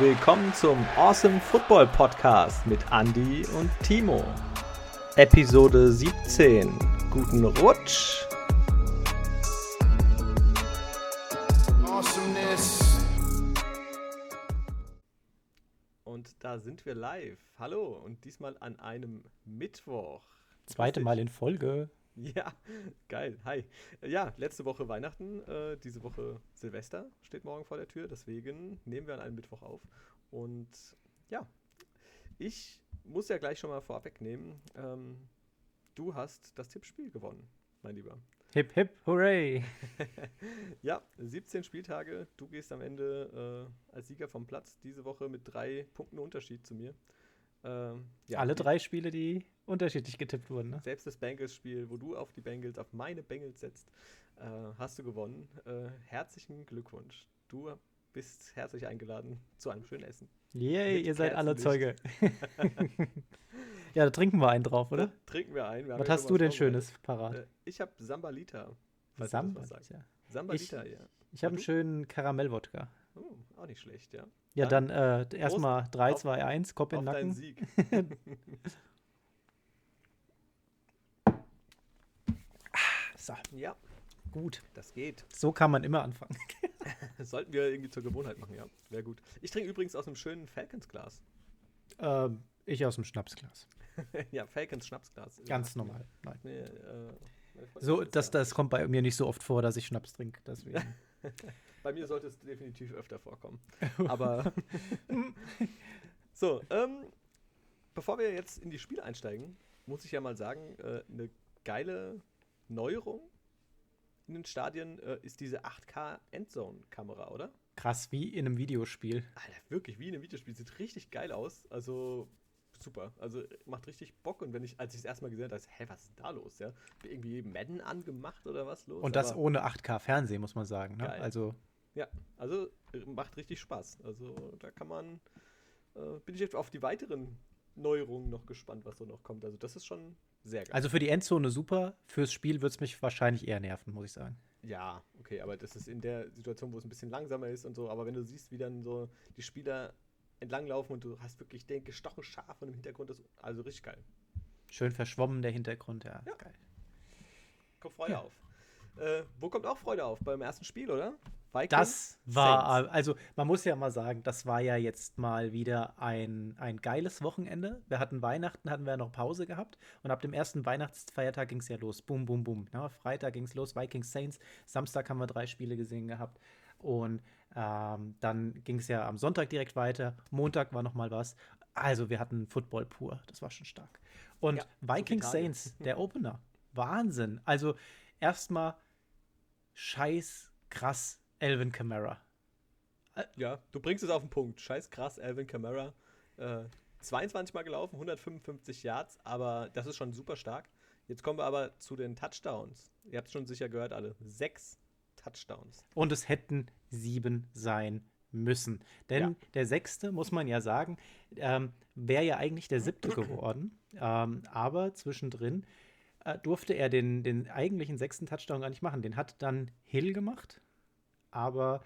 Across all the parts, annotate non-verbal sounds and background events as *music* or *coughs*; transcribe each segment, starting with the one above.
willkommen zum Awesome Football Podcast mit Andy und Timo. Episode 17. Guten Rutsch. Awesomeness. Und da sind wir live. Hallo und diesmal an einem Mittwoch. Zweite Mal in Folge. *laughs* Ja, geil. Hi. Ja, letzte Woche Weihnachten, äh, diese Woche Silvester steht morgen vor der Tür. Deswegen nehmen wir an einem Mittwoch auf. Und ja, ich muss ja gleich schon mal vorab wegnehmen. Ähm, du hast das Tippspiel gewonnen, mein Lieber. Hip, hip, hooray! *laughs* ja, 17 Spieltage. Du gehst am Ende äh, als Sieger vom Platz. Diese Woche mit drei Punkten Unterschied zu mir. Ähm, ja, Alle drei Spiele, die unterschiedlich getippt wurden. Ne? Selbst das Bengals-Spiel, wo du auf die Bengals, auf meine Bengals setzt, äh, hast du gewonnen. Äh, herzlichen Glückwunsch. Du bist herzlich eingeladen zu einem schönen Essen. Yay, ihr seid alle Zeuge. *laughs* ja, da trinken wir einen drauf, oder? Da trinken wir einen. Wir was hast du denn Schönes parat? Äh, ich habe Sambalita. Sambalita? Sambalita, ja. Ich habe einen schönen Karamellwodka. Oh, auch nicht schlecht, ja. Ja, dann, dann äh, erstmal 3, 2, 1, Kopf in den Nacken. Sieg. *laughs* so. Ja. Gut. Das geht. So kann man immer anfangen. *laughs* sollten wir irgendwie zur Gewohnheit machen, ja. Wäre gut. Ich trinke übrigens aus einem schönen Falcons-Glas. Ähm, ich aus dem Schnapsglas. *laughs* ja, Falcons Schnapsglas. Ganz ja. normal. Nein. Nee, äh, so, das, das kommt bei mir nicht so oft vor, dass ich Schnaps trinke. Deswegen. Bei mir sollte es definitiv öfter vorkommen. *laughs* Aber *laughs* so, ähm, bevor wir jetzt in die Spiele einsteigen, muss ich ja mal sagen, äh, eine geile Neuerung in den Stadien äh, ist diese 8K Endzone-Kamera, oder? Krass, wie in einem Videospiel. Alter, wirklich wie in einem Videospiel. Sieht richtig geil aus. Also super. Also macht richtig Bock. Und wenn ich, als ich es erstmal gesehen habe, dachte ich, hä, was ist da los? Ja? Irgendwie Madden angemacht oder was los? Und das Aber ohne 8K-Fernsehen, muss man sagen. Ne? Also ja, also macht richtig Spaß. Also da kann man, äh, bin ich jetzt auf die weiteren Neuerungen noch gespannt, was so noch kommt. Also das ist schon sehr geil. Also für die Endzone super, fürs Spiel wird es mich wahrscheinlich eher nerven, muss ich sagen. Ja, okay, aber das ist in der Situation, wo es ein bisschen langsamer ist und so, aber wenn du siehst, wie dann so die Spieler entlanglaufen und du hast wirklich den gestochen scharf und im Hintergrund ist also richtig geil. Schön verschwommen der Hintergrund, ja. ja. Geil. Kommt Freude ja. auf. Äh, wo kommt auch Freude auf? Beim ersten Spiel, oder? Vikings, das war, Saints. also man muss ja mal sagen, das war ja jetzt mal wieder ein, ein geiles Wochenende. Wir hatten Weihnachten, hatten wir noch Pause gehabt und ab dem ersten Weihnachtsfeiertag ging es ja los. Bum, bum, bum. Ja, Freitag ging es los, Vikings Saints. Samstag haben wir drei Spiele gesehen gehabt. Und ähm, dann ging es ja am Sonntag direkt weiter. Montag war noch mal was. Also wir hatten Football pur. Das war schon stark. Und ja, Vikings Saints, *laughs* der Opener. Wahnsinn. Also erstmal scheiß krass Alvin Kamara. Ja, du bringst es auf den Punkt. Scheiß krass, Alvin Kamara. Äh, 22 Mal gelaufen, 155 Yards, aber das ist schon super stark. Jetzt kommen wir aber zu den Touchdowns. Ihr habt es schon sicher gehört, alle. Sechs Touchdowns. Und es hätten sieben sein müssen. Denn ja. der sechste, muss man ja sagen, ähm, wäre ja eigentlich der siebte *clears throat* geworden. Ähm, aber zwischendrin äh, durfte er den, den eigentlichen sechsten Touchdown gar nicht machen. Den hat dann Hill gemacht aber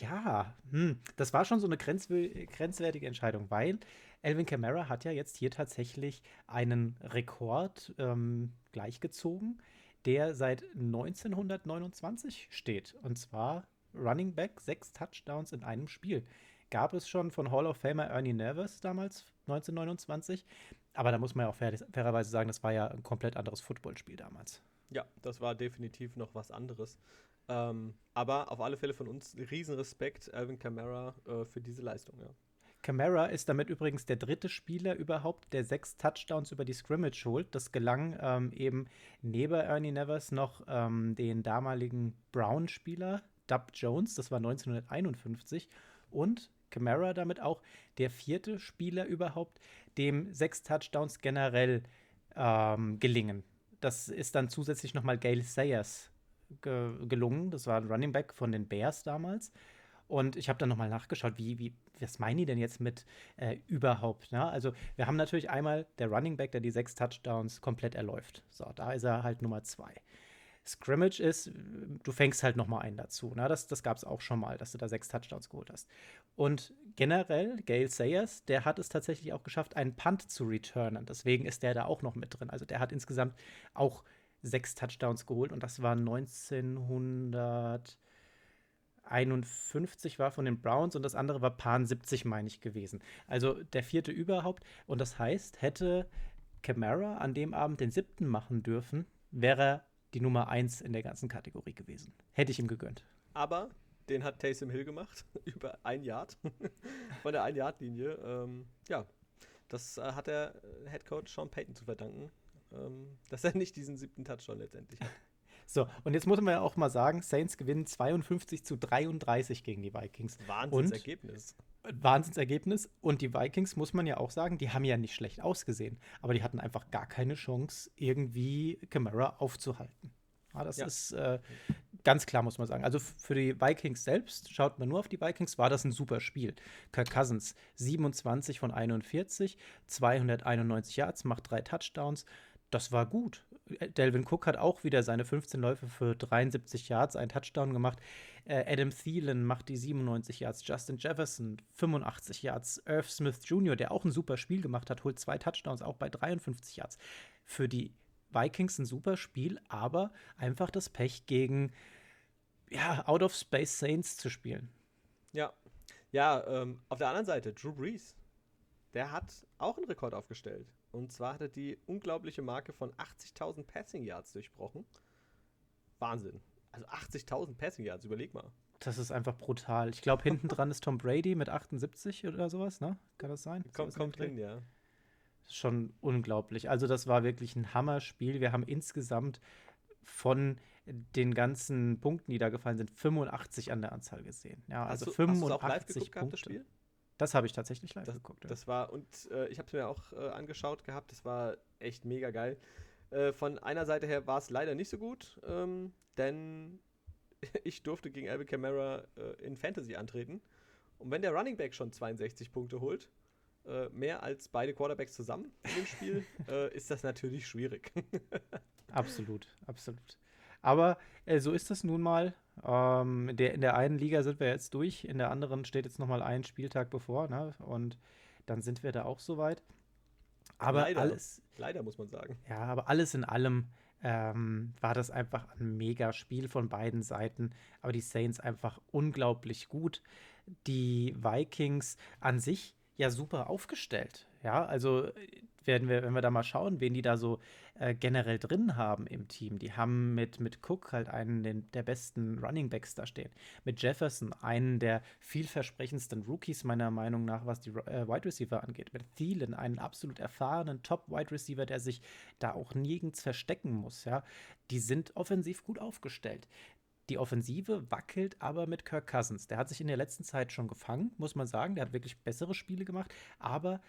ja, hm, das war schon so eine grenzwertige Entscheidung, weil Elvin Kamara hat ja jetzt hier tatsächlich einen Rekord ähm, gleichgezogen, der seit 1929 steht. Und zwar Running Back, sechs Touchdowns in einem Spiel. Gab es schon von Hall of Famer Ernie Nervous damals, 1929. Aber da muss man ja auch fair, fairerweise sagen, das war ja ein komplett anderes Footballspiel damals. Ja, das war definitiv noch was anderes. Ähm, aber auf alle Fälle von uns riesen Respekt, Alvin Kamara, äh, für diese Leistung, ja. Kamara ist damit übrigens der dritte Spieler überhaupt, der sechs Touchdowns über die Scrimmage holt. Das gelang ähm, eben neben Ernie Nevers noch ähm, den damaligen Brown-Spieler Dub Jones, das war 1951. Und Kamara damit auch der vierte Spieler überhaupt, dem sechs Touchdowns generell ähm, gelingen. Das ist dann zusätzlich nochmal Gail Sayers ge gelungen. Das war ein Running Back von den Bears damals. Und ich habe dann nochmal nachgeschaut, wie, wie, was meinen die denn jetzt mit äh, überhaupt? Ne? Also, wir haben natürlich einmal der Running Back, der die sechs Touchdowns komplett erläuft. So, da ist er halt Nummer zwei. Scrimmage ist, du fängst halt noch mal einen dazu. Ne? Das, das gab es auch schon mal, dass du da sechs Touchdowns geholt hast. Und generell, Gail Sayers, der hat es tatsächlich auch geschafft, einen Punt zu returnen. Deswegen ist der da auch noch mit drin. Also der hat insgesamt auch sechs Touchdowns geholt und das war 1951 war von den Browns und das andere war Pan 70, meine ich, gewesen. Also der vierte überhaupt. Und das heißt, hätte Camara an dem Abend den siebten machen dürfen, wäre er die Nummer 1 in der ganzen Kategorie gewesen. Hätte ich ihm gegönnt. Aber den hat Taysom Hill gemacht, *laughs* über ein Yard, *laughs* von der Ein-Yard-Linie. Ähm, ja, das äh, hat der äh, Head Coach Sean Payton zu verdanken, ähm, dass er nicht diesen siebten Touchdown letztendlich hat. *laughs* So, und jetzt muss man ja auch mal sagen, Saints gewinnen 52 zu 33 gegen die Vikings. Wahnsinnsergebnis. Wahnsinnsergebnis. Und die Vikings, muss man ja auch sagen, die haben ja nicht schlecht ausgesehen. Aber die hatten einfach gar keine Chance, irgendwie Camara aufzuhalten. Ja, das ja. ist äh, ganz klar, muss man sagen. Also für die Vikings selbst, schaut man nur auf die Vikings, war das ein super Spiel. Kirk Cousins 27 von 41, 291 Yards, macht drei Touchdowns. Das war gut. Delvin Cook hat auch wieder seine 15 Läufe für 73 Yards, einen Touchdown gemacht. Äh, Adam Thielen macht die 97 Yards. Justin Jefferson 85 Yards. Irv Smith Jr., der auch ein super Spiel gemacht hat, holt zwei Touchdowns, auch bei 53 Yards. Für die Vikings ein super Spiel, aber einfach das Pech gegen ja, Out of Space Saints zu spielen. Ja. Ja, ähm, auf der anderen Seite, Drew Brees, der hat auch einen Rekord aufgestellt. Und zwar hat er die unglaubliche Marke von 80.000 Passing Yards durchbrochen. Wahnsinn. Also 80.000 Passing Yards, überleg mal. Das ist einfach brutal. Ich glaube, hinten dran ist Tom Brady mit 78 oder sowas, ne? Kann das sein? Kommt, kommt drin, ja. Schon unglaublich. Also, das war wirklich ein Hammerspiel. Wir haben insgesamt von den ganzen Punkten, die da gefallen sind, 85 an der Anzahl gesehen. Ja, also hast du, 85 hast auch live Punkte. Gehabt, das Spiel? Das habe ich tatsächlich live das, geguckt. Ja. Das war, und äh, ich habe es mir auch äh, angeschaut gehabt, das war echt mega geil. Äh, von einer Seite her war es leider nicht so gut, ähm, denn *laughs* ich durfte gegen Alvin Kamara äh, in Fantasy antreten. Und wenn der Running Back schon 62 Punkte holt, äh, mehr als beide Quarterbacks zusammen in dem Spiel, *laughs* äh, ist das natürlich schwierig. *laughs* absolut, absolut. Aber äh, so ist es nun mal. Ähm, der, in der einen Liga sind wir jetzt durch, in der anderen steht jetzt noch mal ein Spieltag bevor. Ne? Und dann sind wir da auch soweit. Aber leider, alles. Leider muss man sagen. Ja, aber alles in allem ähm, war das einfach ein mega Spiel von beiden Seiten. Aber die Saints einfach unglaublich gut. Die Vikings an sich ja super aufgestellt. Ja, also werden wir, wenn wir da mal schauen, wen die da so äh, generell drin haben im Team. Die haben mit, mit Cook halt einen den, der besten Running Backs da stehen. Mit Jefferson einen der vielversprechendsten Rookies meiner Meinung nach, was die äh, Wide Receiver angeht. Mit Thielen einen absolut erfahrenen Top Wide Receiver, der sich da auch nirgends verstecken muss. Ja, die sind offensiv gut aufgestellt. Die Offensive wackelt aber mit Kirk Cousins. Der hat sich in der letzten Zeit schon gefangen, muss man sagen. Der hat wirklich bessere Spiele gemacht. Aber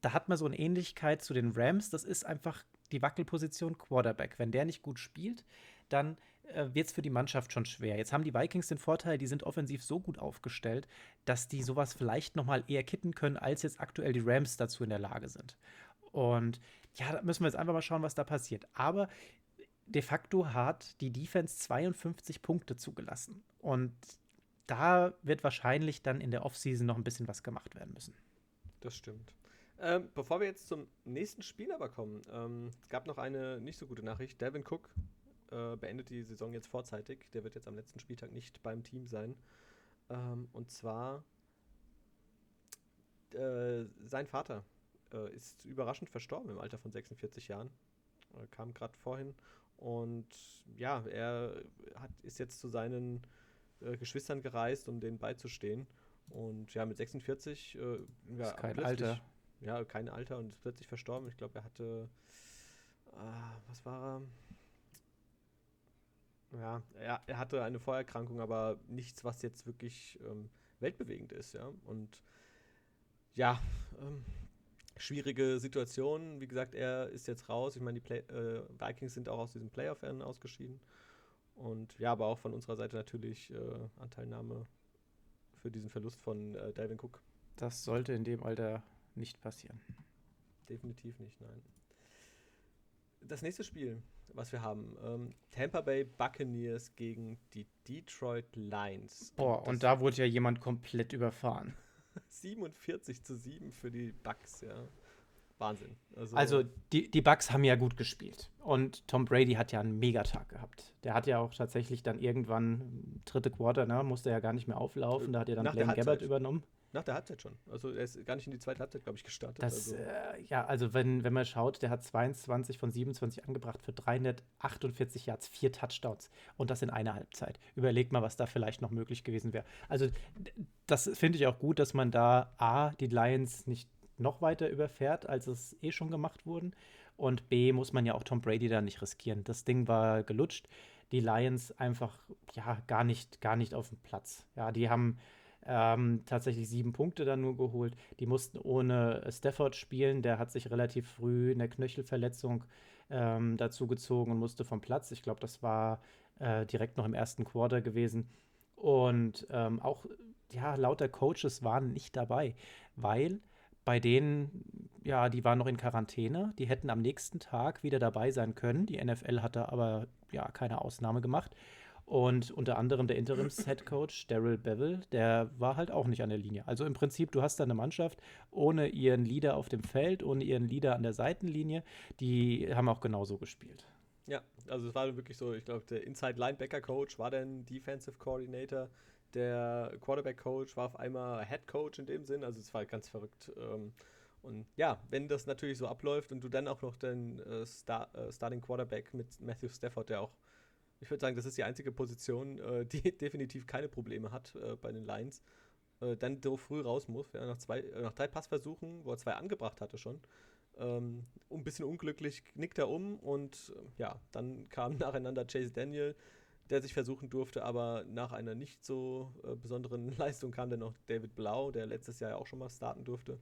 da hat man so eine Ähnlichkeit zu den Rams. Das ist einfach die Wackelposition Quarterback. Wenn der nicht gut spielt, dann äh, wird es für die Mannschaft schon schwer. Jetzt haben die Vikings den Vorteil, die sind offensiv so gut aufgestellt, dass die sowas vielleicht noch mal eher kitten können, als jetzt aktuell die Rams dazu in der Lage sind. Und ja, da müssen wir jetzt einfach mal schauen, was da passiert. Aber de facto hat die Defense 52 Punkte zugelassen. Und da wird wahrscheinlich dann in der Offseason noch ein bisschen was gemacht werden müssen. Das stimmt. Ähm, bevor wir jetzt zum nächsten Spiel aber kommen, ähm, es gab noch eine nicht so gute Nachricht. Devin Cook äh, beendet die Saison jetzt vorzeitig. Der wird jetzt am letzten Spieltag nicht beim Team sein. Ähm, und zwar äh, sein Vater äh, ist überraschend verstorben im Alter von 46 Jahren. kam gerade vorhin. Und ja, er hat, ist jetzt zu seinen äh, Geschwistern gereist, um denen beizustehen. Und ja, mit 46, äh, ja, ist kein Alter ja, kein Alter und ist plötzlich verstorben. Ich glaube, er hatte, ah, was war er? Ja, er, er hatte eine Vorerkrankung, aber nichts, was jetzt wirklich ähm, weltbewegend ist, ja. Und ja, ähm, schwierige Situation. Wie gesagt, er ist jetzt raus. Ich meine, die Play äh, Vikings sind auch aus diesem Playoff-Rennen ausgeschieden. Und ja, aber auch von unserer Seite natürlich äh, Anteilnahme für diesen Verlust von äh, Dalvin Cook. Das sollte in dem Alter nicht passieren. Definitiv nicht, nein. das nächste Spiel, was wir haben, ähm, Tampa Bay Buccaneers gegen die Detroit Lions. Boah, und, und da wurde ja jemand komplett überfahren. *laughs* 47 zu 7 für die Bucks, ja. Wahnsinn. Also, also, die, die Bucks haben ja gut gespielt. Und Tom Brady hat ja einen Megatag gehabt. Der hat ja auch tatsächlich dann irgendwann, dritte Quarter, ne, musste ja gar nicht mehr auflaufen. Da hat er dann Blaine Gabbard übernommen. Nach der Halbzeit schon. Also er ist gar nicht in die zweite Halbzeit, glaube ich, gestartet. Das, also. Äh, ja, also wenn, wenn man schaut, der hat 22 von 27 angebracht für 348 Yards, vier Touchdowns und das in einer Halbzeit. Überlegt mal, was da vielleicht noch möglich gewesen wäre. Also das finde ich auch gut, dass man da A, die Lions nicht noch weiter überfährt, als es eh schon gemacht wurden. Und B, muss man ja auch Tom Brady da nicht riskieren. Das Ding war gelutscht. Die Lions einfach, ja, gar nicht, gar nicht auf dem Platz. Ja, die haben ähm, tatsächlich sieben Punkte dann nur geholt. Die mussten ohne Stafford spielen. Der hat sich relativ früh eine Knöchelverletzung ähm, dazu gezogen und musste vom Platz. Ich glaube, das war äh, direkt noch im ersten Quarter gewesen. Und ähm, auch, ja, lauter Coaches waren nicht dabei, weil bei denen, ja, die waren noch in Quarantäne, die hätten am nächsten Tag wieder dabei sein können. Die NFL hatte aber ja keine Ausnahme gemacht. Und unter anderem der Interims-Headcoach Daryl Bevel, der war halt auch nicht an der Linie. Also im Prinzip, du hast da eine Mannschaft ohne ihren Leader auf dem Feld, ohne ihren Leader an der Seitenlinie. Die haben auch genauso gespielt. Ja, also es war wirklich so, ich glaube, der Inside-Linebacker-Coach war dann Defensive Coordinator der Quarterback-Coach war auf einmal Head-Coach in dem Sinn, also es war ganz verrückt. Ähm, und ja, wenn das natürlich so abläuft und du dann auch noch den äh, Star, äh, Starting Quarterback mit Matthew Stafford, der auch, ich würde sagen, das ist die einzige Position, äh, *laughs* die definitiv keine Probleme hat äh, bei den Lions, äh, dann so früh raus muss, ja, nach, zwei, äh, nach drei Passversuchen, wo er zwei angebracht hatte schon. Ähm, ein bisschen unglücklich knickt er um und ja, dann kam *laughs* nacheinander Chase Daniel, der sich versuchen durfte, aber nach einer nicht so äh, besonderen *laughs* Leistung kam dann noch David Blau, der letztes Jahr ja auch schon mal starten durfte,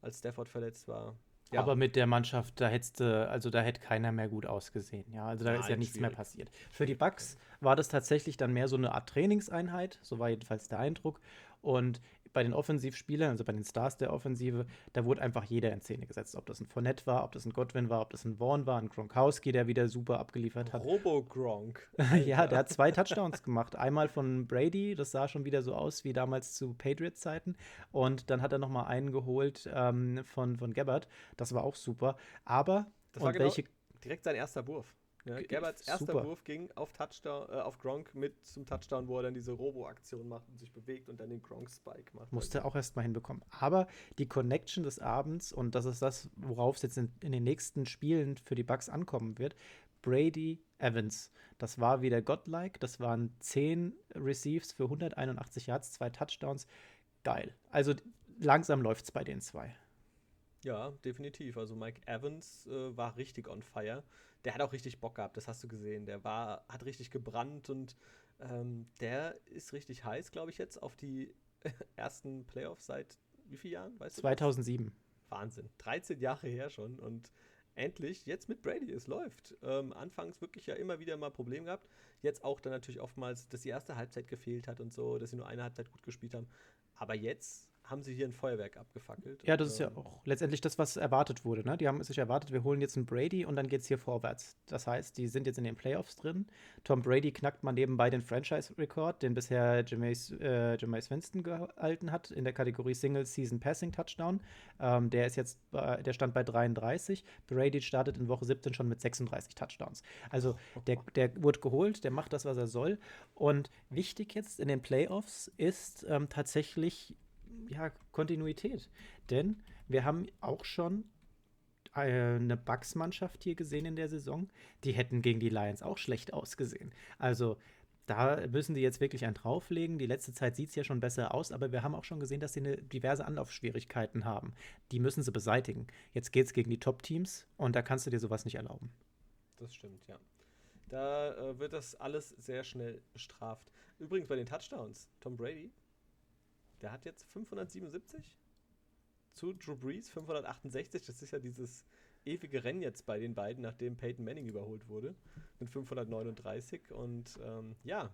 als Stafford verletzt war. Ja. Aber mit der Mannschaft, da hättest also da hätte keiner mehr gut ausgesehen. Ja, also da Nein, ist ja nichts schwierig. mehr passiert. Für die Bucks war das tatsächlich dann mehr so eine Art Trainingseinheit, so war jedenfalls der Eindruck. Und bei den Offensivspielern, also bei den Stars der Offensive, da wurde einfach jeder in Szene gesetzt. Ob das ein Fournette war, ob das ein Godwin war, ob das ein Vaughn war, ein Gronkowski, der wieder super abgeliefert hat. Robo-Gronk. *laughs* ja, der hat zwei *laughs* Touchdowns gemacht. Einmal von Brady, das sah schon wieder so aus wie damals zu Patriots-Zeiten. Und dann hat er nochmal einen geholt ähm, von, von Gabbard. Das war auch super. Aber, das war genau welche direkt sein erster Wurf. Ja, Gerberts erster Super. Wurf ging auf Touchdown, äh, auf Gronk mit zum Touchdown, wo er dann diese Robo-Aktion macht und sich bewegt und dann den Gronk-Spike macht. Musste er auch erstmal hinbekommen. Aber die Connection des Abends, und das ist das, worauf es jetzt in, in den nächsten Spielen für die Bucks ankommen wird, Brady Evans. Das war wieder godlike. Das waren 10 Receives für 181 Yards, zwei Touchdowns. Geil. Also langsam läuft es bei den zwei. Ja, definitiv. Also Mike Evans äh, war richtig on fire der hat auch richtig Bock gehabt, das hast du gesehen. Der war, hat richtig gebrannt und ähm, der ist richtig heiß, glaube ich, jetzt auf die *laughs* ersten Playoffs seit wie vielen Jahren? Weißt 2007. Du Wahnsinn. 13 Jahre her schon und endlich, jetzt mit Brady, es läuft. Ähm, anfangs wirklich ja immer wieder mal Probleme gehabt. Jetzt auch dann natürlich oftmals, dass die erste Halbzeit gefehlt hat und so, dass sie nur eine Halbzeit gut gespielt haben. Aber jetzt haben sie hier ein Feuerwerk abgefackelt. Ja, das ist ja ähm, auch letztendlich das, was erwartet wurde. Ne? Die haben sich erwartet, wir holen jetzt einen Brady und dann geht es hier vorwärts. Das heißt, die sind jetzt in den Playoffs drin. Tom Brady knackt mal nebenbei den Franchise-Rekord, den bisher Jameis, äh, Jameis Winston gehalten hat in der Kategorie Single Season Passing Touchdown. Ähm, der ist jetzt, äh, der stand bei 33. Brady startet in Woche 17 schon mit 36 Touchdowns. Also der, der wurde geholt, der macht das, was er soll. Und wichtig jetzt in den Playoffs ist ähm, tatsächlich ja, Kontinuität. Denn wir haben auch schon äh, eine Bucks-Mannschaft hier gesehen in der Saison. Die hätten gegen die Lions auch schlecht ausgesehen. Also da müssen die jetzt wirklich einen drauflegen. Die letzte Zeit sieht es ja schon besser aus, aber wir haben auch schon gesehen, dass sie eine diverse Anlaufschwierigkeiten haben. Die müssen sie beseitigen. Jetzt geht es gegen die Top-Teams und da kannst du dir sowas nicht erlauben. Das stimmt, ja. Da äh, wird das alles sehr schnell bestraft. Übrigens bei den Touchdowns, Tom Brady der hat jetzt 577 zu Drew Brees 568. Das ist ja dieses ewige Rennen jetzt bei den beiden, nachdem Peyton Manning überholt wurde mit 539. Und ähm, ja,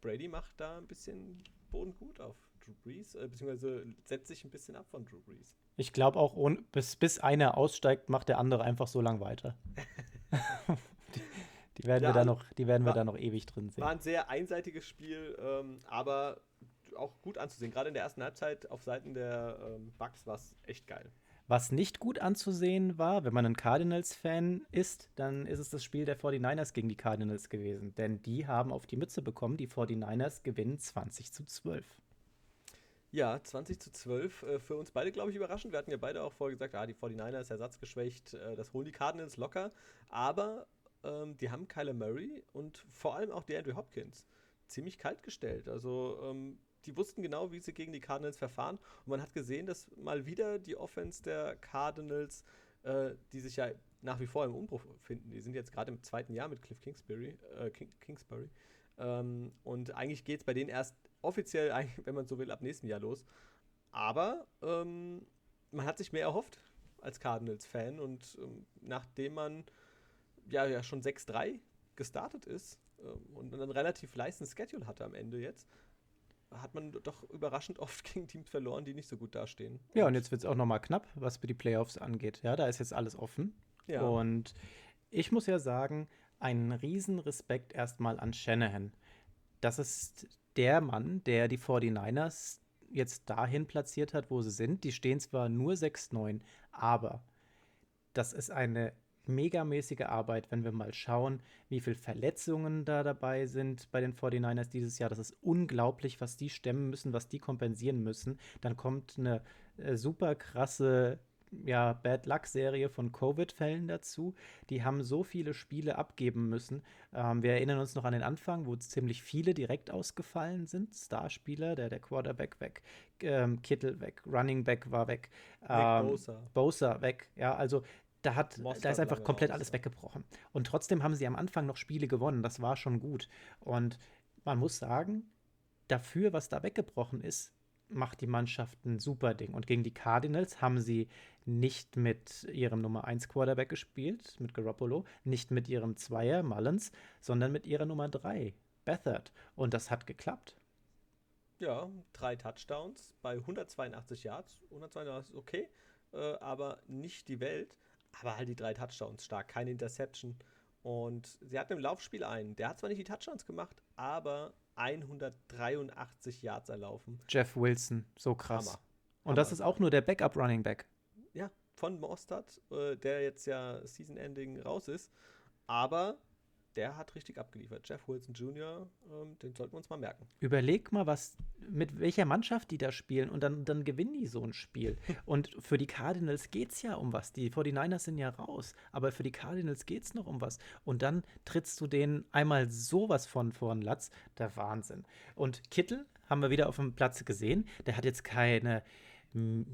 Brady macht da ein bisschen Boden gut auf Drew Brees, äh, beziehungsweise setzt sich ein bisschen ab von Drew Brees. Ich glaube auch, bis, bis einer aussteigt, macht der andere einfach so lang weiter. *laughs* die, die, werden, ja, wir, da noch, die werden wir da noch ewig drin sehen. War ein sehr einseitiges Spiel, ähm, aber auch gut anzusehen. Gerade in der ersten Halbzeit auf Seiten der ähm, Bucks war es echt geil. Was nicht gut anzusehen war, wenn man ein Cardinals-Fan ist, dann ist es das Spiel der 49ers gegen die Cardinals gewesen. Denn die haben auf die Mütze bekommen. Die 49ers gewinnen 20 zu 12. Ja, 20 zu 12. Äh, für uns beide, glaube ich, überraschend. Wir hatten ja beide auch vorher gesagt, ah, die 49ers ersatzgeschwächt, äh, das holen die Cardinals locker. Aber ähm, die haben Kyler Murray und vor allem auch die Andrew Hopkins ziemlich kalt gestellt. Also ähm, die wussten genau, wie sie gegen die Cardinals verfahren. Und man hat gesehen, dass mal wieder die Offense der Cardinals, äh, die sich ja nach wie vor im Umbruch finden, die sind jetzt gerade im zweiten Jahr mit Cliff Kingsbury, äh, King, Kingsbury. Ähm, und eigentlich geht es bei denen erst offiziell, *laughs* wenn man so will, ab nächstem Jahr los. Aber ähm, man hat sich mehr erhofft als Cardinals-Fan und ähm, nachdem man ja, ja schon 6-3 gestartet ist ähm, und einen relativ leisten Schedule hatte am Ende jetzt, hat man doch überraschend oft *laughs* gegen Teams verloren, die nicht so gut dastehen. Ja, und jetzt wird es auch nochmal knapp, was für die Playoffs angeht. Ja, da ist jetzt alles offen. Ja. Und ich muss ja sagen, einen riesen Respekt erstmal an Shanahan. Das ist der Mann, der die 49ers jetzt dahin platziert hat, wo sie sind. Die stehen zwar nur 6-9, aber das ist eine megamäßige Arbeit, wenn wir mal schauen, wie viele Verletzungen da dabei sind bei den 49ers dieses Jahr. Das ist unglaublich, was die stemmen müssen, was die kompensieren müssen. Dann kommt eine äh, super krasse ja, Bad Luck-Serie von Covid-Fällen dazu. Die haben so viele Spiele abgeben müssen. Ähm, wir erinnern uns noch an den Anfang, wo ziemlich viele direkt ausgefallen sind. Starspieler, der, der Quarterback weg, ähm, Kittel weg, Running Back war weg, ähm, Bosa. Bosa weg. Ja, also da, hat, da ist einfach komplett alles weggebrochen. Und trotzdem haben sie am Anfang noch Spiele gewonnen. Das war schon gut. Und man muss sagen, dafür, was da weggebrochen ist, macht die Mannschaft ein super Ding. Und gegen die Cardinals haben sie nicht mit ihrem Nummer 1 Quarterback gespielt, mit Garoppolo, nicht mit ihrem Zweier Mullins, sondern mit ihrer Nummer 3, Bethard. Und das hat geklappt. Ja, drei Touchdowns bei 182 Yards. 182 ist okay, äh, aber nicht die Welt. Aber halt die drei Touchdowns stark, keine Interception. Und sie hatten im Laufspiel einen. Der hat zwar nicht die Touchdowns gemacht, aber 183 Yards erlaufen. Jeff Wilson, so krass. Hammer. Und Hammer. das ist auch nur der Backup-Running Back. Ja, von Mostert, äh, der jetzt ja Season-Ending raus ist. Aber der hat richtig abgeliefert. Jeff Wilson Jr., ähm, den sollten wir uns mal merken. Überleg mal, was, mit welcher Mannschaft die da spielen und dann, dann gewinnen die so ein Spiel. *laughs* und für die Cardinals geht es ja um was. Die 49ers sind ja raus, aber für die Cardinals geht es noch um was. Und dann trittst du denen einmal sowas von vor den Latz. Der Wahnsinn. Und Kittel haben wir wieder auf dem Platz gesehen. Der hat jetzt keine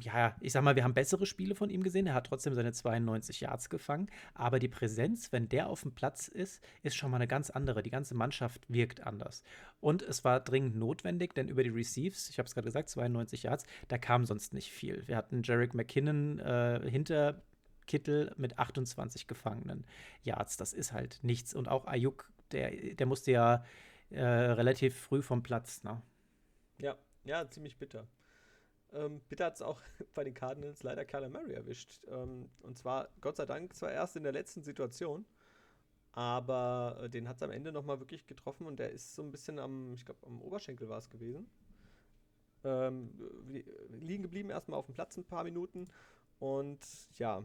ja, ich sag mal, wir haben bessere Spiele von ihm gesehen. Er hat trotzdem seine 92 Yards gefangen. Aber die Präsenz, wenn der auf dem Platz ist, ist schon mal eine ganz andere. Die ganze Mannschaft wirkt anders. Und es war dringend notwendig, denn über die Receives, ich habe es gerade gesagt, 92 Yards, da kam sonst nicht viel. Wir hatten Jarek McKinnon äh, hinter Kittel mit 28 gefangenen Yards. Das ist halt nichts. Und auch Ayuk, der, der musste ja äh, relativ früh vom Platz. Ne? Ja, ja, ziemlich bitter. Ähm, bitte hat es auch *laughs* bei den Cardinals leider Kyler Murray erwischt. Ähm, und zwar, Gott sei Dank, zwar erst in der letzten Situation, aber äh, den hat es am Ende nochmal wirklich getroffen und der ist so ein bisschen am, ich glaube, am Oberschenkel war es gewesen. Ähm, liegen geblieben erstmal auf dem Platz ein paar Minuten und ja,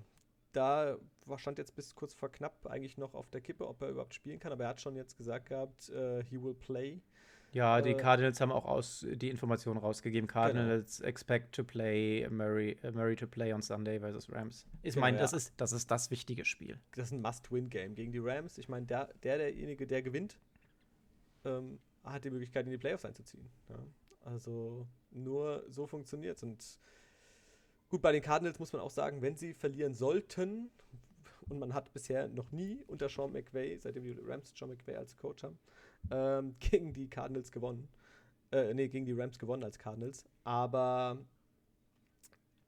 da stand jetzt bis kurz vor knapp eigentlich noch auf der Kippe, ob er überhaupt spielen kann, aber er hat schon jetzt gesagt gehabt, uh, he will play. Ja, die äh, Cardinals haben auch aus, die Informationen rausgegeben. Genau. Cardinals genau. expect to play Murray, Murray to play on Sunday versus Rams. Ich genau, meine, ja. das, ist, das ist das wichtige Spiel. Das ist ein Must-Win-Game gegen die Rams. Ich meine, der, der, derjenige, der gewinnt, ähm, hat die Möglichkeit, in die Playoffs einzuziehen. Ja. Also nur so funktioniert es. Und gut, bei den Cardinals muss man auch sagen, wenn sie verlieren sollten, und man hat bisher noch nie unter Sean McVay, seitdem die Rams Sean McVay als Coach haben, ähm, *laughs* gegen die Cardinals gewonnen. Äh, nee, gegen die Rams gewonnen als Cardinals. Aber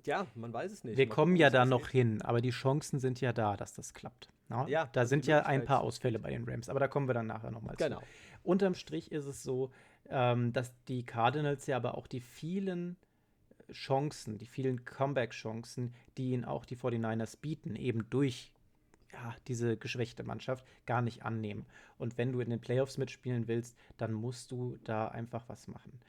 ja, man weiß es nicht. Wir man kommen ja da noch hin, aber die Chancen sind ja da, dass das klappt. Na? Ja, da sind ja ein paar Ausfälle bei den Rams, aber da kommen wir dann nachher nochmal genau. zu. Genau. Unterm Strich ist es so, ähm, dass die Cardinals ja aber auch die vielen Chancen, die vielen Comeback-Chancen, die ihnen auch die 49ers bieten, eben durch ja, diese geschwächte Mannschaft gar nicht annehmen. Und wenn du in den Playoffs mitspielen willst, dann musst du da einfach was machen.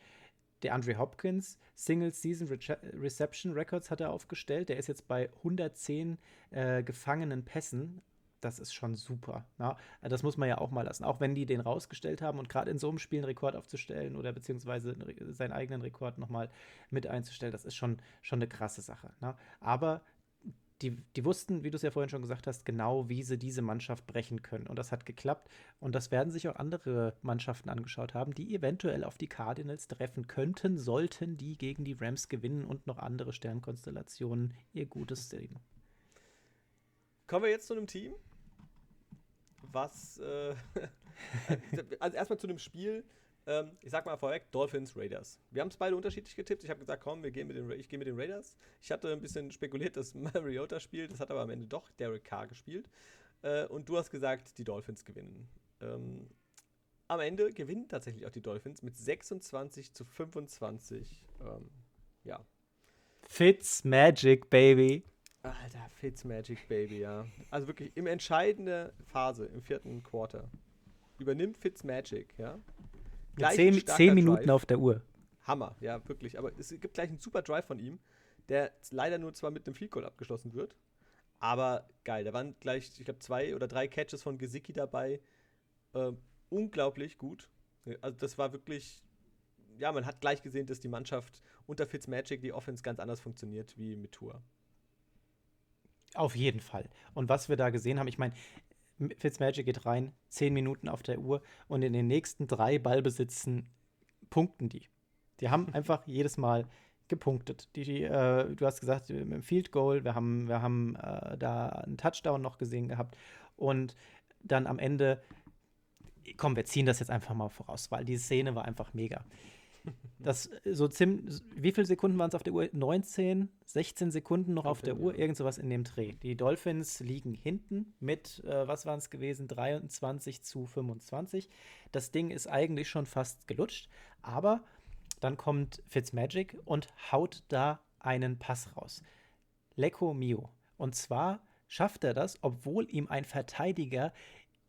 Der Andre Hopkins Single Season Re Reception Records hat er aufgestellt. Der ist jetzt bei 110 äh, gefangenen Pässen. Das ist schon super. Ja? Das muss man ja auch mal lassen. Auch wenn die den rausgestellt haben und gerade in so einem Spiel einen Rekord aufzustellen oder beziehungsweise seinen eigenen Rekord nochmal mit einzustellen, das ist schon, schon eine krasse Sache. Ne? Aber die, die wussten, wie du es ja vorhin schon gesagt hast, genau, wie sie diese Mannschaft brechen können. Und das hat geklappt. Und das werden sich auch andere Mannschaften angeschaut haben, die eventuell auf die Cardinals treffen könnten, sollten die gegen die Rams gewinnen und noch andere Sternkonstellationen ihr Gutes sehen. Kommen wir jetzt zu einem Team, was, äh, *laughs* also erstmal zu einem Spiel, ähm, ich sag mal vorweg, Dolphins, Raiders. Wir haben es beide unterschiedlich getippt. Ich habe gesagt, komm, wir gehen mit den, ich gehe mit den Raiders. Ich hatte ein bisschen spekuliert, dass *laughs* Mariota spielt. Das hat aber am Ende doch Derek Carr gespielt. Äh, und du hast gesagt, die Dolphins gewinnen. Ähm, am Ende gewinnen tatsächlich auch die Dolphins mit 26 zu 25. Ähm, ja. Fitz Magic, Baby. Alter, Fitzmagic, Baby, ja. Also wirklich im entscheidende Phase, im vierten Quarter, übernimmt Fitzmagic, ja. Gleich zehn, zehn Minuten Drive. auf der Uhr. Hammer, ja, wirklich. Aber es gibt gleich einen super Drive von ihm, der leider nur zwar mit einem Field Goal abgeschlossen wird, aber geil. Da waren gleich, ich glaube, zwei oder drei Catches von Gesicki dabei. Äh, unglaublich gut. Also, das war wirklich, ja, man hat gleich gesehen, dass die Mannschaft unter Fitzmagic die Offense ganz anders funktioniert wie mit Tour. Auf jeden Fall. Und was wir da gesehen haben, ich meine, Fitzmagic geht rein, zehn Minuten auf der Uhr und in den nächsten drei Ballbesitzen punkten die. Die haben *laughs* einfach jedes Mal gepunktet. Die, die äh, du hast gesagt, mit dem Field Goal, wir haben, wir haben äh, da einen Touchdown noch gesehen gehabt und dann am Ende, komm, wir ziehen das jetzt einfach mal voraus, weil die Szene war einfach mega. Das so ziemlich, wie viele Sekunden waren es auf der Uhr? 19, 16 Sekunden noch auf der Uhr, irgend sowas in dem Dreh. Die Dolphins liegen hinten mit, äh, was waren es gewesen, 23 zu 25. Das Ding ist eigentlich schon fast gelutscht, aber dann kommt Fitzmagic und haut da einen Pass raus. Lecco Mio. Und zwar schafft er das, obwohl ihm ein Verteidiger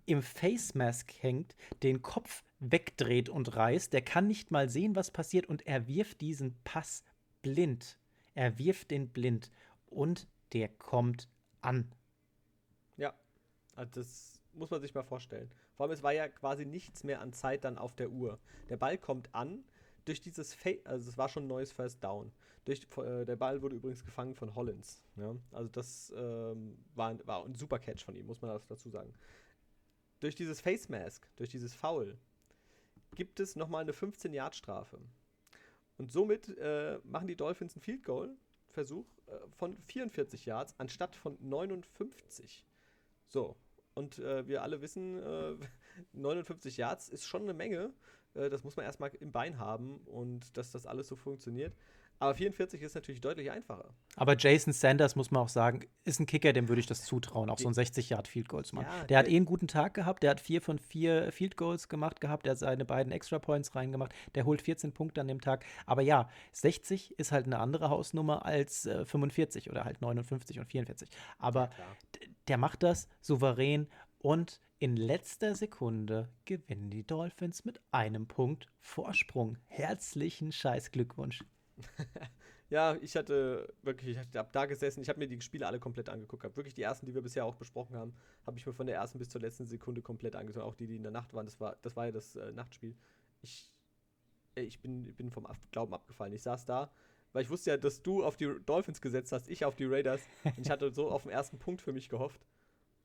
im Face Mask hängt, den Kopf wegdreht und reißt. Der kann nicht mal sehen, was passiert und er wirft diesen Pass blind. Er wirft den blind und der kommt an. Ja, also das muss man sich mal vorstellen. Vor allem, es war ja quasi nichts mehr an Zeit dann auf der Uhr. Der Ball kommt an durch dieses Fade, also es war schon ein neues First Down. Durch, äh, der Ball wurde übrigens gefangen von Hollins. Ja? Also das ähm, war, war ein super Catch von ihm, muss man dazu sagen. Durch dieses Face Mask, durch dieses Foul, gibt es nochmal eine 15-Yard-Strafe. Und somit äh, machen die Dolphins einen Field Goal-Versuch äh, von 44 Yards anstatt von 59. So. Und äh, wir alle wissen, 59 äh, *laughs* Yards ist schon eine Menge. Äh, das muss man erstmal im Bein haben und dass das alles so funktioniert. Aber 44 ist natürlich deutlich einfacher. Aber Jason Sanders, muss man auch sagen, ist ein Kicker, dem würde ich das zutrauen, auch so ein 60-Yard-Field-Goal zu machen. Ja, der, der, hat eh einen guten Tag gehabt, der hat vier von vier Field-Goals gemacht gehabt, der hat seine beiden Extra-Points reingemacht, der holt 14 Punkte an dem Tag. Aber ja, 60 ist halt eine andere Hausnummer als äh, 45 oder halt 59 und 44. Aber ja, der macht das souverän und in letzter Sekunde gewinnen die Dolphins mit einem Punkt Vorsprung. Herzlichen Scheiß Glückwunsch. *laughs* ja, ich hatte wirklich, ich habe da gesessen, ich habe mir die Spiele alle komplett angeguckt. Hab wirklich die ersten, die wir bisher auch besprochen haben, habe ich mir von der ersten bis zur letzten Sekunde komplett angeschaut. Auch die, die in der Nacht waren. Das war, das war ja das äh, Nachtspiel. Ich, ich bin, bin vom Glauben abgefallen. Ich saß da, weil ich wusste ja, dass du auf die Dolphins gesetzt hast, ich auf die Raiders. und ich hatte so auf den ersten Punkt für mich gehofft.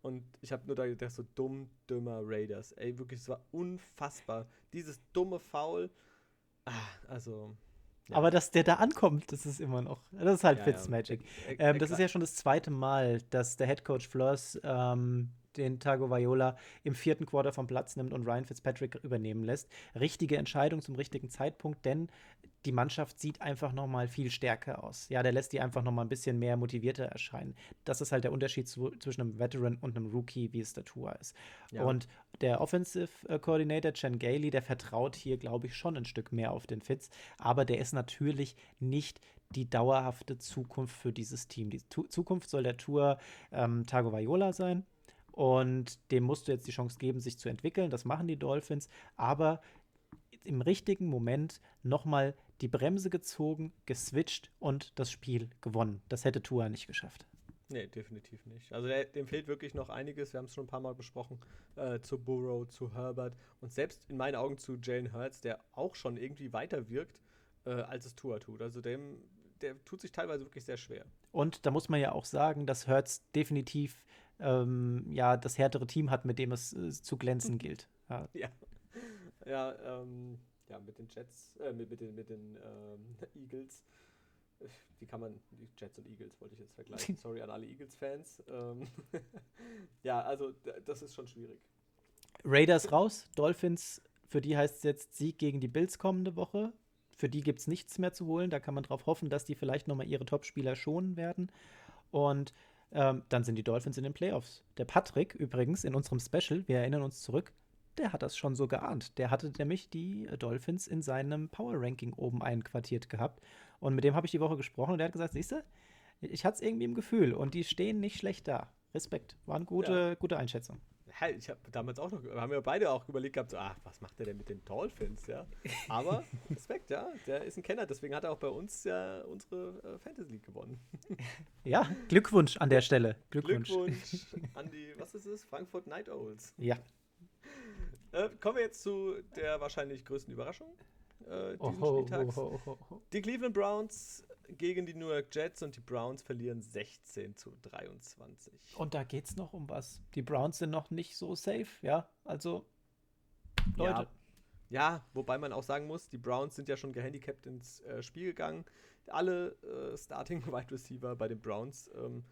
Und ich habe nur da gedacht, so dumm, dümmer Raiders. Ey, wirklich, es war unfassbar. Dieses dumme Foul. Ah, also, ja. Aber dass der da ankommt, das ist immer noch. Das ist halt ja, Fitzmagic. Ja. Ähm, das ist ja schon das zweite Mal, dass der Head Coach Flores ähm, den Tago Viola im vierten Quarter vom Platz nimmt und Ryan Fitzpatrick übernehmen lässt. Richtige Entscheidung zum richtigen Zeitpunkt, denn die Mannschaft sieht einfach noch mal viel stärker aus. Ja, der lässt die einfach noch mal ein bisschen mehr motivierter erscheinen. Das ist halt der Unterschied zu, zwischen einem Veteran und einem Rookie, wie es der Tour ist. Ja. Und der Offensive äh, Coordinator Chen Gailey, der vertraut hier, glaube ich, schon ein Stück mehr auf den Fitz, aber der ist natürlich nicht die dauerhafte Zukunft für dieses Team. Die tu Zukunft soll der Tour ähm, Tagovailoa sein Und dem musst du jetzt die Chance geben, sich zu entwickeln. Das machen die Dolphins. Aber im richtigen Moment nochmal die Bremse gezogen, geswitcht und das Spiel gewonnen. Das hätte Tua nicht geschafft. Nee, definitiv nicht. Also dem fehlt wirklich noch einiges. Wir haben es schon ein paar Mal besprochen. Äh, zu Burrow, zu Herbert und selbst in meinen Augen zu Jalen Hurts, der auch schon irgendwie weiter wirkt, äh, als es Tua tut. Also dem, der tut sich teilweise wirklich sehr schwer. Und da muss man ja auch sagen, dass Hurts definitiv ähm, ja das härtere Team hat, mit dem es äh, zu glänzen *laughs* gilt. Ja. ja. Ja, ähm, ja, mit den Jets, äh, mit, mit den, mit den ähm, *laughs* Eagles. Wie kann man, die Jets und Eagles wollte ich jetzt vergleichen. *laughs* Sorry an alle Eagles-Fans. Ähm, *laughs* ja, also das ist schon schwierig. Raiders raus, Dolphins, für die heißt es jetzt Sieg gegen die Bills kommende Woche. Für die gibt es nichts mehr zu holen. Da kann man darauf hoffen, dass die vielleicht nochmal ihre Top-Spieler schonen werden. Und ähm, dann sind die Dolphins in den Playoffs. Der Patrick übrigens in unserem Special, wir erinnern uns zurück, der hat das schon so geahnt. Der hatte nämlich die Dolphins in seinem Power Ranking oben einquartiert gehabt. Und mit dem habe ich die Woche gesprochen und der hat gesagt: Siehst du, ich hatte es irgendwie im Gefühl und die stehen nicht schlecht da. Respekt. War eine gute, ja. gute Einschätzung. Ja, ich habe damals auch noch, haben wir beide auch überlegt gehabt, so, ach, was macht der denn mit den Dolphins, ja? Aber *laughs* Respekt, ja, der ist ein Kenner, deswegen hat er auch bei uns ja unsere äh, Fantasy League gewonnen. *laughs* Ja, Glückwunsch an der Stelle. Glückwunsch. Glückwunsch *laughs* an die, was ist es? Frankfurt Night Owls. Ja, äh, kommen wir jetzt zu der wahrscheinlich größten Überraschung äh, diesen oh, Spieltags. Oh, oh, die Cleveland Browns gegen die New York Jets und die Browns verlieren 16 zu 23. Und da geht es noch um was. Die Browns sind noch nicht so safe, ja? Also, Leute. Ja. Ja, wobei man auch sagen muss, die Browns sind ja schon gehandicapt ins äh, Spiel gegangen. Alle äh, Starting *laughs* Wide Receiver bei den Browns ähm,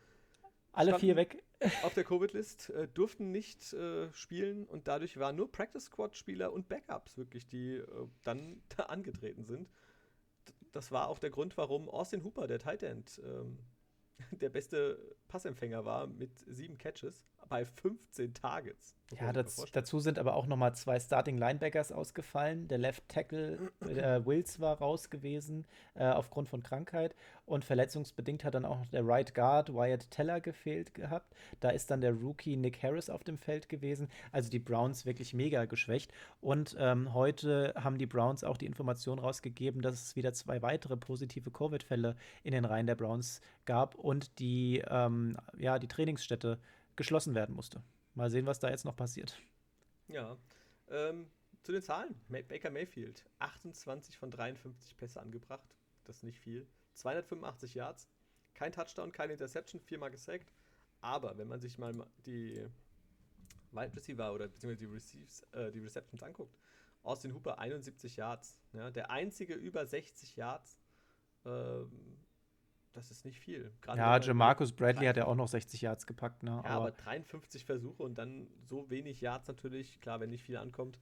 alle vier weg. Auf der Covid-List äh, durften nicht äh, spielen und dadurch waren nur Practice Squad-Spieler und Backups wirklich, die äh, dann *laughs* da angetreten sind. Das war auch der Grund, warum Austin Hooper, der Tight End, ähm, *laughs* der beste Passempfänger war mit sieben Catches bei 15 Targets. Ja, das, dazu sind aber auch nochmal zwei Starting Linebackers ausgefallen. Der Left Tackle *clears throat* äh, Wills war raus gewesen äh, aufgrund von Krankheit und verletzungsbedingt hat dann auch noch der Right Guard Wyatt Teller gefehlt gehabt. Da ist dann der Rookie Nick Harris auf dem Feld gewesen. Also die Browns wirklich mega geschwächt. Und ähm, heute haben die Browns auch die Information rausgegeben, dass es wieder zwei weitere positive Covid-Fälle in den Reihen der Browns gab und die, ähm, ja, die Trainingsstätte geschlossen werden musste. Mal sehen, was da jetzt noch passiert. Ja. Ähm, zu den Zahlen. Baker Mayfield, 28 von 53 Pässe angebracht. Das ist nicht viel. 285 Yards, kein Touchdown, keine Interception, viermal gesackt. Aber wenn man sich mal die Wide Receiver oder beziehungsweise die, Receives, äh, die Receptions anguckt, Austin Hooper 71 Yards. Ja, der einzige über 60 Yards. Ähm, das ist nicht viel. Gerade ja, Jamarcus Bradley hat ja auch noch 60 Yards gepackt. Ne? Ja, aber, aber 53 Versuche und dann so wenig Yards natürlich. Klar, wenn nicht viel ankommt.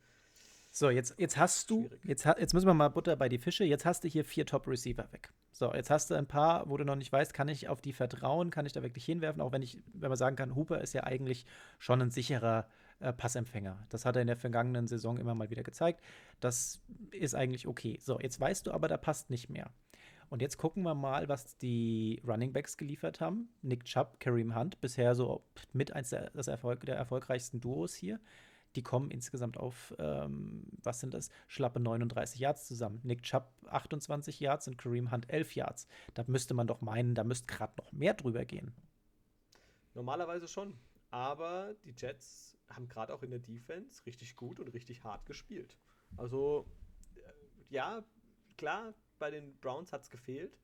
So, jetzt, jetzt hast du, jetzt, jetzt müssen wir mal Butter bei die Fische. Jetzt hast du hier vier Top-Receiver weg. So, jetzt hast du ein paar, wo du noch nicht weißt, kann ich auf die vertrauen, kann ich da wirklich hinwerfen, auch wenn ich, wenn man sagen kann, Hooper ist ja eigentlich schon ein sicherer äh, Passempfänger. Das hat er in der vergangenen Saison immer mal wieder gezeigt. Das ist eigentlich okay. So, jetzt weißt du aber, da passt nicht mehr. Und jetzt gucken wir mal, was die Running Backs geliefert haben. Nick Chubb, Kareem Hunt, bisher so mit eins der, das Erfolg, der erfolgreichsten Duos hier. Die kommen insgesamt auf, ähm, was sind das? Schlappe 39 Yards zusammen. Nick Chubb 28 Yards und Kareem Hunt 11 Yards. Da müsste man doch meinen, da müsste gerade noch mehr drüber gehen. Normalerweise schon. Aber die Jets haben gerade auch in der Defense richtig gut und richtig hart gespielt. Also, äh, ja, klar, bei den Browns hat es gefehlt.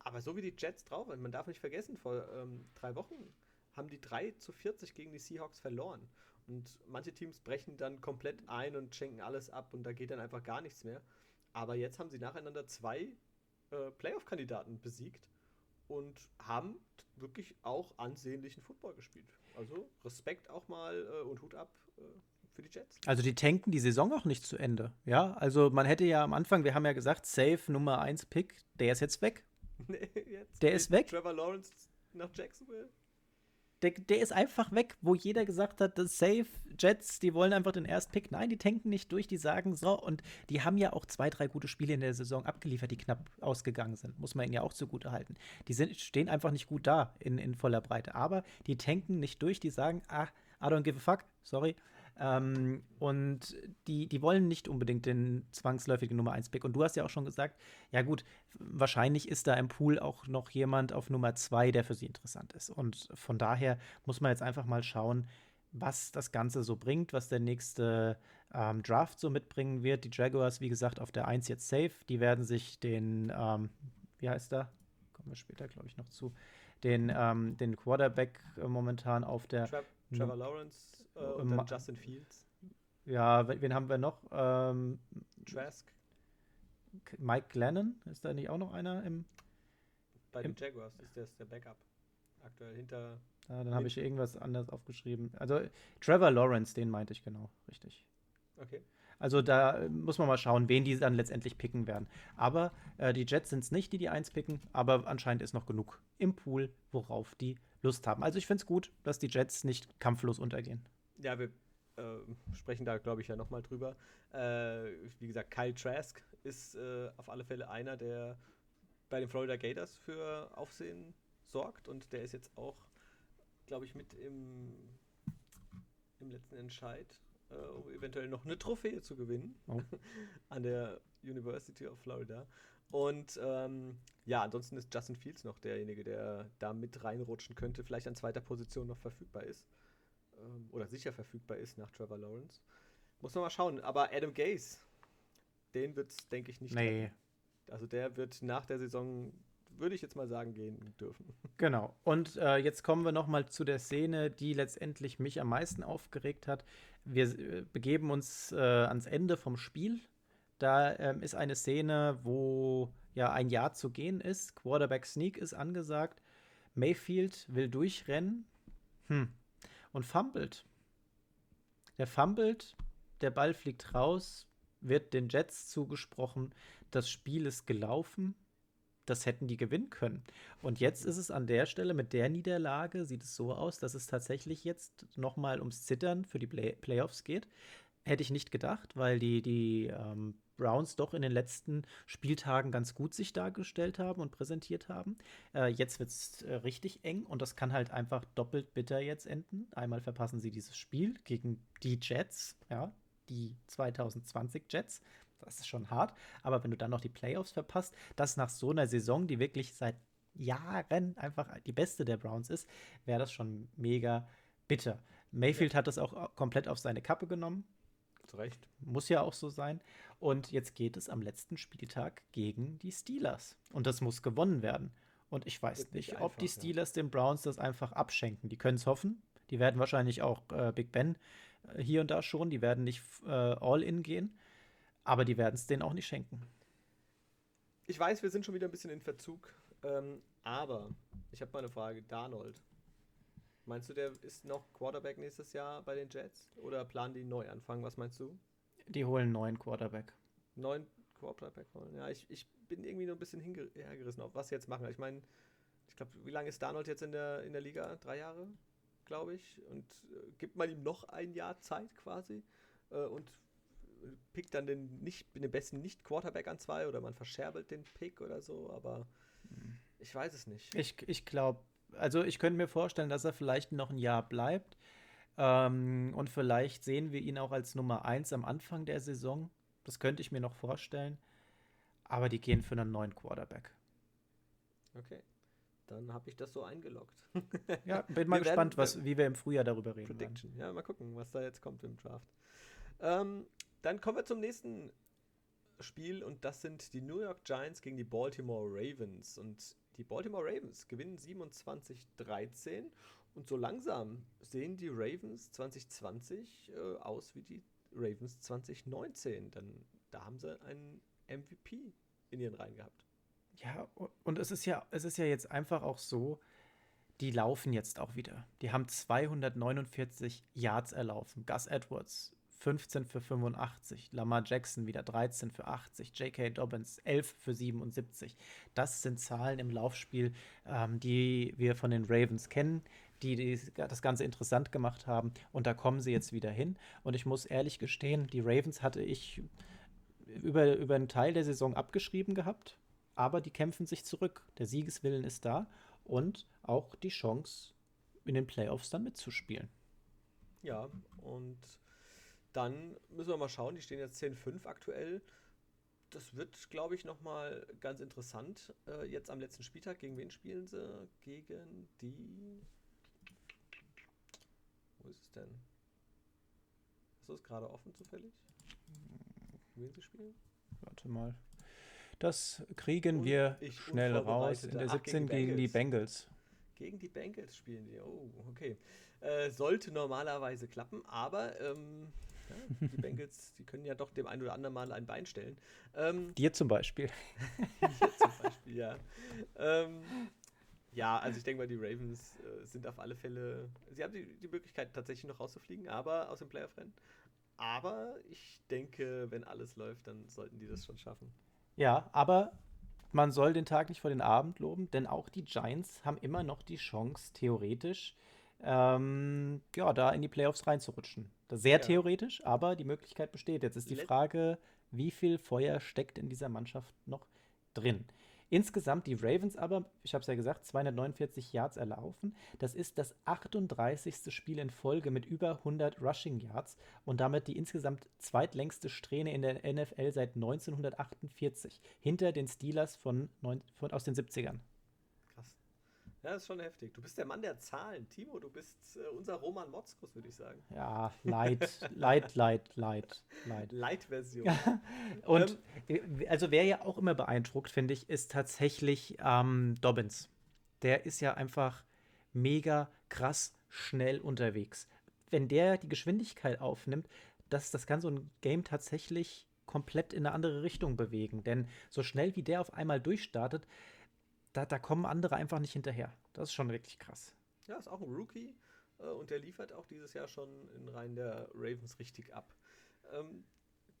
Aber so wie die Jets drauf sind, man darf nicht vergessen, vor ähm, drei Wochen haben die 3 zu 40 gegen die Seahawks verloren. Und manche Teams brechen dann komplett ein und schenken alles ab und da geht dann einfach gar nichts mehr. Aber jetzt haben sie nacheinander zwei äh, Playoff-Kandidaten besiegt und haben wirklich auch ansehnlichen Football gespielt. Also Respekt auch mal äh, und Hut ab äh, für die Jets. Also die tanken die Saison auch nicht zu Ende. Ja, also man hätte ja am Anfang, wir haben ja gesagt, Safe Nummer 1 Pick, der ist jetzt weg. *laughs* Nee, jetzt der ist weg. Trevor Lawrence nach Jacksonville. Der, der, ist einfach weg, wo jeder gesagt hat, das Safe, Jets, die wollen einfach den ersten Pick. Nein, die tanken nicht durch, die sagen so. Und die haben ja auch zwei, drei gute Spiele in der Saison abgeliefert, die knapp ausgegangen sind. Muss man ihnen ja auch zugute halten. Die sind, stehen einfach nicht gut da in, in voller Breite. Aber die tanken nicht durch, die sagen, ah, I don't give a fuck, sorry. Ähm, und die, die wollen nicht unbedingt den zwangsläufigen Nummer 1-Pick. Und du hast ja auch schon gesagt, ja gut, wahrscheinlich ist da im Pool auch noch jemand auf Nummer 2, der für sie interessant ist. Und von daher muss man jetzt einfach mal schauen, was das Ganze so bringt, was der nächste ähm, Draft so mitbringen wird. Die Jaguars, wie gesagt, auf der 1 jetzt safe. Die werden sich den, ähm, wie heißt der? Kommen wir später, glaube ich, noch zu. Den, ähm, den Quarterback äh, momentan auf der. Tra Trevor Lawrence äh, und dann Justin Fields. Ja, wen haben wir noch? Ähm, Trask. Mike Glennon, ist da nicht auch noch einer im. Bei den Jaguars ist das der Backup. Aktuell hinter. Ja, dann habe ich irgendwas anderes aufgeschrieben. Also Trevor Lawrence, den meinte ich genau, richtig. Okay. Also da muss man mal schauen, wen die dann letztendlich picken werden. Aber äh, die Jets sind es nicht, die die Eins picken, aber anscheinend ist noch genug im Pool, worauf die Lust haben. Also ich finde es gut, dass die Jets nicht kampflos untergehen. Ja, wir äh, sprechen da, glaube ich, ja nochmal drüber. Äh, wie gesagt, Kyle Trask ist äh, auf alle Fälle einer, der bei den Florida Gators für Aufsehen sorgt und der ist jetzt auch, glaube ich, mit im, im letzten Entscheid, äh, um eventuell noch eine Trophäe zu gewinnen Oh. *laughs* an der University of Florida. Und ähm, ja, ansonsten ist Justin Fields noch derjenige, der da mit reinrutschen könnte, vielleicht an zweiter Position noch verfügbar ist. Ähm, oder sicher verfügbar ist nach Trevor Lawrence. Muss man mal schauen. Aber Adam Gase, den wird es, denke ich, nicht. Nee, treffen. Also der wird nach der Saison, würde ich jetzt mal sagen, gehen dürfen. *laughs* Genau. Und äh, jetzt kommen wir noch mal zu der Szene, die letztendlich mich am meisten aufgeregt hat. Wir äh, begeben uns äh, ans Ende vom Spiel. Da ähm, ist eine Szene, wo ja ein Jahr zu gehen ist. Quarterback Sneak ist angesagt. Mayfield will durchrennen hm. und fummelt. Der fummelt, der Ball fliegt raus, wird den Jets zugesprochen. Das Spiel ist gelaufen das hätten die gewinnen können. Und jetzt ist es an der Stelle mit der Niederlage, sieht es so aus, dass es tatsächlich jetzt nochmal ums Zittern für die Play Playoffs geht. Hätte ich nicht gedacht, weil die, die ähm, Browns doch in den letzten Spieltagen ganz gut sich dargestellt haben und präsentiert haben. Äh, jetzt wird es äh, richtig eng und das kann halt einfach doppelt bitter jetzt enden. Einmal verpassen sie dieses Spiel gegen die Jets, ja, die 2020 Jets. Das ist schon hart. Aber wenn du dann noch die Playoffs verpasst, das nach so einer Saison, die wirklich seit Jahren einfach die beste der Browns ist, wäre das schon mega bitter. Mayfield ja. hat das auch komplett auf seine Kappe genommen. Zu Recht. Muss ja auch so sein. Und jetzt geht es am letzten Spieltag gegen die Steelers. Und das muss gewonnen werden. Und ich weiß nicht, nicht einfach, ob die Steelers ja. den Browns das einfach abschenken. Die können es hoffen. Die werden wahrscheinlich auch äh, Big Ben äh, hier und da schon. Die werden nicht äh, all in gehen. Aber die werden es denen auch nicht schenken. Ich weiß, wir sind schon wieder ein bisschen in Verzug. Ähm, aber ich habe mal eine Frage. Darnold. Meinst du, der ist noch Quarterback nächstes Jahr bei den Jets? Oder planen die neu anfangen? Was meinst du? Die holen einen neuen Quarterback. Neuen Quarterback holen. Ja, ich, ich bin irgendwie nur ein bisschen hergerissen, auf was sie jetzt machen. Ich meine, ich glaube, wie lange ist Darnold jetzt in der, in der Liga? Drei Jahre, glaube ich. Und äh, gibt man ihm noch ein Jahr Zeit quasi? Äh, und pickt dann den, nicht, den besten Nicht-Quarterback an zwei oder man verscherbelt den Pick oder so, aber ich weiß es nicht. Ich, ich glaube, also ich könnte mir vorstellen, dass er vielleicht noch ein Jahr bleibt. Ähm, und vielleicht sehen wir ihn auch als Nummer 1 am Anfang der Saison. Das könnte ich mir noch vorstellen. Aber die gehen für einen neuen Quarterback. Okay. Dann habe ich das so eingeloggt. *laughs* ja, bin mal wir gespannt, was, wie wir im Frühjahr darüber reden. Prediction. Werden. Ja, mal gucken, was da jetzt kommt im Draft. Ähm, dann kommen wir zum nächsten Spiel und das sind die New York Giants gegen die Baltimore Ravens. Und die Baltimore Ravens gewinnen 27-13 und so langsam sehen die Ravens 2020 äh, aus wie die Ravens 2019. Dann da haben sie einen MVP in ihren Reihen gehabt. Ja, und es ist ja, es ist ja jetzt einfach auch so, die laufen jetzt auch wieder. Die haben 249 Yards erlaufen. Gus Edwards 15 für 85, Lamar Jackson wieder 13 für 80, J.K. Dobbins 11 für 77. Das sind Zahlen im Laufspiel, ähm, die wir von den Ravens kennen, die, die das Ganze interessant gemacht haben. Und da kommen sie jetzt wieder hin. Und ich muss ehrlich gestehen, die Ravens hatte ich über, über einen Teil der Saison abgeschrieben gehabt, aber die kämpfen sich zurück. Der Siegeswillen ist da und auch die Chance, in den Playoffs dann mitzuspielen. Ja, und dann müssen wir mal schauen, die stehen jetzt 10-5 aktuell. Das wird, glaube ich, nochmal ganz interessant. Äh, jetzt am letzten Spieltag, gegen wen spielen sie? Gegen die. Wo ist es denn? Ist das gerade offen zufällig? Wen sie spielen? Warte mal. Das kriegen Und wir schnell raus. In der Ach, 17 gegen die Bengals. Bengals. Gegen die Bengals spielen die. Oh, okay. Äh, sollte normalerweise klappen, aber ähm, ja, die Bengals, die können ja doch dem einen oder anderen Mal ein Bein stellen. Ähm, Dir zum Beispiel. *laughs* hier zum Beispiel, ja. Ähm, ja, also ich denke mal, die Ravens äh, sind auf alle Fälle. Sie haben die, die Möglichkeit, tatsächlich noch rauszufliegen, aber aus dem Playoff-Rennen. Aber ich denke, wenn alles läuft, dann sollten die das schon schaffen. Ja, aber man soll den Tag nicht vor den Abend loben, denn auch die Giants haben immer noch die Chance, theoretisch, ähm, ja, da in die Playoffs reinzurutschen. Das sehr Ja. theoretisch, aber die Möglichkeit besteht. Jetzt ist die Frage, wie viel Feuer steckt in dieser Mannschaft noch drin? Insgesamt die Ravens aber, ich habe es ja gesagt, 249 Yards erlaufen. Das ist das 38. Spiel in Folge mit über 100 Rushing Yards und damit die insgesamt zweitlängste Strähne in der NFL seit 1948, hinter den Steelers von, neun, von aus den 70ern. Ja, das ist schon heftig. Du bist der Mann der Zahlen. Timo, du bist äh, unser Roman Motzkus, würde ich sagen. Ja, leid, leid, leid, leid, leid. Light-Version. Und äh, also wer ja auch immer beeindruckt, finde ich, ist tatsächlich ähm, Dobbins. Der ist ja einfach mega krass schnell unterwegs. Wenn der die Geschwindigkeit aufnimmt, das, das kann so ein Game tatsächlich komplett in eine andere Richtung bewegen. Denn so schnell wie der auf einmal durchstartet, da, da kommen andere einfach nicht hinterher. Das ist schon wirklich krass. Ja, ist auch ein Rookie äh, und der liefert auch dieses Jahr schon in Reihen der Ravens richtig ab. Ähm,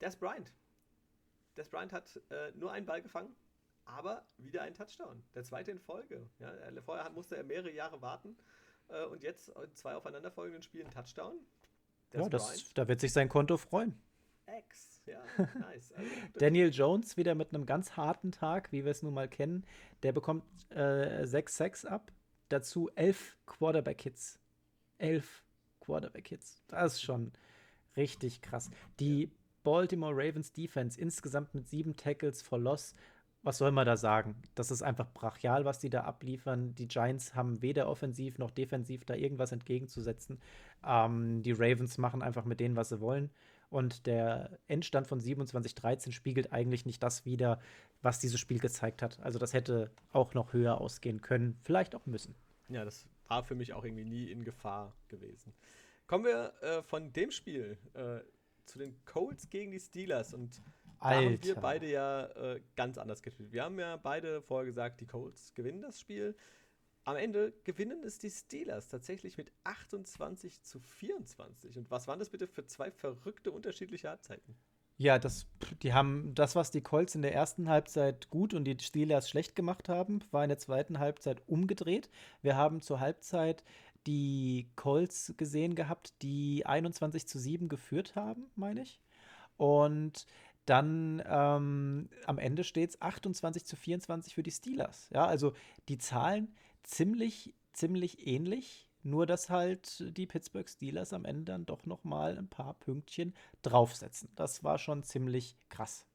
Des Bryant. Des Bryant hat äh, nur einen Ball gefangen, aber wieder ein Touchdown. Der zweite in Folge. Ja, er, vorher hat- musste er mehrere Jahre warten äh, und jetzt in zwei aufeinanderfolgenden Spielen Touchdown. Des ja, das, da wird sich sein Konto freuen. X. Ja, *laughs* nice. Also, Daniel Jones wieder mit einem ganz harten Tag, wie wir es nun mal kennen. Der bekommt äh, 6 Sacks ab, dazu 11 Quarterback-Hits. 11 Quarterback-Hits. Das ist schon richtig krass. Die Baltimore Ravens Defense insgesamt mit sieben Tackles for Loss. Was soll man da sagen? Das ist einfach brachial, was die da abliefern. Die Giants haben weder offensiv noch defensiv da irgendwas entgegenzusetzen. Ähm, die Ravens machen einfach mit denen, was sie wollen. Und der Endstand von 27-13 spiegelt eigentlich nicht das wider, was dieses Spiel gezeigt hat. Also das hätte auch noch höher ausgehen können, vielleicht auch müssen. Ja, das war für mich auch irgendwie nie in Gefahr gewesen. Kommen wir äh, von dem Spiel äh, zu den Colts gegen die Steelers und da haben wir Alter. beide ja äh, ganz anders gespielt. Wir haben ja beide vorher gesagt, die Colts gewinnen das Spiel. Am Ende gewinnen es die Steelers tatsächlich mit 28 zu 24. Und was waren das bitte für zwei verrückte unterschiedliche Halbzeiten? Ja, das, die haben das, was die Colts in der ersten Halbzeit gut und die Steelers schlecht gemacht haben, war in der zweiten Halbzeit umgedreht. Wir haben zur Halbzeit die Colts gesehen gehabt, die 21 zu 7 geführt haben, meine ich. Und dann ähm, am Ende steht es 28 zu 24 für die Steelers. Ja, also die Zahlen ziemlich, ziemlich ähnlich, nur dass halt die Pittsburgh Steelers am Ende dann doch noch mal ein paar Pünktchen draufsetzen. Das war schon ziemlich krass.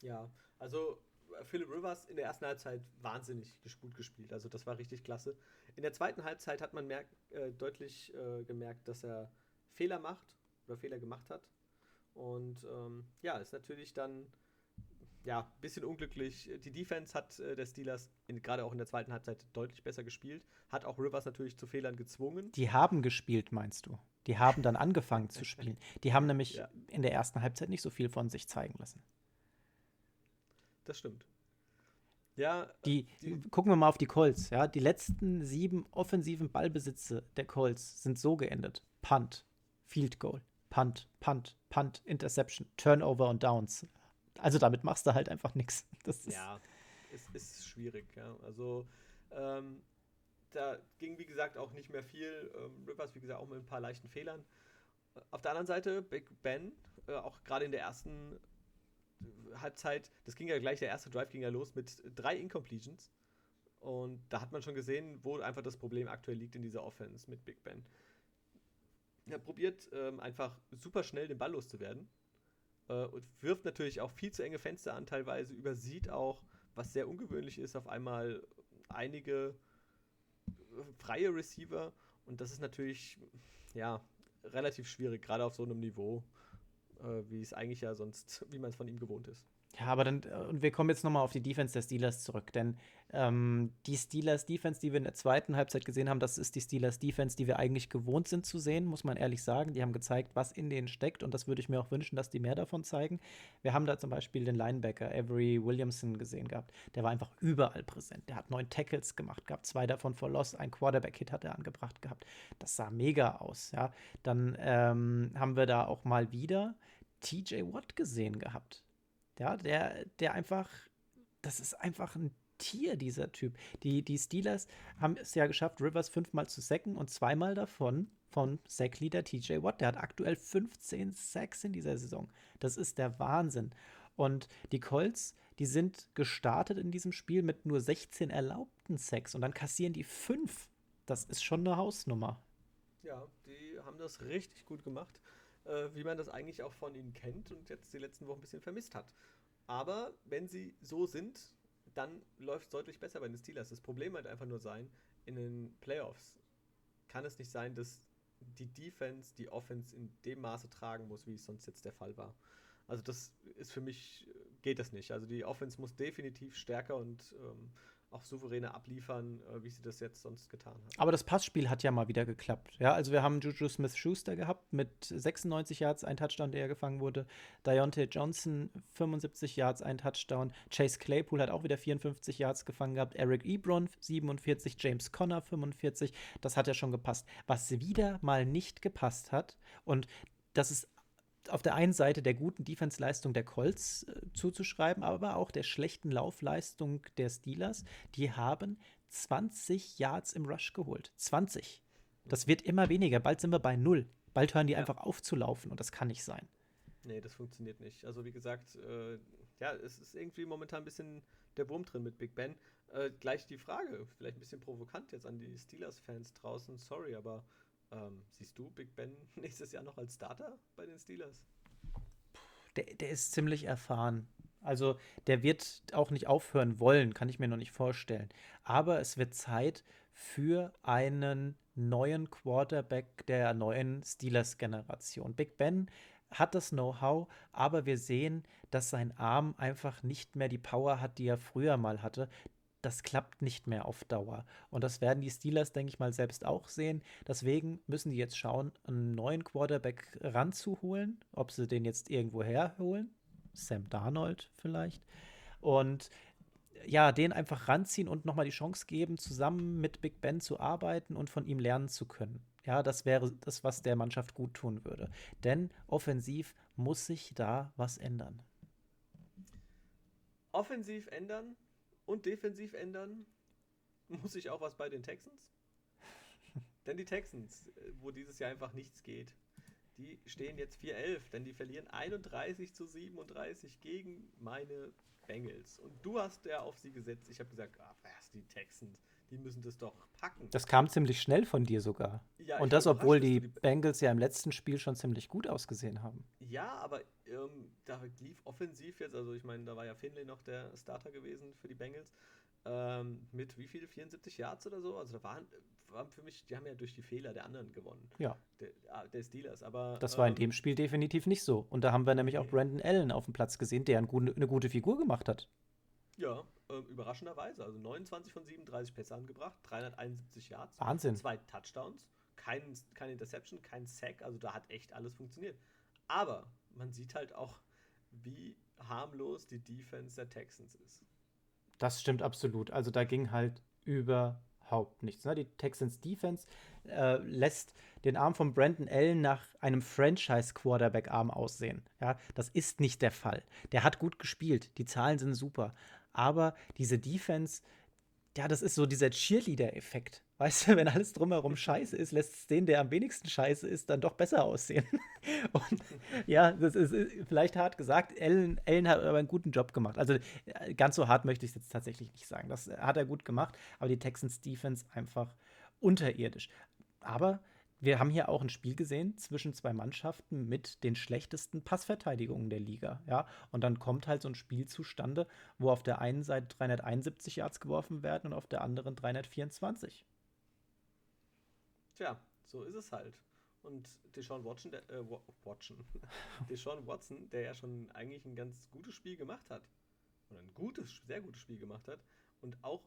Ja, also äh, Philip Rivers in der ersten Halbzeit wahnsinnig gut gespielt. Also das war richtig klasse. In der zweiten Halbzeit hat man merk, äh, deutlich äh, gemerkt, dass er Fehler macht oder Fehler gemacht hat. Und ähm, ja, ist natürlich dann ja ein bisschen unglücklich. Die Defense hat äh, der Steelers gerade auch in der zweiten Halbzeit deutlich besser gespielt. Hat auch Rivers natürlich zu Fehlern gezwungen. Die haben gespielt, meinst du? Die haben dann angefangen zu spielen. Die haben *laughs* nämlich Ja. in der ersten Halbzeit nicht so viel von sich zeigen lassen. Das stimmt. Ja, Die, Die- gucken wir mal auf die Colts. Ja, die letzten sieben offensiven Ballbesitze der Colts sind so geendet: Punt, Field Goal, Punt, Punt, Punt, Interception, Turnover und Downs. Also damit machst du halt einfach nichts. *laughs* Ja, es ist schwierig, ja. Also, ähm, da ging, wie gesagt, auch nicht mehr viel. Ähm, Rivers, wie gesagt, auch mit ein paar leichten Fehlern. Auf der anderen Seite, Big Ben, äh, auch gerade in der ersten Halbzeit, das ging ja gleich, der erste Drive ging ja los mit drei Incompletions. Und da hat man schon gesehen, wo einfach das Problem aktuell liegt in dieser Offense mit Big Ben. er probiert ähm, einfach super schnell den Ball loszuwerden äh, und wirft natürlich auch viel zu enge Fenster an, teilweise übersieht auch, was sehr ungewöhnlich ist, auf einmal einige äh, freie Receiver und das ist natürlich, ja, relativ schwierig, gerade auf so einem Niveau, äh, wie es eigentlich ja sonst, *laughs* wie man es von ihm gewohnt ist. Ja, aber dann, äh, und wir kommen jetzt nochmal auf die Defense der Steelers zurück, denn ähm, die Steelers Defense, die wir in der zweiten Halbzeit gesehen haben, das ist die Steelers Defense, die wir eigentlich gewohnt sind zu sehen, muss man ehrlich sagen. Die haben gezeigt, was in denen steckt und das würde ich mir auch wünschen, dass die mehr davon zeigen. Wir haben da zum Beispiel den Linebacker Avery Williamson gesehen gehabt. Der war einfach überall präsent. Der hat neun Tackles gemacht gehabt, zwei davon for Loss, ein Quarterback-Hit hat er angebracht gehabt. Das sah mega aus, ja. Dann ähm, haben wir da auch mal wieder TJ Watt gesehen gehabt ja, der, der einfach, das ist einfach ein Tier, dieser Typ. Die, die Steelers haben es ja geschafft, Rivers fünfmal zu sacken und zweimal davon von Sackleader TJ Watt. Der hat aktuell 15 Sacks in dieser Saison. Das ist der Wahnsinn. Und die Colts, die sind gestartet in diesem Spiel mit nur 16 erlaubten Sacks und dann kassieren die fünf. Das ist schon eine Hausnummer. Ja, die haben das richtig gut gemacht äh, wie man das eigentlich auch von ihnen kennt und jetzt die letzten Wochen ein bisschen vermisst hat. Aber wenn sie so sind, dann läuft es deutlich besser bei den Steelers. Das Problem wird einfach nur sein, in den Playoffs kann es nicht sein, dass die Defense die Offense in dem Maße tragen muss, wie es sonst jetzt der Fall war. Also das ist für mich, geht das nicht. Also die Offense muss definitiv stärker und ähm, auch souveräner abliefern, äh, wie sie das jetzt sonst getan hat. Aber das Passspiel hat ja mal wieder geklappt. Ja, also wir haben Juju Smith-Schuster gehabt mit 96 Yards, ein Touchdown, der gefangen wurde. Deontay Johnson 75 Yards, ein Touchdown. Chase Claypool hat auch wieder 54 Yards gefangen gehabt. Eric Ebron 47, James Conner 45. Das hat ja schon gepasst. Was wieder mal nicht gepasst hat und das ist auf der einen Seite der guten Defense-Leistung der Colts äh, zuzuschreiben, aber auch der schlechten Laufleistung der Steelers. Die haben 20 Yards im Rush geholt. 20. Das wird immer weniger. Bald sind wir bei null. Bald hören die ja. einfach auf zu laufen und das kann nicht sein. Nee, das funktioniert nicht. Also wie gesagt, äh, ja, es ist irgendwie momentan ein bisschen der Wurm drin mit Big Ben. Äh, gleich die Frage, vielleicht ein bisschen provokant jetzt an die Steelers-Fans draußen, sorry, aber ähm, siehst du Big Ben *laughs* nächstes Jahr noch als Starter bei den Steelers? Der, der ist ziemlich erfahren. Also der wird auch nicht aufhören wollen, kann ich mir noch nicht vorstellen. Aber es wird Zeit für einen neuen Quarterback der neuen Steelers-Generation. Big Ben hat das Know-how, aber wir sehen, dass sein Arm einfach nicht mehr die Power hat, die er früher mal hatte das klappt nicht mehr auf Dauer. Und das werden die Steelers, denke ich mal, selbst auch sehen. Deswegen müssen die jetzt schauen, einen neuen Quarterback ranzuholen, ob sie den jetzt irgendwo herholen. Sam Darnold vielleicht. Und ja, den einfach ranziehen und nochmal die Chance geben, zusammen mit Big Ben zu arbeiten und von ihm lernen zu können. Ja, das wäre das, was der Mannschaft gut tun würde. Denn offensiv muss sich da was ändern. Offensiv ändern und defensiv ändern, muss ich auch was bei den Texans. *laughs* denn die Texans, äh, wo dieses Jahr einfach nichts geht, die stehen jetzt 4-11, denn die verlieren 31 zu 37 gegen meine Bengals. Und du hast ja auf sie gesetzt. Ich habe gesagt, ah, was, die Texans, die müssen das doch packen. Das kam ziemlich schnell von dir sogar. Ja, und das, obwohl die, die Bengals ja im letzten Spiel schon ziemlich gut ausgesehen haben. Ja, aber ähm, da lief offensiv jetzt, also ich meine, da war ja Finlay noch der Starter gewesen für die Bengals. Ähm, mit wie viel? 74 Yards oder so? Also da waren, waren für mich, die haben ja durch die Fehler der anderen gewonnen. Ja. Der, ah, der Steelers, aber. Das war ähm, in dem Spiel definitiv nicht so. Und da haben wir nämlich auch Brandon Allen auf dem Platz gesehen, der eine gute, eine gute Figur gemacht hat. Ja, äh, überraschenderweise. Also 29 von 37 Pässe angebracht, 371 Yards. Wahnsinn. Zwei Touchdowns, kein, keine Interception, kein Sack. Also da hat echt alles funktioniert. Aber man sieht halt auch, wie harmlos die Defense der Texans ist. Das stimmt absolut. Also da ging halt überhaupt nichts. Ne? Die Texans Defense äh, lässt den Arm von Brandon Allen nach einem Franchise-Quarterback-Arm aussehen. Ja, das ist nicht der Fall. Der hat gut gespielt. Die Zahlen sind super. Aber diese Defense, ja, das ist so dieser Cheerleader-Effekt. *laughs* Weißt du, wenn alles drumherum scheiße ist, lässt es den, der am wenigsten scheiße ist, dann doch besser aussehen. *laughs* Und ja, das ist vielleicht hart gesagt. Ellen, Ellen hat aber einen guten Job gemacht. Also äh, ganz so hart möchte ich es jetzt tatsächlich nicht sagen. Das hat er gut gemacht, aber die Texans Defense einfach unterirdisch. Aber wir haben hier auch ein Spiel gesehen zwischen zwei Mannschaften mit den schlechtesten Passverteidigungen der Liga. Ja? Und dann kommt halt so ein Spiel zustande, wo auf der einen Seite 371 Yards geworfen werden und auf der anderen 324. Tja, so ist es halt. Und Deshaun Watson, der, äh, Watson, *laughs* Deshaun Watson, der ja schon eigentlich ein ganz gutes Spiel gemacht hat, oder ein gutes, sehr gutes Spiel gemacht hat, und auch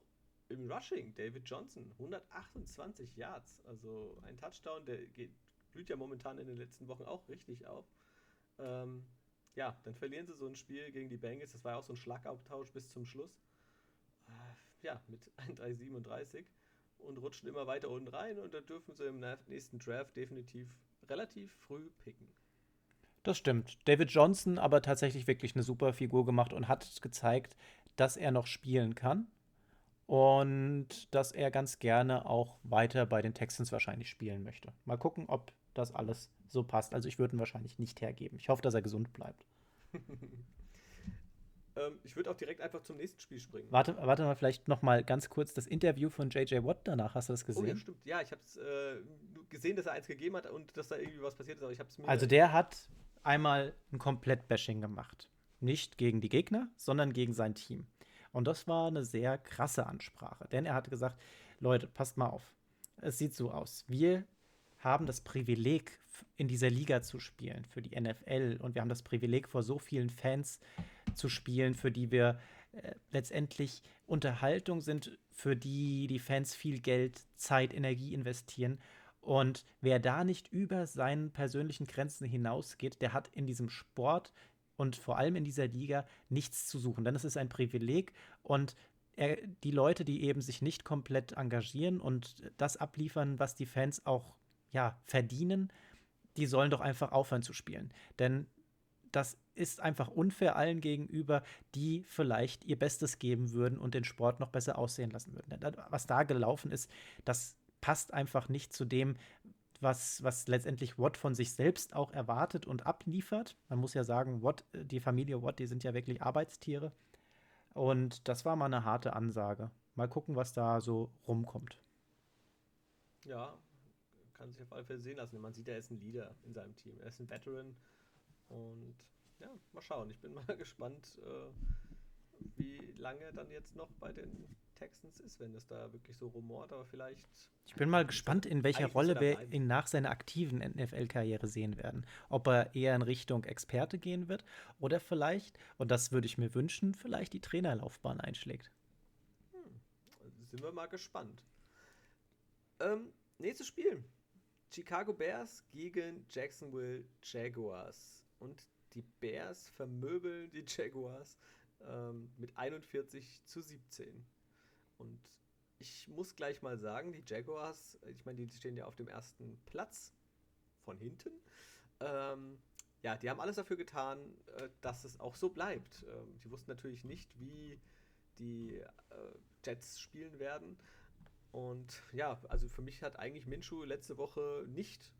im Rushing, David Johnson, 128 Yards, also ein Touchdown, der geht, blüht ja momentan in den letzten Wochen auch richtig auf. Ähm, ja, dann verlieren sie so ein Spiel gegen die Bengals, das war ja auch so ein Schlagabtausch bis zum Schluss. Äh, ja, mit *laughs* 1,37 und rutschen immer weiter unten rein und da dürfen sie im nächsten Draft definitiv relativ früh picken. Das stimmt. David Johnson aber tatsächlich wirklich eine super Figur gemacht und hat gezeigt, dass er noch spielen kann und dass er ganz gerne auch weiter bei den Texans wahrscheinlich spielen möchte. Mal gucken, ob das alles so passt. Also ich würde ihn wahrscheinlich nicht hergeben. Ich hoffe, dass er gesund bleibt. *laughs* ähm, ich würde auch direkt einfach zum nächsten Spiel springen. Warte, warte mal, vielleicht noch mal ganz kurz das Interview von JJ Watt danach. Hast du das gesehen? Oh ja, stimmt. Ja, ich habe es äh, gesehen, dass er eins gegeben hat und dass da irgendwie was passiert ist, aber ich habe es mir Also der hat einmal ein Komplett-Bashing gemacht. Nicht gegen die Gegner, sondern gegen sein Team. Und das war eine sehr krasse Ansprache, denn er hat gesagt, Leute, passt mal auf. Es sieht so aus. Wir haben das Privileg, in dieser Liga zu spielen, für die NFL. Und wir haben das Privileg, vor so vielen Fans zu spielen, für die wir äh, letztendlich Unterhaltung sind, für die die Fans viel Geld, Zeit, Energie investieren. Und wer da nicht über seinen persönlichen Grenzen hinausgeht, der hat in diesem Sport und vor allem in dieser Liga nichts zu suchen. Denn es ist ein Privileg und er, die Leute, die eben sich nicht komplett engagieren und das abliefern, was die Fans auch ja, verdienen, die sollen doch einfach aufhören zu spielen. Denn das ist einfach unfair allen gegenüber, die vielleicht ihr Bestes geben würden und den Sport noch besser aussehen lassen würden. Denn was da gelaufen ist, das passt einfach nicht zu dem, was, was letztendlich Watt von sich selbst auch erwartet und abliefert. Man muss ja sagen, Watt, die Familie Watt, die sind ja wirklich Arbeitstiere. Und das war mal eine harte Ansage. Mal gucken, was da so rumkommt. Ja, kann sich auf alle Fälle sehen lassen. Man sieht, er ist ein Leader in seinem Team. Er ist ein Veteran. Und ja, mal schauen. Ich bin *laughs* mal gespannt, äh, wie lange dann jetzt noch bei den Texans ist, wenn es da wirklich so rumort, aber vielleicht. Ich bin mal gespannt, in welcher Rolle wir ihn nach seiner aktiven NFL-Karriere sehen werden. Ob er eher in Richtung Experte gehen wird oder vielleicht, und das würde ich mir wünschen, vielleicht die Trainerlaufbahn einschlägt. Hm, sind wir mal gespannt. Ähm, nächstes Spiel. Chicago Bears gegen Jacksonville Jaguars. Und die Bears vermöbeln die Jaguars ähm, mit 41 zu 17. Und ich muss gleich mal sagen, die Jaguars, ich meine, die stehen ja auf dem ersten Platz von hinten. Ähm, ja, die haben alles dafür getan, äh, dass es auch so bleibt. Ähm, die wussten natürlich nicht, wie die äh, Jets spielen werden. Und ja, also für mich hat eigentlich Minshu letzte Woche nicht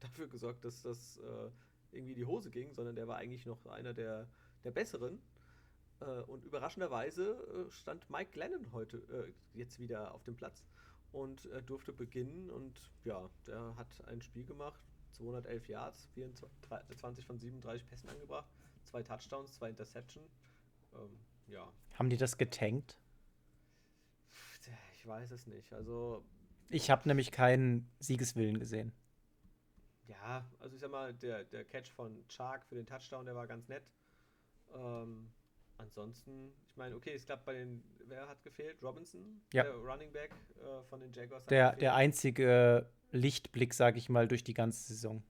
dafür gesorgt, dass das äh, irgendwie die Hose ging, sondern der war eigentlich noch einer der, der besseren. Äh, und überraschenderweise äh, stand Mike Glennon heute äh, jetzt wieder auf dem Platz und durfte beginnen. Und ja, der hat ein Spiel gemacht, 211 Yards, 24 von 37 Pässen angebracht, zwei Touchdowns, zwei Interception. Ähm, ja. Haben die das getankt? Ich weiß es nicht. Also. Ich habe nämlich keinen Siegeswillen gesehen. Ja, also ich sag mal, der, der Catch von Chark für den Touchdown, der war ganz nett. Ähm, ansonsten, ich meine, okay, es klappt bei den, wer hat gefehlt? Robinson, ja. der Running Back äh, von den Jaguars. Der, der einzige Lichtblick, sage ich mal, durch die ganze Saison.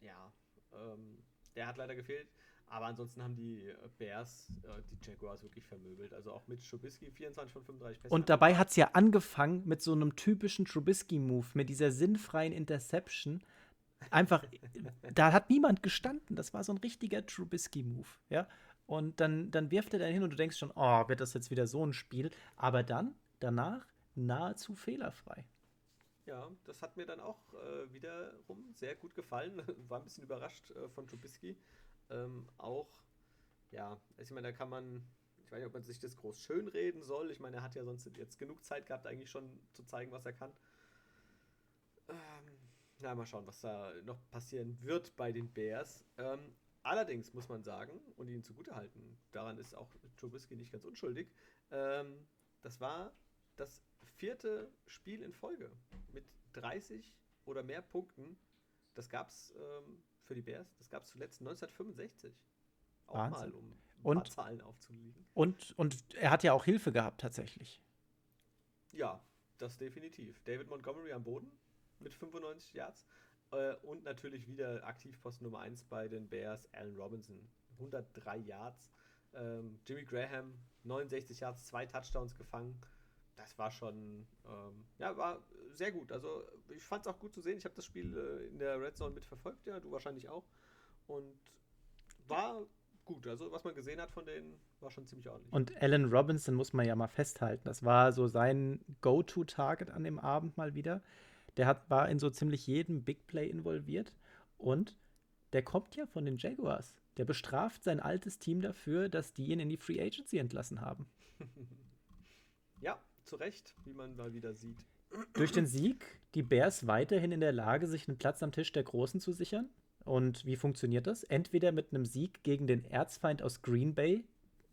Ja, ähm, der hat leider gefehlt. Aber ansonsten haben die Bears äh, die Jaguars wirklich vermöbelt. Also auch mit Trubisky 24 von 35 Pässen. Und dabei hat es ja angefangen mit so einem typischen Trubisky-Move, mit dieser sinnfreien Interception. Einfach, *laughs* da hat niemand gestanden. Das war so ein richtiger Trubisky-Move. Ja? Und dann, dann wirft er dann hin und du denkst schon, oh, wird das jetzt wieder so ein Spiel. Aber dann, danach, nahezu fehlerfrei. Ja, das hat mir dann auch äh, wiederum sehr gut gefallen. *laughs* War ein bisschen überrascht äh, von Trubisky. Ähm, auch, ja, ich meine, da kann man, ich weiß nicht, ob man sich das groß schönreden soll. Ich meine, er hat ja sonst jetzt genug Zeit gehabt, eigentlich schon zu zeigen, was er kann. Ähm, Na, mal schauen, was da noch passieren wird bei den Bears. Ähm, allerdings muss man sagen, und ihnen zugutehalten, daran ist auch Trubisky nicht ganz unschuldig, ähm, das war das vierte Spiel in Folge mit 30 oder mehr Punkten. Das gab es ähm, für die Bears, das gab es zuletzt 1965. Auch Wahnsinn. mal, um Und- paar Zahlen aufzulegen. Und, und er hat ja auch Hilfe gehabt, tatsächlich. Ja, das definitiv. David Montgomery am Boden mit 95 Yards. Äh, und natürlich wieder Aktivpost Nummer 1 bei den Bears, Allen Robinson. 103 Yards. Ähm, Jimmy Graham, 69 Yards, zwei Touchdowns gefangen. Das war schon, ähm, ja, war sehr gut. Also ich fand es auch gut zu sehen. Ich habe das Spiel äh, in der Red Zone mitverfolgt, ja, du wahrscheinlich auch. Und war gut. Also was man gesehen hat von denen, war schon ziemlich ordentlich. Und Allen Robinson muss man ja mal festhalten. Das war so sein Go-To-Target an dem Abend mal wieder. Der hat, war in so ziemlich jedem Big Play involviert. Und der kommt ja von den Jaguars. Der bestraft sein altes Team dafür, dass die ihn in die Free Agency entlassen haben. ja, zu Recht, wie man mal wieder sieht. Durch den Sieg die Bears weiterhin in der Lage, sich einen Platz am Tisch der Großen zu sichern. Und wie funktioniert das? Entweder mit einem Sieg gegen den Erzfeind aus Green Bay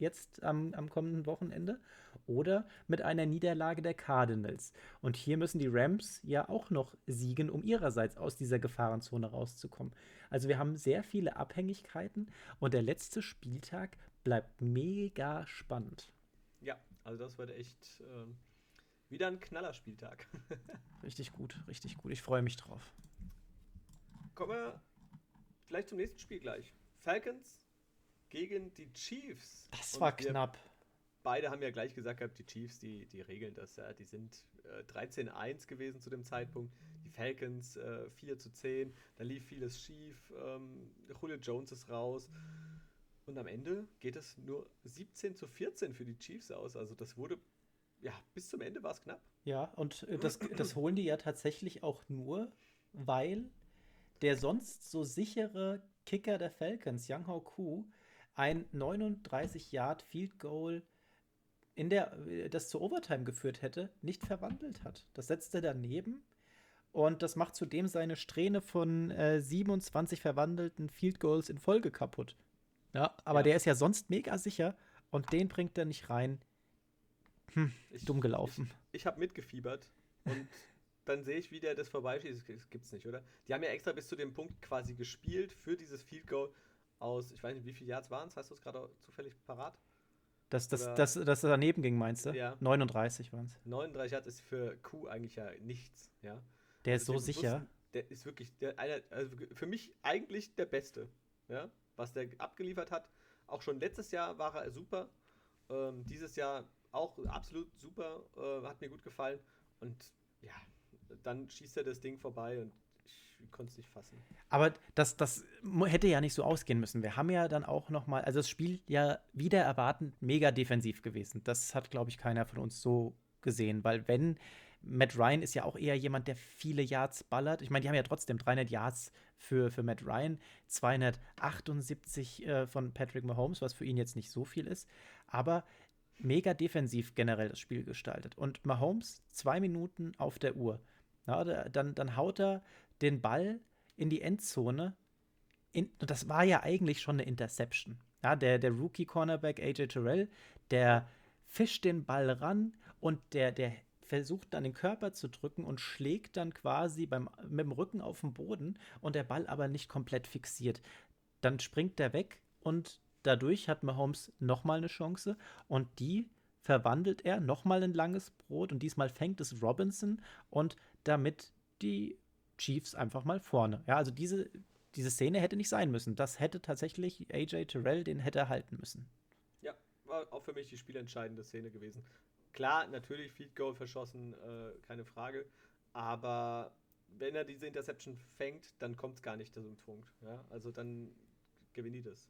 jetzt am, am kommenden Wochenende oder mit einer Niederlage der Cardinals. Und hier müssen die Rams ja auch noch siegen, um ihrerseits aus dieser Gefahrenzone rauszukommen. Also wir haben sehr viele Abhängigkeiten und der letzte Spieltag bleibt mega spannend. Ja, also das wird echt ähm, wieder ein Knallerspieltag. *laughs* Richtig gut, richtig gut. Ich freue mich drauf. Kommen wir vielleicht zum nächsten Spiel gleich. Falcons gegen die Chiefs. Das Und war knapp. Beide haben ja gleich gesagt gehabt, die Chiefs, die, die regeln das. Ja. Die sind äh, 13-1 gewesen zu dem Zeitpunkt. Die Falcons äh, 4 zu 10. Da lief vieles schief. Ähm, Julio Jones ist raus. Und am Ende geht es nur 17 zu 14 für die Chiefs aus. Also das wurde, ja, bis zum Ende war es knapp. Ja, und äh, das, das holen die ja tatsächlich auch nur, weil der sonst so sichere Kicker der Falcons, Young Ho Koo, ein 39 Yard Field Goal in der äh, das zur Overtime geführt hätte, nicht verwandelt hat. Das setzt er daneben und das macht zudem seine Strähne von äh, 27 verwandelten Field Goals in Folge kaputt. Ja, aber Ja. der ist ja sonst mega sicher und den bringt er nicht rein. Ich, Dumm gelaufen. Ich, ich habe mitgefiebert und *laughs* dann sehe ich, wie der das vorbeischießt. Das gibt's nicht, oder? Die haben ja extra bis zu dem Punkt quasi gespielt für dieses Field Goal aus, ich weiß nicht, wie viele Yards waren es? Hast du es gerade zufällig parat? Dass das, Oder- das, das daneben ging, meinst du? Ja. 39 waren es. 39 Yards ist für Q eigentlich ja nichts, ja. Der ist so sicher. wussten- Der ist wirklich der, einer, also für mich eigentlich der Beste, ja, was der abgeliefert hat. Auch schon letztes Jahr war er super. Ähm, dieses Jahr auch absolut super, äh, hat mir gut gefallen. Und ja, dann schießt er das Ding vorbei und konnte es nicht fassen. Aber das, das hätte ja nicht so ausgehen müssen. Wir haben ja dann auch noch mal, also das Spiel ja wieder erwartend mega defensiv gewesen. Das hat, glaube ich, keiner von uns so gesehen, weil wenn Matt Ryan ist ja auch eher jemand, der viele Yards ballert. Ich meine, die haben ja trotzdem 300 Yards für, für Matt Ryan, 278 äh, von Patrick Mahomes, was für ihn jetzt nicht so viel ist, aber mega defensiv generell das Spiel gestaltet. Und Mahomes zwei Minuten auf der Uhr. Ja, da- dann, dann haut er den Ball in die Endzone. In, das war ja eigentlich schon eine Interception. Ja, der, der Rookie-Cornerback AJ Terrell, der fischt den Ball ran und der, der versucht dann den Körper zu drücken und schlägt dann quasi beim, mit dem Rücken auf den Boden und der Ball aber nicht komplett fixiert. Dann springt der weg und dadurch hat Mahomes nochmal eine Chance und die verwandelt er nochmal in langes Brot und diesmal fängt es Robinson und damit die Chiefs einfach mal vorne. Ja, also diese, diese Szene hätte nicht sein müssen. Das hätte tatsächlich AJ Terrell, den hätte er halten müssen. Ja, war auch für mich die spielentscheidende Szene gewesen. Klar, natürlich Field Goal verschossen, äh, keine Frage. Aber wenn er diese Interception fängt, dann kommt es gar nicht zu Punkt. Ja? Also dann gewinnt die das.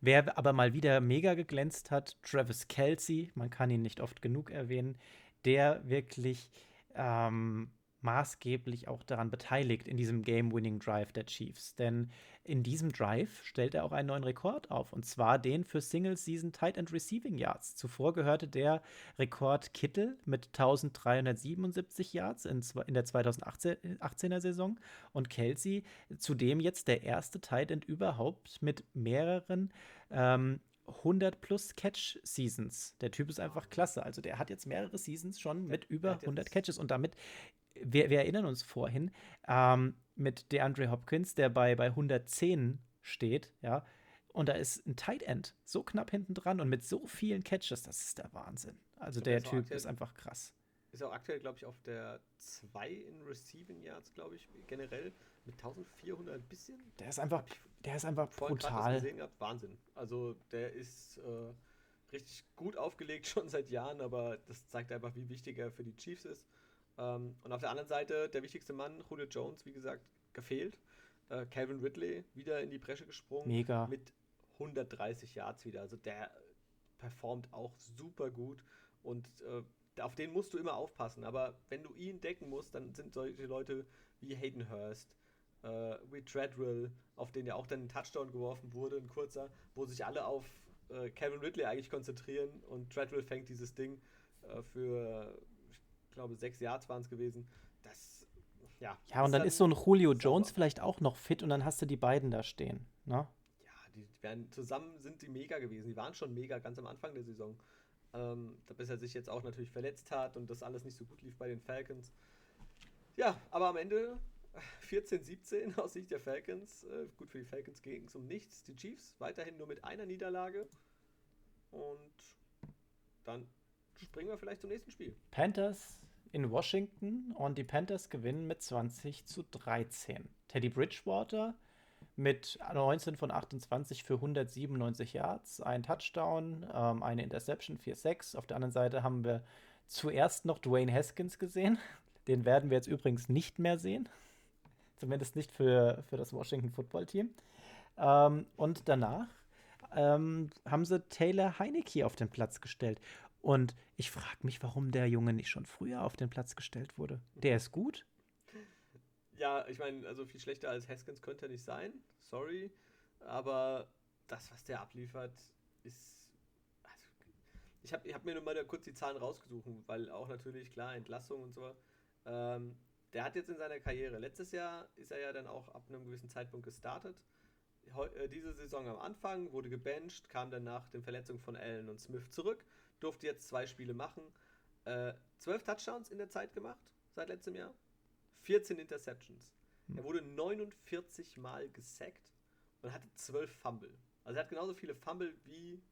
Wer aber mal wieder mega geglänzt hat, Travis Kelsey, man kann ihn nicht oft genug erwähnen, der wirklich ähm, maßgeblich auch daran beteiligt in diesem Game-Winning-Drive der Chiefs. Denn in diesem Drive stellt er auch einen neuen Rekord auf, und zwar den für Single-Season Tight End Receiving Yards. Zuvor gehörte der Rekord Kittel mit 1377 Yards in, in der 2018er Saison und Kelsey zudem jetzt der erste Tight End überhaupt mit mehreren ähm, 100 plus Catch Seasons. Der Typ ist einfach klasse. Also der hat jetzt mehrere Seasons schon mit über 100 Catches und damit wir, wir erinnern uns vorhin, ähm, mit DeAndre Hopkins, der bei, bei 110 steht, ja, und da ist ein Tight End so knapp hinten dran und mit so vielen Catches, das ist der Wahnsinn. Also der Typ aktuell, ist einfach krass. Ist auch aktuell, glaube ich, auf der 2 in Receiving Yards, glaube ich, generell mit 1400 ein bisschen. Der ist einfach, der ist einfach brutal. Gesehen gehabt. Wahnsinn. Also der ist äh, richtig gut aufgelegt *laughs* schon seit Jahren, aber das zeigt einfach, wie wichtig er für die Chiefs ist. Ähm, und auf der anderen Seite der wichtigste Mann, Julio Jones, wie gesagt, gefehlt. Äh, Calvin Ridley wieder in die Bresche gesprungen. Mega. Mit 130 Yards wieder. Also der performt auch super gut und äh, auf den musst du immer aufpassen. Aber wenn du ihn decken musst, dann sind solche Leute wie Hayden Hurst, äh, wie Treadwell, auf den ja auch dann ein Touchdown geworfen wurde, ein kurzer, wo sich alle auf äh, Calvin Ridley eigentlich konzentrieren und Treadwell fängt dieses Ding äh, für glaube, sechs Yards waren es gewesen. Das, ja. Ja, und dann, ist so ein Julio Jones vielleicht auch noch fit und dann hast du die beiden da stehen, ne? Ja, die werden zusammen sind die mega gewesen. Die waren schon mega ganz am Anfang der Saison. Ähm, bis er sich jetzt auch natürlich verletzt hat und das alles nicht so gut lief bei den Falcons. Ja, aber am Ende *laughs* 14-17 aus Sicht der Falcons. Äh, gut für die Falcons ging es um nichts. Die Chiefs weiterhin nur mit einer Niederlage. Und dann springen wir vielleicht zum nächsten Spiel. Panthers in Washington und die Panthers gewinnen mit 20 zu 13. Teddy Bridgewater mit 19 von 28 für 197 Yards, ein Touchdown, ähm, eine Interception 4-6. Auf der anderen Seite haben wir zuerst noch Dwayne Haskins gesehen. Den werden wir jetzt übrigens nicht mehr sehen. Zumindest nicht für, für das Washington Football Team. Ähm, und danach ähm, haben sie Taylor Heineke auf den Platz gestellt. Und ich frage mich, warum der Junge nicht schon früher auf den Platz gestellt wurde. Der ist gut. Ja, ich meine, also viel schlechter als Haskins könnte er nicht sein. Sorry. Aber das, was der abliefert, ist. Also, ich habe ich hab mir nur mal kurz die Zahlen rausgesucht, weil auch natürlich, klar, Entlassung und so. Ähm, der hat jetzt in seiner Karriere, letztes Jahr ist er ja dann auch ab einem gewissen Zeitpunkt gestartet. Heu, äh, diese Saison am Anfang wurde gebencht, kam dann nach den Verletzungen von Allen und Smith zurück durfte jetzt zwei Spiele machen. Äh, zwölf Touchdowns in der Zeit gemacht, seit letztem Jahr. 14 Interceptions. Hm. Er wurde 49 Mal gesackt und hatte zwölf Fumble. Also er hat genauso viele Fumble wie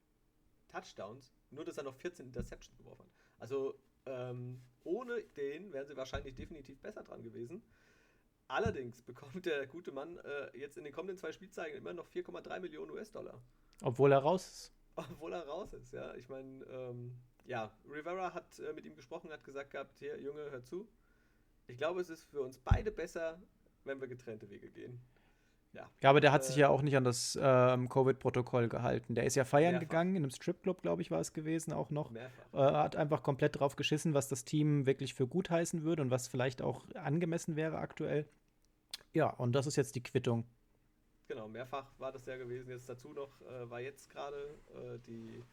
Touchdowns, nur dass er noch 14 Interceptions geworfen hat. Also ähm, ohne den wären sie wahrscheinlich definitiv besser dran gewesen. Allerdings bekommt der gute Mann äh, jetzt in den kommenden zwei Spielzeigen immer noch 4,3 Millionen US-Dollar. Obwohl er raus ist. Obwohl er raus ist, ja. Ich meine, ähm, ja, Rivera hat äh, mit ihm gesprochen, hat gesagt gehabt, hier, Junge, hör zu. Ich glaube, es ist für uns beide besser, wenn wir getrennte Wege gehen. Ja, ja aber der hat äh, sich ja auch nicht an das ähm, Covid-Protokoll gehalten. Der ist ja feiern mehrfach. gegangen, in einem Stripclub, glaube ich, war es gewesen, auch noch. Äh, hat einfach komplett drauf geschissen, was das Team wirklich für gut heißen würde und was vielleicht auch angemessen wäre aktuell. Ja, und das ist jetzt die Quittung. Genau, mehrfach war das ja gewesen. Jetzt dazu noch äh, war jetzt gerade äh, die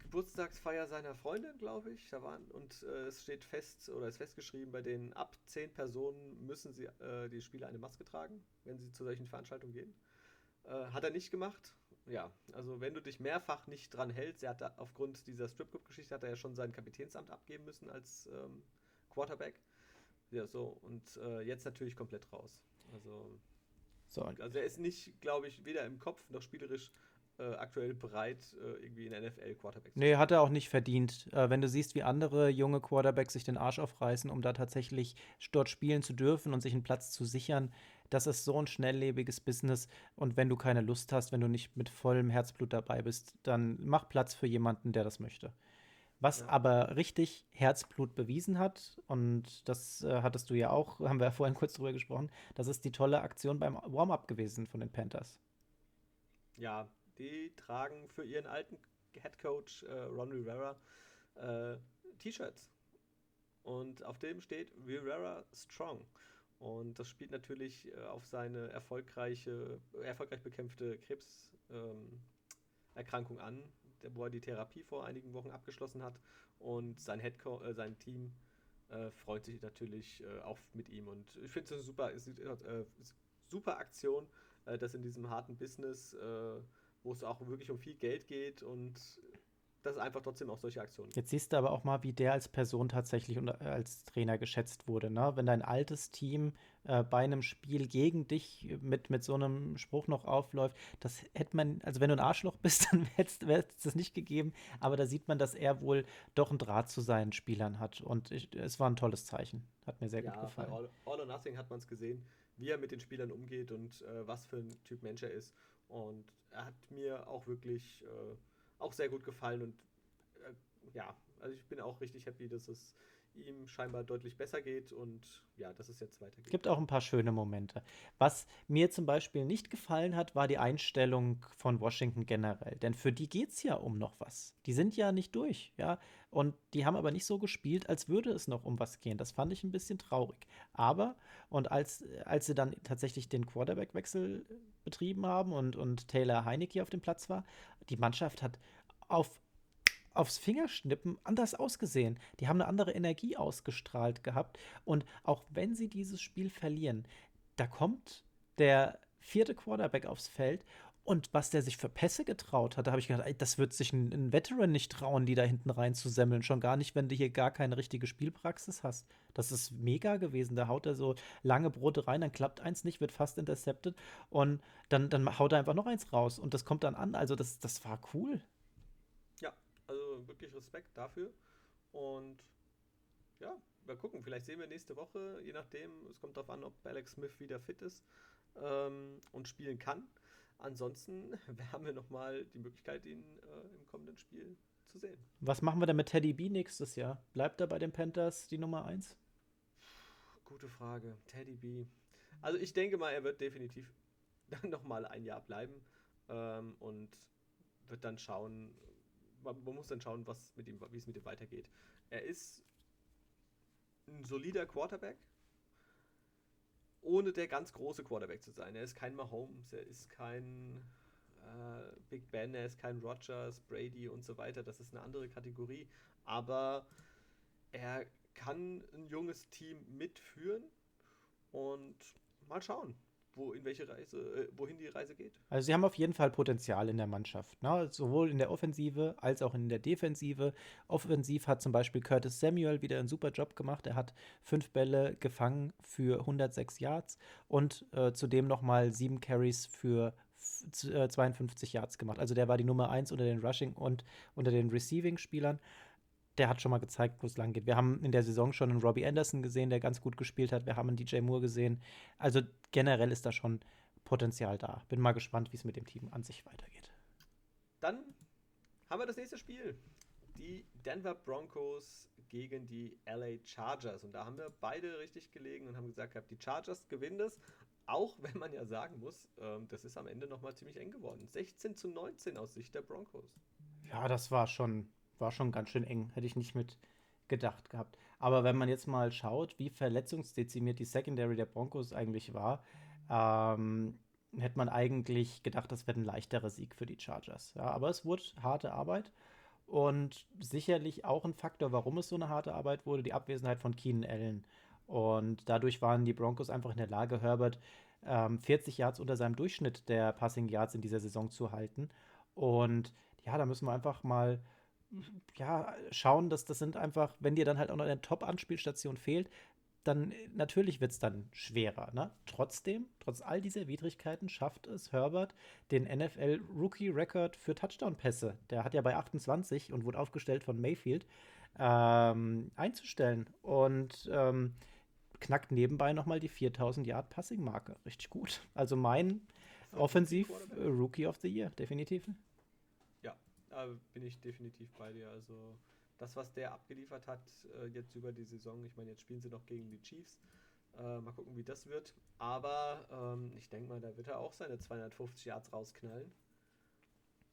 Geburtstagsfeier seiner Freundin, glaube ich. Da waren, und äh, es steht fest oder ist festgeschrieben, bei denen ab zehn Personen müssen sie äh, die Spieler eine Maske tragen, wenn sie zu solchen Veranstaltungen gehen. Äh, hat er nicht gemacht. Ja, also wenn du dich mehrfach nicht dran hältst, er hat aufgrund dieser Stripclub-Geschichte hat er ja schon sein Kapitänsamt abgeben müssen als ähm, Quarterback. Ja, so, und äh, jetzt natürlich komplett raus. Also so. Also er ist nicht, glaube ich, weder im Kopf noch spielerisch äh, aktuell bereit, äh, irgendwie in der NFL Quarterback zu Nee, hat er auch nicht verdient. Äh, wenn du siehst, wie andere junge Quarterbacks sich den Arsch aufreißen, um da tatsächlich dort spielen zu dürfen und sich einen Platz zu sichern, das ist so ein schnelllebiges Business. Und wenn du keine Lust hast, wenn du nicht mit vollem Herzblut dabei bist, dann mach Platz für jemanden, der das möchte. Was ja. aber richtig Herzblut bewiesen hat, und das äh, hattest du ja auch, haben wir ja vorhin kurz drüber gesprochen, das ist die tolle Aktion beim Warm-up gewesen von den Panthers. Ja, die tragen für ihren alten Headcoach äh, Ron Rivera äh, T-Shirts. Und auf dem steht Rivera Strong. Und das spielt natürlich äh, auf seine erfolgreiche, erfolgreich bekämpfte Krebserkrankung ähm, an, wo er die Therapie vor einigen Wochen abgeschlossen hat. Und sein, Headco äh, sein Team äh, freut sich natürlich äh, auch mit ihm. Und ich finde es eine super, äh, super Aktion, äh, dass in diesem harten Business, wo es auch wirklich um viel Geld geht und dass es einfach trotzdem auch solche Aktionen gibt. Jetzt siehst du aber auch mal, wie der als Person tatsächlich und als Trainer geschätzt wurde. Ne? Wenn dein altes Team äh, bei einem Spiel gegen dich mit, mit so einem Spruch noch aufläuft, das hätte man, also wenn du ein Arschloch *laughs* bist, dann wäre es das nicht gegeben. Aber da sieht man, dass er wohl doch ein Draht zu seinen Spielern hat. Und ich, es war ein tolles Zeichen. Hat mir sehr ja, gut gefallen. Bei All, All or Nothing hat man es gesehen, wie er mit den Spielern umgeht und äh, was für ein Typ Mensch er ist. Und er hat mir auch wirklich äh, auch sehr gut gefallen und äh, ja, also ich bin auch richtig happy, dass es ihm scheinbar deutlich besser geht und ja, dass es jetzt weitergeht. Es gibt auch ein paar schöne Momente. Was mir zum Beispiel nicht gefallen hat, war die Einstellung von Washington generell. Denn für die geht es ja um noch was. Die sind ja nicht durch, ja. Und die haben aber nicht so gespielt, als würde es noch um was gehen. Das fand ich ein bisschen traurig. Aber, und als, als sie dann tatsächlich den Quarterback-Wechsel betrieben haben und, und Taylor Heinecke auf dem Platz war, die Mannschaft hat auf aufs Fingerschnippen anders ausgesehen. Die haben eine andere Energie ausgestrahlt gehabt. Und auch wenn sie dieses Spiel verlieren, da kommt der vierte Quarterback aufs Feld und was der sich für Pässe getraut hat, da habe ich gedacht, ey, das wird sich ein, ein, Veteran nicht trauen, die da hinten rein zu semmeln. Schon gar nicht, wenn du hier gar keine richtige Spielpraxis hast. Das ist mega gewesen. Da haut er so lange Brote rein, dann klappt eins nicht, wird fast intercepted und dann, dann haut er einfach noch eins raus und das kommt dann an. Also das, das war cool. Also wirklich Respekt dafür. Und ja, mal gucken. Vielleicht sehen wir nächste Woche, je nachdem. Es kommt darauf an, ob Alex Smith wieder fit ist ähm, und spielen kann. Ansonsten *laughs* haben wir nochmal die Möglichkeit, ihn äh, im kommenden Spiel zu sehen. Was machen wir denn mit Teddy B nächstes Jahr? Bleibt er bei den Panthers die Nummer 1? Gute Frage. Teddy B. Also ich denke mal, er wird definitiv *laughs* nochmal ein Jahr bleiben ähm, und wird dann schauen, man, man muss dann schauen, was mit ihm, wie es mit ihm weitergeht. Er ist ein solider Quarterback, ohne der ganz große Quarterback zu sein. Er ist kein Mahomes, er ist kein äh, Big Ben, er ist kein Rogers, Brady und so weiter. Das ist eine andere Kategorie. Aber er kann ein junges Team mitführen und mal schauen wo, in welche Reise, äh, wohin die Reise geht. Also sie haben auf jeden Fall Potenzial in der Mannschaft, ne? sowohl in der Offensive als auch in der Defensive. Offensiv hat zum Beispiel Curtis Samuel wieder einen super Job gemacht. Er hat fünf Bälle gefangen für 106 Yards und äh, zudem nochmal sieben Carries für 52 äh, Yards gemacht. Also der war die Nummer eins unter den Rushing und unter den Receiving-Spielern der hat schon mal gezeigt, wo es lang geht. Wir haben in der Saison schon einen Robbie Anderson gesehen, der ganz gut gespielt hat. Wir haben einen DJ Moore gesehen. Also generell ist da schon Potenzial da. Bin mal gespannt, wie es mit dem Team an sich weitergeht. Dann haben wir das nächste Spiel. Die Denver Broncos gegen die LA Chargers. Und da haben wir beide richtig gelegen und haben gesagt, die Chargers gewinnen das. Auch wenn man ja sagen muss, ähm, das ist am Ende nochmal ziemlich eng geworden. 16 zu 19 aus Sicht der Broncos. Ja, das war schon war schon ganz schön eng. Hätte ich nicht mit gedacht gehabt. Aber wenn man jetzt mal schaut, wie verletzungsdezimiert die Secondary der Broncos eigentlich war, ähm, hätte man eigentlich gedacht, das wäre ein leichterer Sieg für die Chargers. Ja, aber es wurde harte Arbeit und sicherlich auch ein Faktor, warum es so eine harte Arbeit wurde, die Abwesenheit von Keenan Allen. Und dadurch waren die Broncos einfach in der Lage, Herbert ähm, 40 Yards unter seinem Durchschnitt der Passing Yards in dieser Saison zu halten. Und ja, da müssen wir einfach mal ja, schauen, dass das sind einfach, wenn dir dann halt auch noch eine Top-Anspielstation fehlt, dann natürlich wird es dann schwerer. Ne? Trotzdem, trotz all dieser Widrigkeiten, schafft es Herbert, den NFL-Rookie-Record für Touchdown-Pässe, der hat ja bei 28 und wurde aufgestellt von Mayfield, ähm, einzustellen. Und ähm, knackt nebenbei nochmal die 4000 Yard Passing-Marke. Richtig gut. Also mein Offensiv-Rookie of the Year, definitiv. Da bin ich definitiv bei dir. Also das, was der abgeliefert hat äh, jetzt über die Saison, ich meine, jetzt spielen sie noch gegen die Chiefs. Äh, mal gucken, wie das wird. Aber ähm, ich denke mal, da wird er auch seine 250 Yards rausknallen.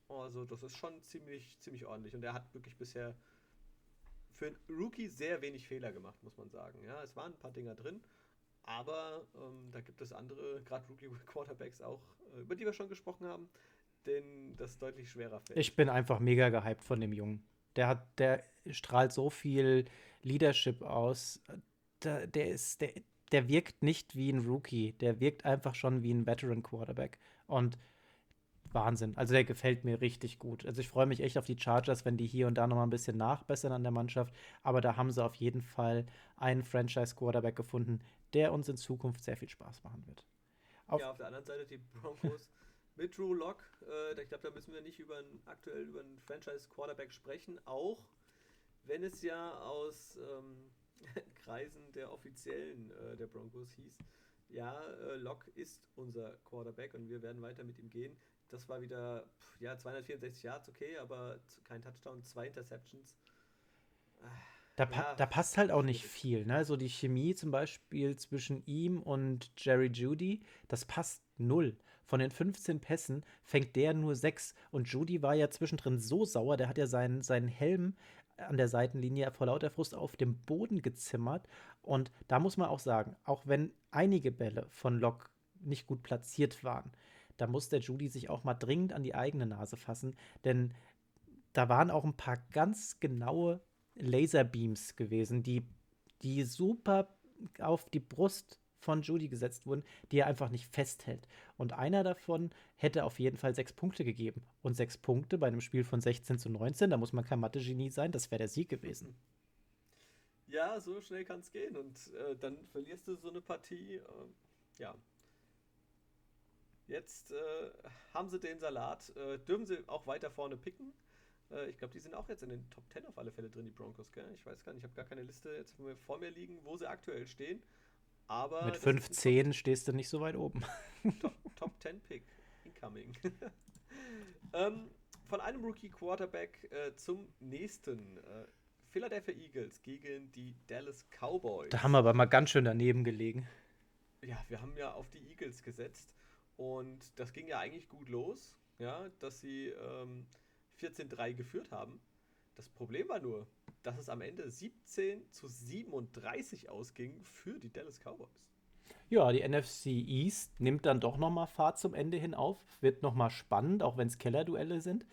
Also das ist schon ziemlich, ziemlich ordentlich. Und er hat wirklich bisher für einen Rookie sehr wenig Fehler gemacht, muss man sagen. Ja, es waren ein paar Dinger drin, aber ähm, da gibt es andere, gerade Rookie-Quarterbacks auch, äh, über die wir schon gesprochen haben, denen das deutlich schwerer fällt. Ich bin einfach mega gehypt von dem Jungen. Der hat, der strahlt so viel Leadership aus. Der, der ist, der, der wirkt nicht wie ein Rookie. Der wirkt einfach schon wie ein Veteran Quarterback. Und Wahnsinn. Also der gefällt mir richtig gut. Also ich freue mich echt auf die Chargers, wenn die hier und da noch mal ein bisschen nachbessern an der Mannschaft. Aber da haben sie auf jeden Fall einen Franchise-Quarterback gefunden, der uns in Zukunft sehr viel Spaß machen wird. Auf ja, auf der anderen Seite die Broncos *laughs* mit Drew Lock. Äh, ich glaube, da müssen wir nicht über einen, aktuell über einen Franchise-Quarterback sprechen. Auch wenn es ja aus ähm, *laughs* Kreisen der Offiziellen äh, der Broncos hieß, ja, äh, Locke ist unser Quarterback und wir werden weiter mit ihm gehen. Das war wieder, pff, ja, 264 Yards, okay, aber kein Touchdown, zwei Interceptions. Da, pa ja, da, passt halt auch nicht viel. Ne? So die Chemie zum Beispiel zwischen ihm und Jerry Judy, das passt null. Von den 15 Pässen fängt der nur sechs. Und Judy war ja zwischendrin so sauer, der hat ja seinen, seinen Helm an der Seitenlinie vor lauter Frust auf dem Boden gezimmert. Und da muss man auch sagen, auch wenn einige Bälle von Locke nicht gut platziert waren, da muss der Judy sich auch mal dringend an die eigene Nase fassen, denn da waren auch ein paar ganz genaue Laserbeams gewesen, die, die super auf die Brust von Judy gesetzt wurden, die er einfach nicht festhält. Und einer davon hätte auf jeden Fall sechs Punkte gegeben. Und sechs Punkte bei einem Spiel von 16 zu 19, da muss man kein Mathe-Genie sein, das wäre der Sieg gewesen. *laughs* Ja, so schnell kann es gehen. Und äh, dann verlierst du so eine Partie. Äh, ja, Jetzt äh, haben sie den Salat. Äh, dürfen sie auch weiter vorne picken? Äh, ich glaube, die sind auch jetzt in den Top 10 auf alle Fälle drin, die Broncos. Gell? Ich weiß gar nicht, ich habe gar keine Liste jetzt vor mir liegen, wo sie aktuell stehen. Aber Mit 15 stehst du nicht so weit oben. *laughs* Top, Top 10 Pick incoming. *laughs* ähm, von einem Rookie Quarterback äh, zum nächsten. Äh, Philadelphia Eagles gegen die Dallas Cowboys. Da haben wir aber mal ganz schön daneben gelegen. Ja, wir haben ja auf die Eagles gesetzt. Und das ging ja eigentlich gut los, ja, dass sie ähm, 14-3 geführt haben. Das Problem war nur, dass es am Ende 17 zu 37 ausging für die Dallas Cowboys. Ja, die NFC East nimmt dann doch nochmal Fahrt zum Ende hin auf. Wird nochmal spannend, auch wenn es Kellerduelle sind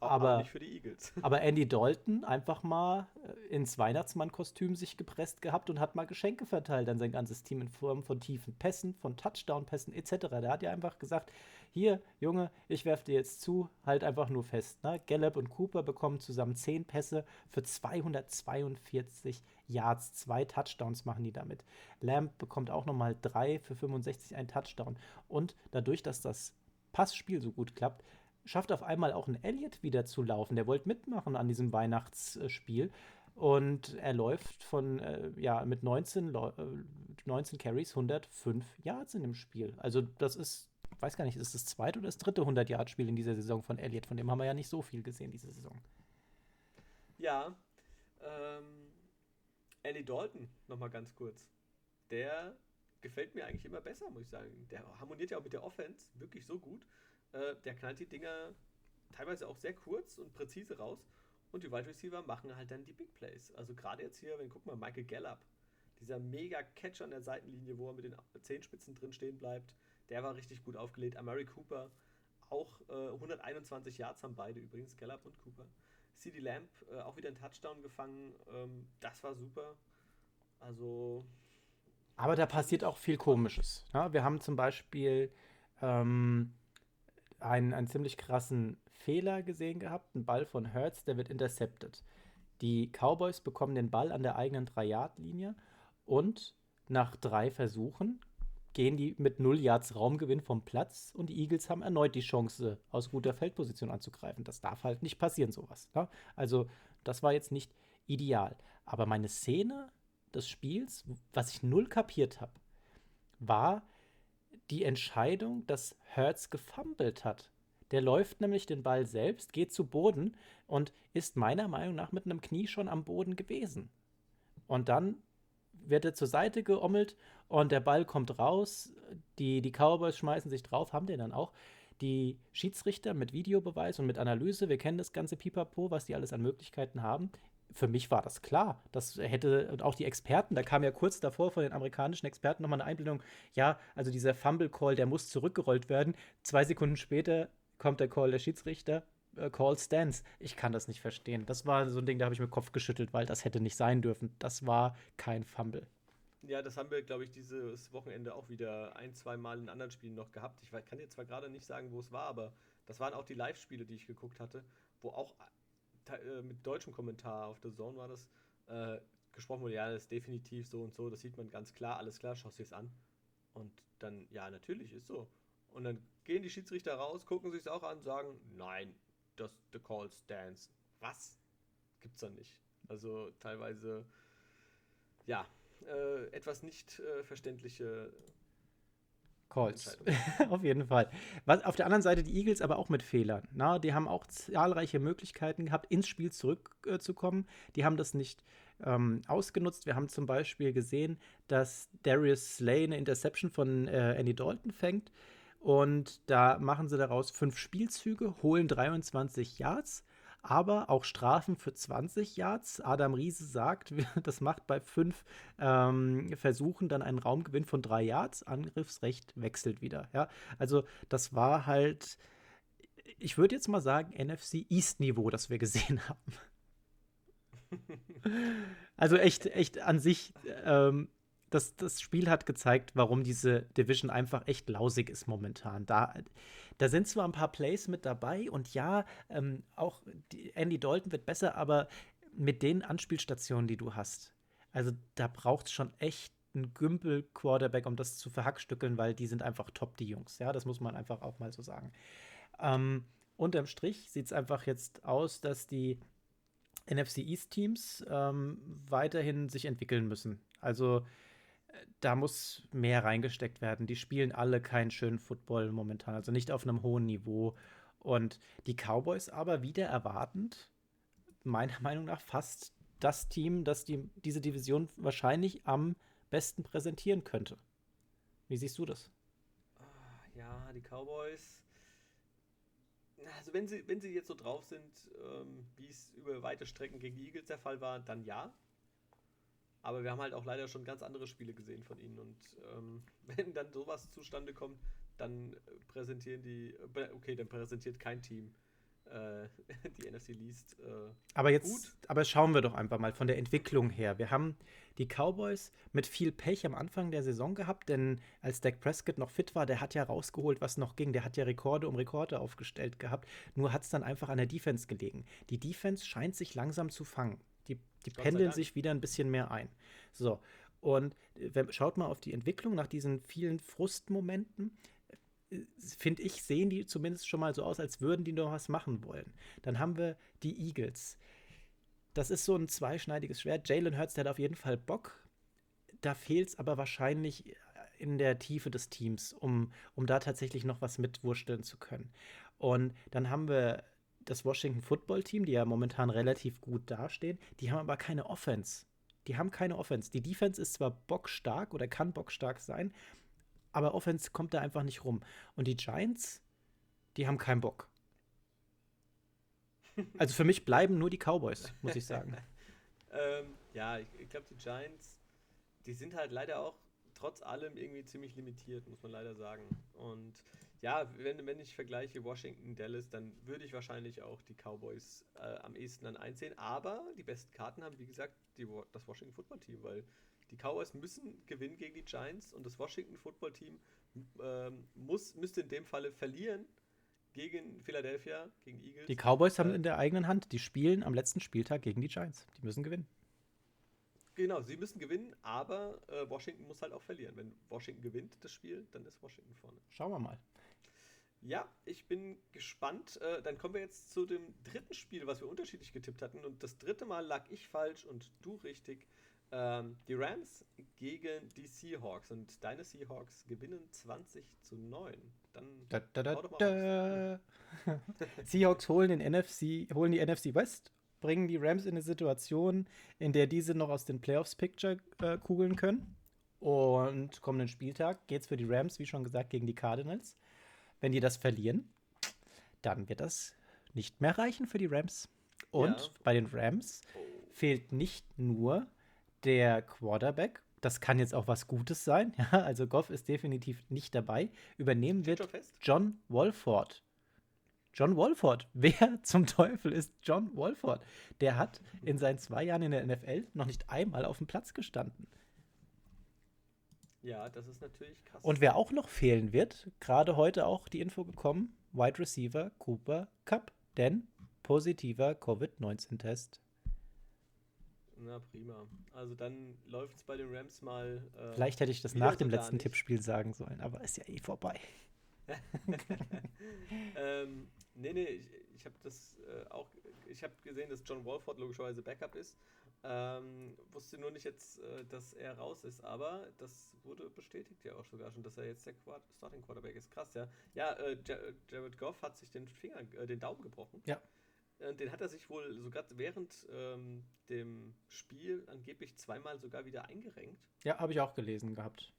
aber, nicht für die Eagles. *laughs* Aber Andy Dalton einfach mal äh, ins Weihnachtsmann-Kostüm sich gepresst gehabt und hat mal Geschenke verteilt an sein ganzes Team in Form von tiefen Pässen, von Touchdown-Pässen etc. Der hat ja einfach gesagt, hier, Junge, ich werfe dir jetzt zu, halt einfach nur fest. Ne? Gallup und Cooper bekommen zusammen 10 Pässe für 242 Yards, zwei Touchdowns machen die damit. Lamb bekommt auch nochmal drei für 65 ein Touchdown. Und dadurch, dass das Passspiel so gut klappt, schafft auf einmal auch ein Elliott wieder zu laufen. Der wollte mitmachen an diesem Weihnachtsspiel. Und er läuft von, äh, ja, mit 19, äh, 19 Carries 105 Yards in dem Spiel. Also, das ist, weiß gar nicht, ist das zweite oder das dritte 100-Yard-Spiel in dieser Saison von Elliott? Von dem haben wir ja nicht so viel gesehen diese Saison. Ja, ähm, Andy Dalton, nochmal ganz kurz. Der gefällt mir eigentlich immer besser, muss ich sagen. Der harmoniert ja auch mit der Offense wirklich so gut. Äh, der knallt die Dinger teilweise auch sehr kurz und präzise raus. Und die Wide Receiver machen halt dann die Big Plays. Also gerade jetzt hier, wenn guck mal, Michael Gallup, dieser mega Catch an der Seitenlinie, wo er mit den Zehenspitzen drin stehen bleibt, der war richtig gut aufgelegt. Amari Cooper, auch äh, 121 Yards haben beide übrigens, Gallup und Cooper. CD Lamp äh, auch wieder einen Touchdown gefangen. Ähm, das war super. Also. Aber da passiert auch viel Komisches. Ja, wir haben zum Beispiel ähm, einen, einen ziemlich krassen Fehler gesehen gehabt. Ein Ball von Hertz, der wird intercepted. Die Cowboys bekommen den Ball an der eigenen 3-Yard-Linie und nach drei Versuchen gehen die mit 0 Yards Raumgewinn vom Platz und die Eagles haben erneut die Chance, aus guter Feldposition anzugreifen. Das darf halt nicht passieren, sowas. Ne? Also, das war jetzt nicht ideal. Aber meine Szene des Spiels, was ich null kapiert habe, war, die Entscheidung, dass Hertz gefummelt hat. Der läuft nämlich den Ball selbst, geht zu Boden und ist meiner Meinung nach mit einem Knie schon am Boden gewesen. Und dann wird er zur Seite geommelt und der Ball kommt raus. Die, die Cowboys schmeißen sich drauf, haben den dann auch. Die Schiedsrichter mit Videobeweis und mit Analyse, wir kennen das ganze Pipapo, was die alles an Möglichkeiten haben, für mich war das klar. Das hätte, und auch die Experten, da kam ja kurz davor von den amerikanischen Experten nochmal eine Einblendung, ja, also dieser Fumble-Call, der muss zurückgerollt werden. Zwei Sekunden später kommt der Call der Schiedsrichter, Call stands. Ich kann das nicht verstehen. Das war so ein Ding, da habe ich mir Kopf geschüttelt, weil das hätte nicht sein dürfen. Das war kein Fumble. Ja, das haben wir, glaube ich, dieses Wochenende auch wieder ein, zwei Mal in anderen Spielen noch gehabt. Ich kann dir zwar gerade nicht sagen, wo es war, aber das waren auch die Live-Spiele, die ich geguckt hatte, wo auch äh, mit deutschem Kommentar auf der Zone war das, äh, gesprochen wurde, ja, das ist definitiv so und so, das sieht man ganz klar, alles klar, schaust es an. Und dann, ja, natürlich, ist so. Und dann gehen die Schiedsrichter raus, gucken sich es auch an, sagen, nein, das the call stands. Was? Gibt's da nicht. Also teilweise, ja, äh, etwas nicht äh, verständliche Calls. *laughs* auf jeden Fall. Was, auf der anderen Seite die Eagles aber auch mit Fehlern. Na, die haben auch zahlreiche Möglichkeiten gehabt, ins Spiel zurückzukommen. Äh, die haben das nicht ähm, ausgenutzt. Wir haben zum Beispiel gesehen, dass Darius Slay eine Interception von äh, Andy Dalton fängt. Und da machen sie daraus fünf Spielzüge, holen 23 Yards aber auch Strafen für 20 Yards. Adam Riese sagt, *laughs* das macht bei fünf ähm, Versuchen dann einen Raumgewinn von drei Yards. Angriffsrecht wechselt wieder. Ja, also das war halt, ich würde jetzt mal sagen, NFC East Niveau, das wir gesehen haben. *laughs* also echt, echt an sich ähm, das, das Spiel hat gezeigt, warum diese Division einfach echt lausig ist momentan. Da, da sind zwar ein paar Plays mit dabei und ja, ähm, auch Andy Dalton wird besser, aber mit den Anspielstationen, die du hast, also da braucht es schon echt einen Gümpel-Quarterback, um das zu verhackstückeln, weil die sind einfach top, die Jungs. Ja, das muss man einfach auch mal so sagen. Ähm, unterm Strich sieht es einfach jetzt aus, dass die NFC East Teams ähm, weiterhin sich entwickeln müssen. Also da muss mehr reingesteckt werden. Die spielen alle keinen schönen Football momentan, also nicht auf einem hohen Niveau. Und die Cowboys aber wieder erwartend, meiner *laughs* Meinung nach fast das Team, das die, diese Division wahrscheinlich am besten präsentieren könnte. Wie siehst du das? Ah, ja, die Cowboys. Also wenn sie, wenn sie jetzt so drauf sind, ähm, wie es über weite Strecken gegen die Eagles der Fall war, dann ja. Aber wir haben halt auch leider schon ganz andere Spiele gesehen von ihnen. Und ähm, *laughs* wenn dann sowas zustande kommt, dann präsentieren die, okay, dann präsentiert kein Team äh, *laughs* die NFC Least. Äh, aber jetzt, gut. aber schauen wir doch einfach mal von der Entwicklung her. Wir haben die Cowboys mit viel Pech am Anfang der Saison gehabt, denn als Dak Prescott noch fit war, der hat ja rausgeholt, was noch ging. Der hat ja Rekorde um Rekorde aufgestellt gehabt. Nur hat es dann einfach an der Defense gelegen. Die Defense scheint sich langsam zu fangen. Die, die pendeln sich wieder ein bisschen mehr ein. So, und wenn, schaut mal auf die Entwicklung nach diesen vielen Frustmomenten. Äh, finde ich, sehen die zumindest schon mal so aus, als würden die noch was machen wollen. Dann haben wir die Eagles. Das ist so ein zweischneidiges Schwert. Jalen Hurts, der hat auf jeden Fall Bock. Da fehlt es aber wahrscheinlich in der Tiefe des Teams, um, um da tatsächlich noch was mitwursteln zu können. Und dann haben wir das Washington Football Team, die ja momentan relativ gut dastehen, die haben aber keine Offense. Die haben keine Offense. Die Defense ist zwar bockstark oder kann bockstark sein, aber Offense kommt da einfach nicht rum. Und die Giants, die haben keinen Bock. Also für mich bleiben nur die Cowboys, muss ich sagen. *laughs* ähm, ja, ich, ich glaube, die Giants, die sind halt leider auch trotz allem irgendwie ziemlich limitiert, muss man leider sagen. Und ja, wenn, wenn ich vergleiche Washington, Dallas, dann würde ich wahrscheinlich auch die Cowboys äh, am ehesten dann einsehen. Aber die besten Karten haben, wie gesagt, die, das Washington Football Team, weil die Cowboys müssen gewinnen gegen die Giants und das Washington Football Team ähm, muss, müsste in dem Falle verlieren gegen Philadelphia, gegen Eagles. Die Cowboys äh, haben in der eigenen Hand, die spielen am letzten Spieltag gegen die Giants. Die müssen gewinnen. Genau, sie müssen gewinnen, aber äh, Washington muss halt auch verlieren. Wenn Washington gewinnt das Spiel, dann ist Washington vorne. Schauen wir mal. Ja, ich bin gespannt. Äh, dann kommen wir jetzt zu dem dritten Spiel, was wir unterschiedlich getippt hatten. Und das dritte Mal lag ich falsch und du richtig. Ähm, die Rams gegen die Seahawks. Und deine Seahawks gewinnen 20 zu 9. Dann da, da, da, da. *laughs* *laughs* Seahawks holen, den NFC, holen die NFC West, bringen die Rams in eine Situation, in der diese noch aus den Playoffs-Picture äh, kugeln können. Und kommenden Spieltag geht es für die Rams, wie schon gesagt, gegen die Cardinals. Wenn die das verlieren, dann wird das nicht mehr reichen für die Rams. Und ja. bei den Rams fehlt nicht nur der Quarterback. Das kann jetzt auch was Gutes sein. *laughs* Ja, also Goff ist definitiv nicht dabei. Übernehmen wird John Wolford. John Wolford. *laughs* Wer zum Teufel ist John Wolford? Der hat in seinen zwei Jahren in der NFL noch nicht einmal auf dem Platz gestanden. Ja, das ist natürlich krass. Und wer auch noch fehlen wird, gerade heute auch die Info gekommen, Wide Receiver Cooper Cup. Denn positiver Covid-19-Test. Na prima. Also dann läuft es bei den Rams mal. Äh, Vielleicht hätte ich das nach dem letzten Tippspiel sagen sollen, aber ist ja eh vorbei. *laughs* ähm, nee, nee, ich, ich habe das äh, auch. Ich habe gesehen, dass John Walford logischerweise Backup ist. Ähm, wusste nur nicht jetzt, äh, dass er raus ist, aber das wurde bestätigt ja auch sogar schon, dass er jetzt der Quad Starting Quarterback ist. Krass, ja. Ja, äh, Jared Goff hat sich den Finger, äh, den Daumen gebrochen. Ja. Und den hat er sich wohl sogar während ähm, dem Spiel angeblich zweimal sogar wieder eingerenkt. Ja, habe ich auch gelesen gehabt.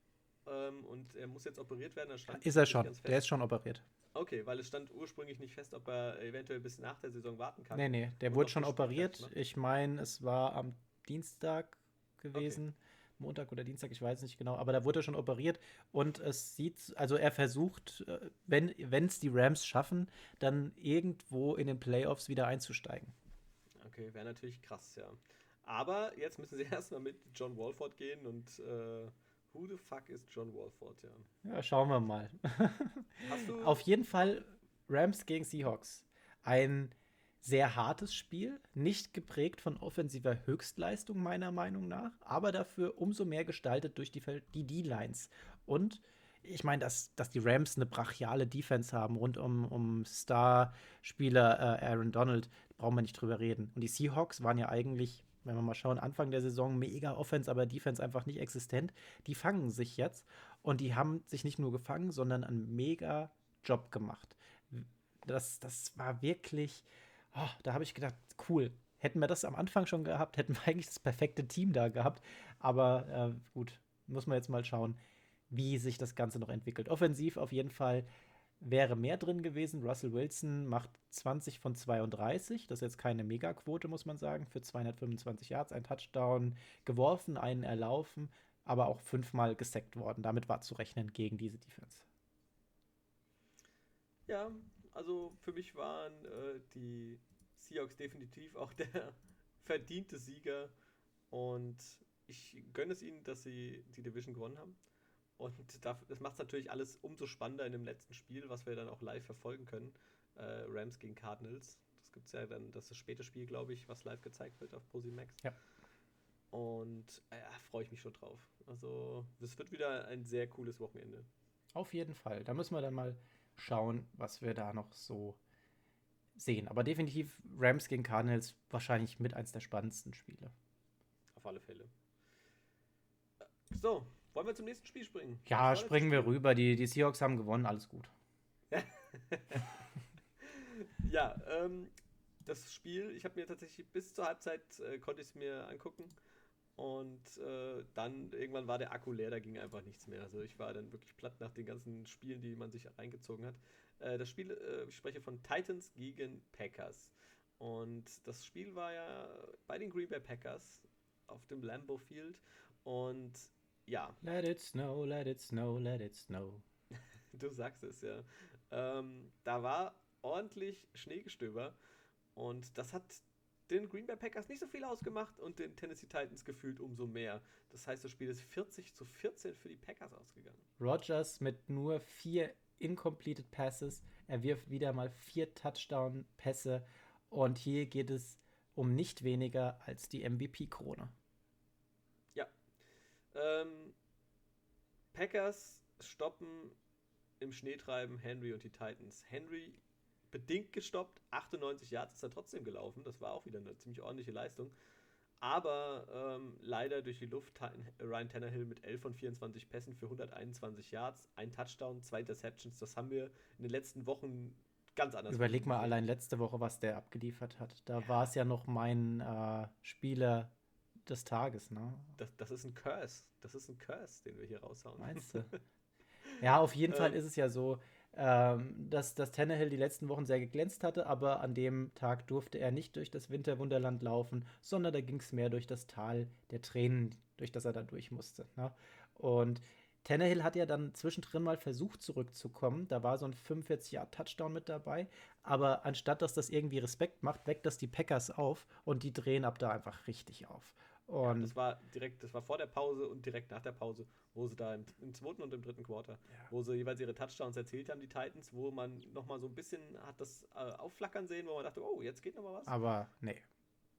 Ähm, und er muss jetzt operiert werden. ist er schon, der ist schon operiert. Okay, weil es stand ursprünglich nicht fest, ob er eventuell bis nach der Saison warten kann. Nee, nee, der wurde schon operiert. Hat, ne? Ich meine, es war am Dienstag gewesen. Okay. Montag oder Dienstag, ich weiß nicht genau, aber da wurde er schon operiert und es sieht, also er versucht, äh, wenn es die Rams schaffen, dann irgendwo in den Playoffs wieder einzusteigen. Okay, wäre natürlich krass, ja. Aber jetzt müssen sie *laughs* erstmal mit John Walford gehen und äh, who the fuck ist John Walford, ja. Ja, schauen wir mal. *laughs* *laughs* Auf jeden Fall Rams gegen Seahawks. Ein sehr hartes Spiel, nicht geprägt von offensiver Höchstleistung meiner Meinung nach, aber dafür umso mehr gestaltet durch die D-Lines. Und ich meine, dass, dass die Rams eine brachiale Defense haben rund um, um Star-Spieler äh, Aaron Donald, brauchen wir nicht drüber reden. Und die Seahawks waren ja eigentlich, wenn wir mal schauen, Anfang der Saison mega Offense, aber Defense einfach nicht existent. Die fangen sich jetzt und die haben sich nicht nur gefangen, sondern einen mega Job gemacht. Das, das war wirklich oh, da habe ich gedacht, cool. Hätten wir das am Anfang schon gehabt, hätten wir *laughs* eigentlich das perfekte Team da gehabt. Aber äh, gut, muss man jetzt mal schauen, wie sich das Ganze noch entwickelt. Offensiv auf jeden Fall wäre mehr drin gewesen. Russell Wilson macht 20 von 32. Das ist jetzt keine Megaquote, muss man sagen, für 225 Yards, ein Touchdown geworfen, einen erlaufen, aber auch fünfmal gesackt worden. Damit war zu rechnen gegen diese Defense. Ja, also für mich waren äh, die Seahawks definitiv auch *laughs* der verdiente Sieger und ich gönne es ihnen, dass sie die Division gewonnen haben. Und das macht es natürlich alles umso spannender in dem letzten Spiel, was wir dann auch live verfolgen können. Äh, Rams gegen Cardinals. Das gibt es ja dann, das ist das späte Spiel, glaube ich, was live gezeigt wird auf Max. Ja. Und äh, freue ich mich schon drauf. Also, das wird wieder ein sehr cooles Wochenende. Auf jeden Fall. Da müssen wir dann mal schauen, was wir da noch so sehen. Aber definitiv Rams gegen Cardinals wahrscheinlich mit eins der spannendsten Spiele. Auf alle Fälle. So, wollen wir zum nächsten Spiel springen? Ja, springen wir rüber. Die, die Seahawks haben gewonnen, alles gut. *laughs* ja, ähm, das Spiel, ich habe mir tatsächlich bis zur Halbzeit äh, konnte ich es mir angucken. Und äh, dann irgendwann war der Akku leer, da ging einfach nichts mehr. Also ich war dann wirklich platt nach den ganzen Spielen, die man sich reingezogen hat. Äh, das Spiel, äh, ich spreche von Titans gegen Packers. Und das Spiel war ja bei den Green Bay Packers auf dem Lambeau Field. Und ja. Let it snow, let it snow, let it snow. du sagst es ja. Ähm, da war ordentlich Schneegestöber. Und das hat den Green Bay Packers nicht so viel ausgemacht und den Tennessee Titans gefühlt umso mehr. Das heißt, das Spiel ist 40 zu 14 für die Packers ausgegangen. Rogers mit nur vier incompleted Passes. Er wirft wieder mal vier Touchdown-Pässe und hier geht es um nicht weniger als die MVP-Krone. Ähm, Packers stoppen im Schneetreiben Henry und die Titans. Henry bedingt gestoppt. 98 Yards ist er trotzdem gelaufen. Das war auch wieder eine ziemlich ordentliche Leistung. Aber ähm, leider durch die Luft Ryan Tannehill mit 11 von 24 Pässen für 121 Yards, ein Touchdown, zwei Interceptions. Das haben wir in den letzten Wochen ganz anders. Überleg mal allein letzte Woche, was der abgeliefert hat. Da ja. war es ja noch mein äh, Spieler des Tages, ne? Das, das ist ein Curse. Das ist ein Curse, den wir hier raushauen. Meinst du? ja, auf jeden *laughs* Fall ähm. ist es ja so, ähm, dass, dass Tannehill die letzten Wochen sehr geglänzt hatte, aber an dem Tag durfte er nicht durch das Winterwunderland laufen, sondern da ging es mehr durch das Tal der Tränen, durch das er da durch musste. Ne? Und Tannehill hat ja dann zwischendrin mal versucht zurückzukommen. Da war so ein 45-Yard-Touchdown mit dabei. Aber anstatt dass das irgendwie Respekt macht, weckt das die Packers auf und die drehen ab da einfach richtig auf. Und ja, das war direkt, das war vor der Pause und direkt nach der Pause, wo sie da im, im zweiten und im dritten Quarter, ja. wo sie jeweils ihre Touchdowns erzielt haben, die Titans, wo man nochmal so ein bisschen hat das äh, aufflackern sehen, wo man dachte, oh, jetzt geht nochmal was. Aber nee.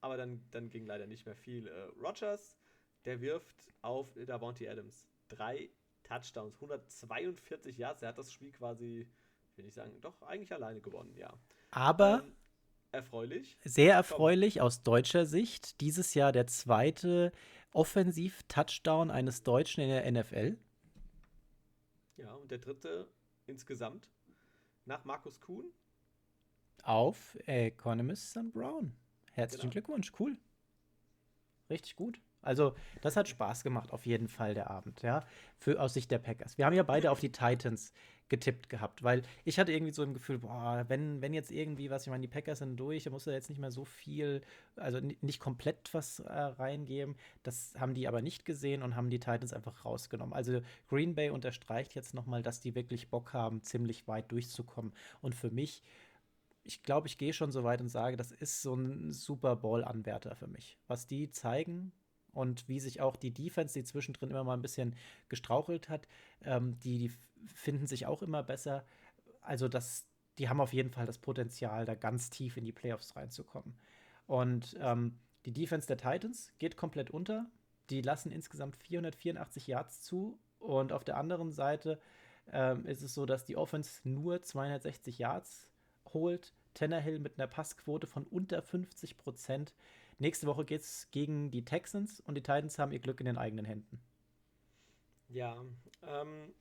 Aber dann, dann ging leider nicht mehr viel. Äh, Rogers, der wirft auf Davonte Adams. Drei Touchdowns, 142 Yards. Er hat das Spiel quasi, will ich sagen, doch eigentlich alleine gewonnen, ja. Aber ähm, erfreulich. Sehr erfreulich aus deutscher Sicht. Dieses Jahr der zweite Offensiv-Touchdown eines Deutschen in der NFL. Ja, und der dritte insgesamt nach Markus Kuhn. Auf Economist St. Brown. Herzlichen genau. Glückwunsch, cool. Richtig gut. Also, das hat Spaß gemacht, auf jeden Fall der Abend, ja, für, aus Sicht der Packers. Wir haben ja beide auf die Titans getippt gehabt, weil ich hatte irgendwie so ein Gefühl, boah, wenn, wenn jetzt irgendwie was, ich meine, die Packers sind durch, da muss er jetzt nicht mehr so viel, also nicht komplett was äh, reingeben. Das haben die aber nicht gesehen und haben die Titans einfach rausgenommen. Also Green Bay unterstreicht jetzt nochmal, dass die wirklich Bock haben, ziemlich weit durchzukommen. Und für mich ich glaube, ich gehe schon so weit und sage, das ist so ein Super Bowl-Anwärter für mich. Was die zeigen, und wie sich auch die Defense, die zwischendrin immer mal ein bisschen gestrauchelt hat, ähm, die, die finden sich auch immer besser. Also das, die haben auf jeden Fall das Potenzial, da ganz tief in die Playoffs reinzukommen. Und ähm, die Defense der Titans geht komplett unter. Die lassen insgesamt 484 Yards zu. Und auf der anderen Seite ähm, ist es so, dass die Offense nur 260 Yards holt. Tannehill mit einer Passquote von unter 50 Prozent. Nächste Woche geht es gegen die Texans und die Titans haben ihr Glück in den eigenen Händen. Ja, ähm,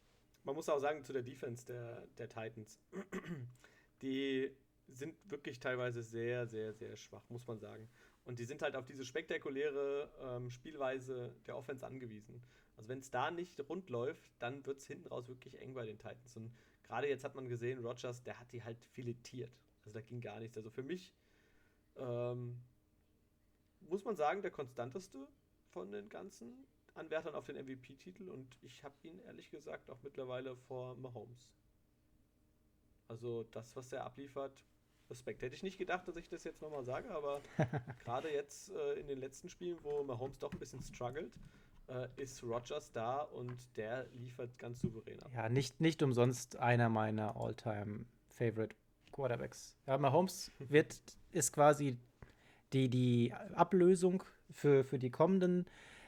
man muss auch sagen zu der Defense der, der Titans. *clears throat* die sind wirklich teilweise sehr, sehr, sehr schwach, muss man sagen. Und die sind halt auf diese spektakuläre ähm, Spielweise der Offense angewiesen. Also wenn es da nicht rund läuft, dann wird es hinten raus wirklich eng bei den Titans. Und gerade jetzt hat man gesehen, Rogers, der hat die halt filetiert. Also da ging gar nichts. Also für mich ähm, muss man sagen, der konstanteste von den ganzen Anwärtern auf den MVP-Titel und ich habe ihn ehrlich gesagt auch mittlerweile vor Mahomes. Also das, was er abliefert, Respekt. Hätte ich nicht gedacht, dass ich das jetzt nochmal sage, aber *laughs* gerade jetzt äh, in den letzten Spielen, wo Mahomes doch ein bisschen struggelt, äh, ist Rogers da und der liefert ganz souverän ab. Ja, nicht, nicht umsonst einer meiner All-Time Favorite Quarterbacks. Ja, Mahomes *laughs* wird, ist quasi die, die Ablösung für, für die kommenden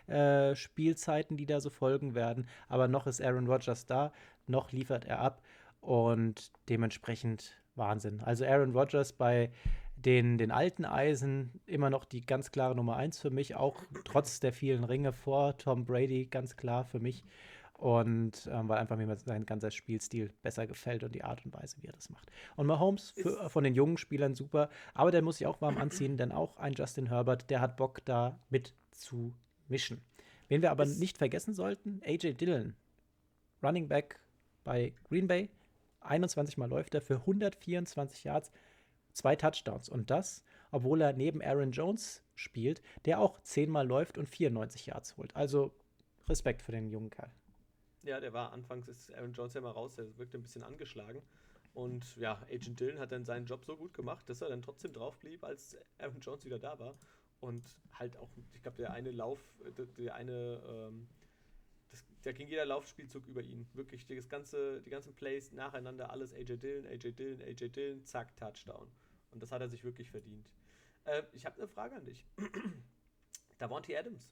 äh, Spielzeiten, die da so folgen werden. Aber noch ist Aaron Rodgers da, noch liefert er ab und dementsprechend Wahnsinn. Also Aaron Rodgers bei den, den alten Eisen immer noch die ganz klare Nummer eins für mich, auch trotz der vielen Ringe vor Tom Brady ganz klar für mich. Und ähm, weil einfach mir sein ganzer Spielstil besser gefällt und die Art und Weise, wie er das macht. Und Mahomes für, von den jungen Spielern super, aber der muss sich auch warm anziehen, denn auch ein Justin Herbert, der hat Bock da mit zu mischen. Wen wir aber nicht vergessen sollten, AJ Dillon, Running Back bei Green Bay, 21 Mal läuft er für 124 Yards, zwei Touchdowns. Und das, obwohl er neben Aaron Jones spielt, der auch 10 Mal läuft und 94 Yards holt. Also Respekt für den jungen Kerl. Ja, der war anfangs, ist Aaron Jones ja mal raus, der wirkte ein bisschen angeschlagen. Und ja, Agent Dillon hat dann seinen Job so gut gemacht, dass er dann trotzdem drauf blieb, als Aaron Jones wieder da war. Und halt auch, ich glaube, der eine Lauf, der eine, ähm, das, da ging jeder Laufspielzug über ihn. Wirklich, das ganze, die ganzen Plays nacheinander, alles AJ Dillon, AJ Dillon, AJ Dillon, zack, Touchdown. Und das hat er sich wirklich verdient. Äh, ich habe eine Frage an dich. *clears throat* Davonte Adams,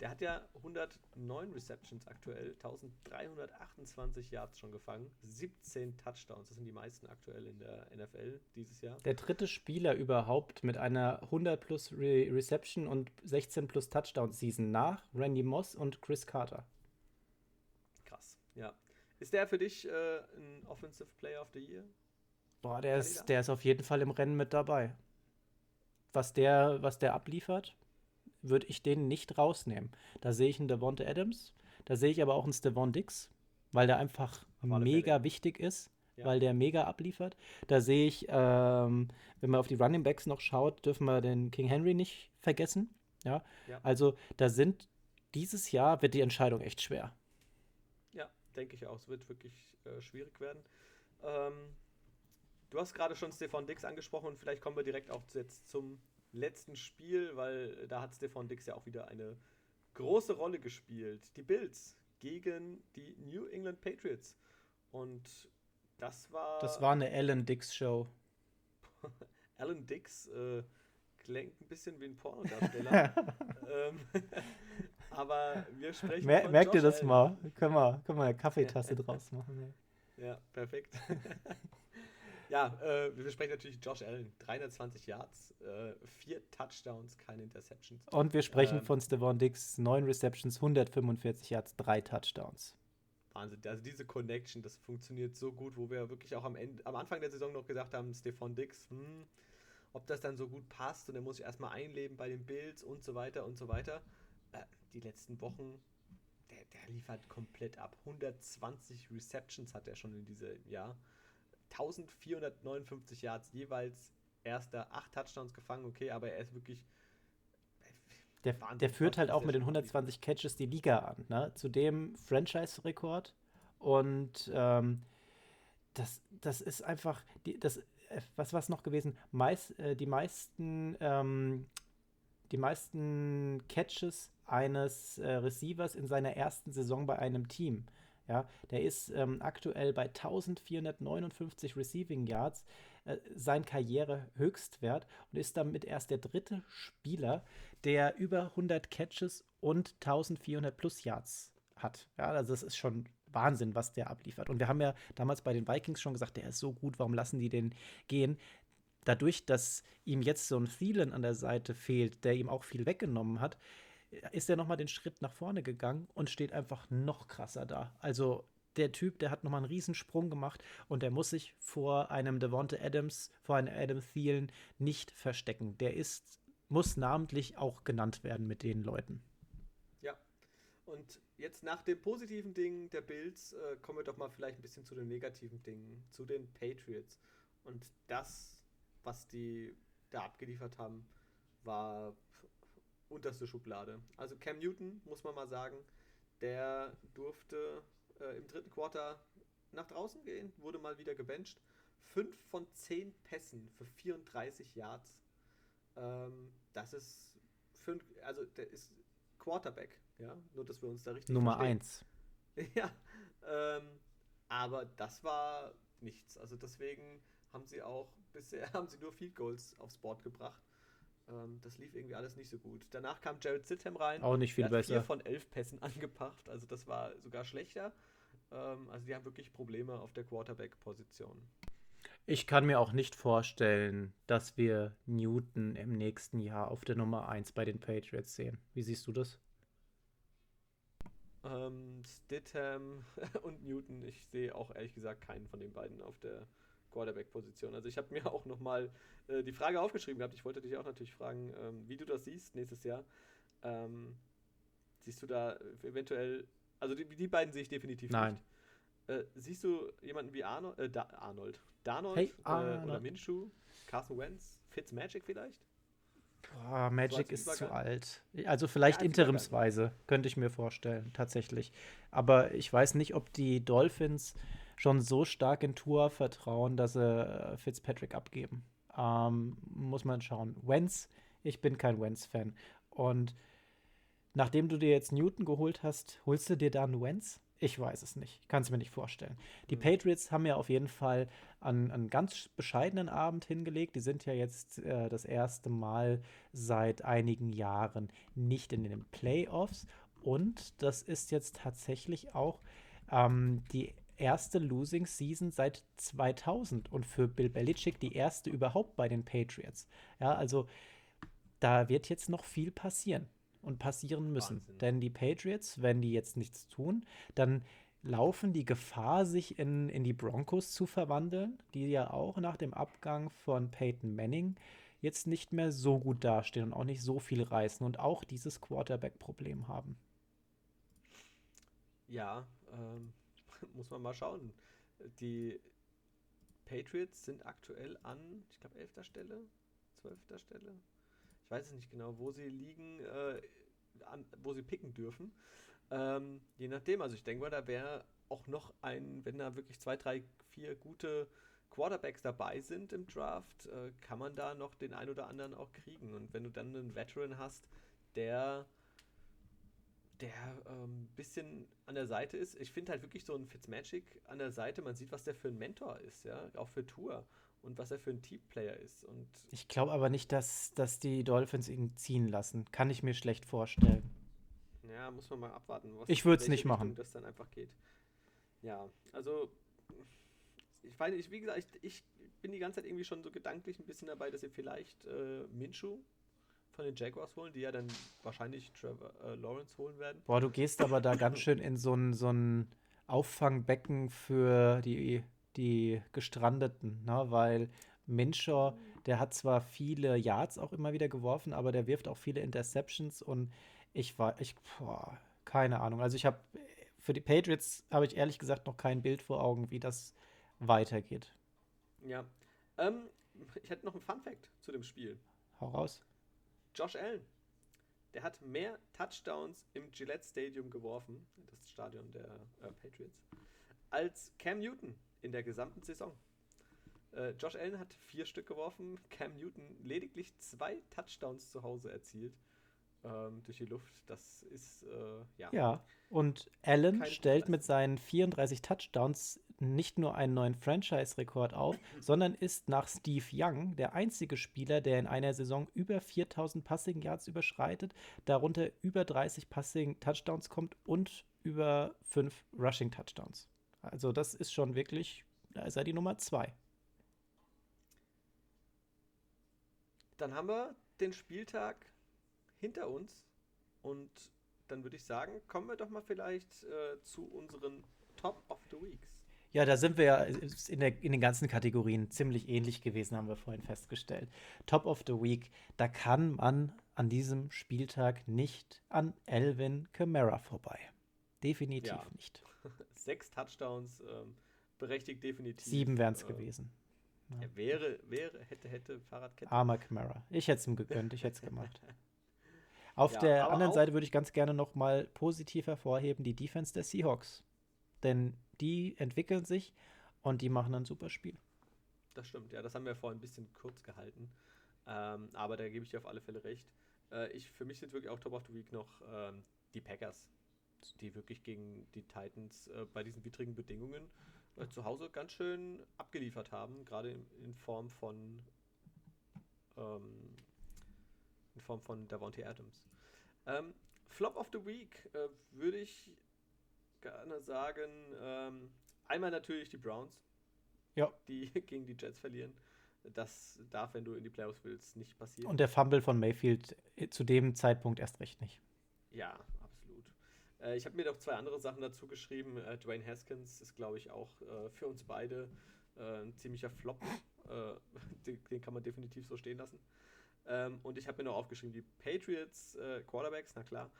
der hat ja 109 Receptions aktuell, 1328 Yards schon gefangen, 17 Touchdowns. Das sind die meisten aktuell in der NFL dieses Jahr. Der dritte Spieler überhaupt mit einer 100 plus Re Reception und 16 plus Touchdown Season nach Randy Moss und Chris Carter. Krass, ja. Ist der für dich äh, ein Offensive Player of the Year? Boah, der ist, der ist auf jeden Fall im Rennen mit dabei. Was der, was der abliefert, würde ich den nicht rausnehmen. Da sehe ich einen Devonta Adams, da sehe ich aber auch einen Stevon Dix, weil der einfach mega Fälle. wichtig ist. ja. weil der mega abliefert. Da sehe ich, ähm, wenn man auf die Running Backs noch schaut, dürfen wir den King Henry nicht vergessen. Ja, ja. also da sind dieses Jahr wird die Entscheidung echt schwer. Ja, denke ich auch. Es wird wirklich äh, schwierig werden. Ähm, du hast gerade schon Stefan Dix angesprochen und vielleicht kommen wir direkt auch jetzt zum letzten Spiel, weil da hat Stefan Dix ja auch wieder eine große Rolle gespielt. Die Bills gegen die New England Patriots. Und das war. Das war eine Alan Dix Show. *laughs* Alan Dix äh, klingt ein bisschen wie ein Pornodarsteller. *laughs* ähm, *laughs* aber wir sprechen. Mer merkt ihr das Allen. mal? Können wir, können wir eine Kaffeetasse draus machen. Ja, ja perfekt. Ja, äh, wir sprechen natürlich Josh Allen. 320 Yards, äh, vier Touchdowns, keine Interceptions. Und wir sprechen ähm, von Stevan Dix, neun Receptions, 145 Yards, drei Touchdowns. Wahnsinn. Also diese Connection, das funktioniert so gut, wo wir wirklich auch am Ende, am Anfang der Saison noch gesagt haben, Stefan Dix, hm, ob das dann so gut passt und er muss sich erstmal einleben bei den Bills und so weiter und so weiter. Äh, die letzten Wochen, der, der liefert komplett ab. 120 Receptions hat er schon in diesem Jahr. 1459 Yards jeweils. Erster, 8 Touchdowns gefangen, okay, aber er ist wirklich der, der führt halt auch mit den 120 Catches die Liga an, ne? Zu dem Franchise-Rekord. Und ähm, das, das ist einfach, die, das, äh, was war es noch gewesen? Meist, äh, die meisten, ähm, die meisten Catches eines äh, Receivers in seiner ersten Saison bei einem Team. Ja, der ist ähm, aktuell bei 1459 Receiving Yards, äh, sein Karrierehöchstwert und ist damit erst der dritte Spieler, der über 100 Catches und 1400 plus Yards hat. Ja, also das ist schon Wahnsinn, was der abliefert. Und wir haben ja damals bei den Vikings schon gesagt, der ist so gut, warum lassen die den gehen? Dadurch, dass ihm jetzt so ein Thielen an der Seite fehlt, der ihm auch viel weggenommen hat, ist er nochmal den Schritt nach vorne gegangen und steht einfach noch krasser da. Also der Typ, der hat nochmal einen Riesensprung gemacht und der muss sich vor einem Devonte Adams, vor einem Adam Thielen nicht verstecken. Der ist, muss namentlich auch genannt werden mit den Leuten. Ja, und jetzt nach dem positiven Ding der Bills äh, kommen wir doch mal vielleicht ein bisschen zu den negativen Dingen, zu den Patriots. Und das, was die da abgeliefert haben, war unterste Schublade. Also Cam Newton, muss man mal sagen, der durfte äh, im dritten Quarter nach draußen gehen, wurde mal wieder gebencht. Fünf von zehn Pässen für 34 Yards. Ähm, das ist fünf, also der ist Quarterback, ja, nur dass wir uns da richtig Nummer verstehen. eins. *laughs* Ja, ähm, aber das war nichts. Also deswegen haben sie auch bisher *laughs* haben sie nur Field Goals aufs Board gebracht. Ähm, das lief irgendwie alles nicht so gut. Danach kam Jared Sittem rein. Auch nicht viel besser. Vier von elf Pässen *laughs* angebracht. Also das war sogar schlechter. Ähm, also die haben wirklich Probleme auf der Quarterback-Position. Ich kann mir auch nicht vorstellen, dass wir Newton im nächsten Jahr auf der Nummer 1 bei den Patriots sehen. Wie siehst du das? Ähm, Stidham *laughs* und Newton, ich sehe auch ehrlich gesagt keinen von den beiden auf der Quarterback-Position. Also ich habe mir *laughs* auch nochmal äh, die Frage aufgeschrieben gehabt. Ich wollte dich auch natürlich fragen, ähm, wie du das siehst nächstes Jahr. Ähm, siehst du da eventuell, also die, die beiden sehe ich definitiv Nein. nicht. Äh, siehst du jemanden wie Arnold, äh, da Arnold, Darnold hey, Arnold. oder Minshew, Carson Wentz, Fitzmagic vielleicht? Boah, Magic so ist zu alt. Also vielleicht ja, interimsweise, könnte ich mir vorstellen, tatsächlich. Aber ich weiß nicht, ob die Dolphins schon so stark in Tour vertrauen, dass sie äh, Fitzpatrick abgeben. Ähm, muss man schauen. Wentz, ich bin kein Wentz-Fan. Und nachdem du dir jetzt Newton geholt hast, holst du dir dann Wentz? Ich weiß es nicht. Ich kann es mir nicht vorstellen. Die mhm. Patriots haben ja auf jeden Fall einen, einen ganz bescheidenen Abend hingelegt. Die sind ja jetzt äh, das erste Mal seit einigen Jahren nicht in den Playoffs. Und das ist jetzt tatsächlich auch ähm, die erste Losing Season seit 2000 und für Bill Belichick die erste überhaupt bei den Patriots. Ja, also da wird jetzt noch viel passieren und passieren müssen. Wahnsinn. Denn die Patriots, wenn die jetzt nichts tun, dann laufen die Gefahr, sich in, in die Broncos zu verwandeln, die ja auch nach dem Abgang von Peyton Manning jetzt nicht mehr so gut dastehen und auch nicht so viel reißen und auch dieses Quarterback-Problem haben. Ja, ähm, *laughs* muss man mal schauen. Die Patriots sind aktuell an, ich glaube, 11. Stelle, 12. Stelle. Ich weiß es nicht genau, wo sie liegen, äh, an, wo sie picken dürfen. Ähm, je nachdem, also ich denke mal, da wäre auch noch ein, wenn da wirklich zwei, drei, vier gute Quarterbacks dabei sind im Draft, äh, kann man da noch den ein oder anderen auch kriegen. Und wenn du dann einen Veteran hast, der der ein ähm, bisschen an der Seite ist. Ich finde halt wirklich so ein Fitzmagic an der Seite. Man sieht, was der für ein Mentor ist, ja, auch für Tour und was er für ein Teamplayer ist. Und ich glaube aber nicht, dass, dass die Dolphins ihn ziehen lassen. Kann ich mir schlecht vorstellen. Ja, muss man mal abwarten. ich würde es nicht machen. Das dann einfach geht. Ja, also ich weiß nicht, wie gesagt, ich, ich, bin die ganze Zeit irgendwie schon so gedanklich ein bisschen dabei, dass ihr vielleicht äh, Minshu von den Jaguars holen, die ja dann wahrscheinlich Trevor äh, Lawrence holen werden. Boah, du gehst aber da ganz *clears throat* schön in so ein, so ein Auffangbecken für die, die Gestrandeten, ne? weil Minshaw, der hat zwar viele Yards auch immer wieder geworfen, aber der wirft auch viele Interceptions und ich war, ich, boah, keine Ahnung. Also ich habe, für die Patriots habe ich ehrlich gesagt noch kein Bild vor Augen, wie das weitergeht. Ja. Ähm, ich hätte noch einen Fun Fact zu dem Spiel. Hau raus. Josh Allen, der hat mehr Touchdowns im Gillette Stadium geworfen, das Stadion der äh, Patriots, als Cam Newton in der gesamten Saison. Äh, Josh Allen hat vier Stück geworfen, Cam Newton lediglich zwei Touchdowns zu Hause erzielt ähm, durch die Luft. Das ist, äh, ja. Ja, und Allen stellt mit seinen 34 Touchdowns nicht nur einen neuen Franchise-Rekord auf, *laughs* sondern ist nach Steve Young der einzige Spieler, der in einer Saison über 4000 Passing Yards überschreitet, darunter über 30 Passing Touchdowns kommt und über 5 Rushing Touchdowns. Also das ist schon wirklich, da ist er die Nummer 2. Dann haben wir den Spieltag hinter uns und dann würde ich sagen, kommen wir doch mal vielleicht äh, zu unseren Top of the Weeks. Ja, da sind wir ja in, der, in den ganzen Kategorien ziemlich ähnlich gewesen, haben wir vorhin festgestellt. Top of the Week, da kann man an diesem Spieltag nicht an Elvin Kamara vorbei. Definitiv ja. nicht. *laughs* Sechs Touchdowns, ähm, berechtigt definitiv. Sieben wären es äh, gewesen. Ja. wäre, wäre, hätte, hätte Fahrradkette. Armer Kamara. Ich hätte es ihm gegönnt, ich hätte es gemacht. *laughs* Auf ja, der anderen Seite würde ich ganz gerne noch mal positiv hervorheben die Defense der Seahawks. Denn die entwickeln sich und die machen ein super Spiel. Das stimmt, ja, das haben wir vorhin ein bisschen kurz gehalten. Ähm, aber da gebe ich dir auf alle Fälle recht. Äh, ich, für mich sind wirklich auch Top of the Week noch ähm, die Packers, die wirklich gegen die Titans äh, bei diesen widrigen Bedingungen äh, zu Hause ganz schön abgeliefert haben, gerade in, in, Form von ähm, in Form von Davante Adams. Ähm, Flop of the Week äh, würde ich gerne sagen, ähm, einmal natürlich die Browns, ja. die *laughs* gegen die Jets verlieren. Das darf, wenn du in die Playoffs willst, nicht passieren. Und der Fumble von Mayfield äh, zu dem Zeitpunkt erst recht nicht. Ja, absolut. Äh, ich habe mir noch zwei andere Sachen dazu geschrieben. Äh, Dwayne Haskins ist, glaube ich, auch äh, für uns beide äh, ein ziemlicher Flop. Äh, *laughs* den, den, kann man definitiv so stehen lassen. Ähm, und ich habe mir noch aufgeschrieben, die Patriots Quarterbacks, na klar,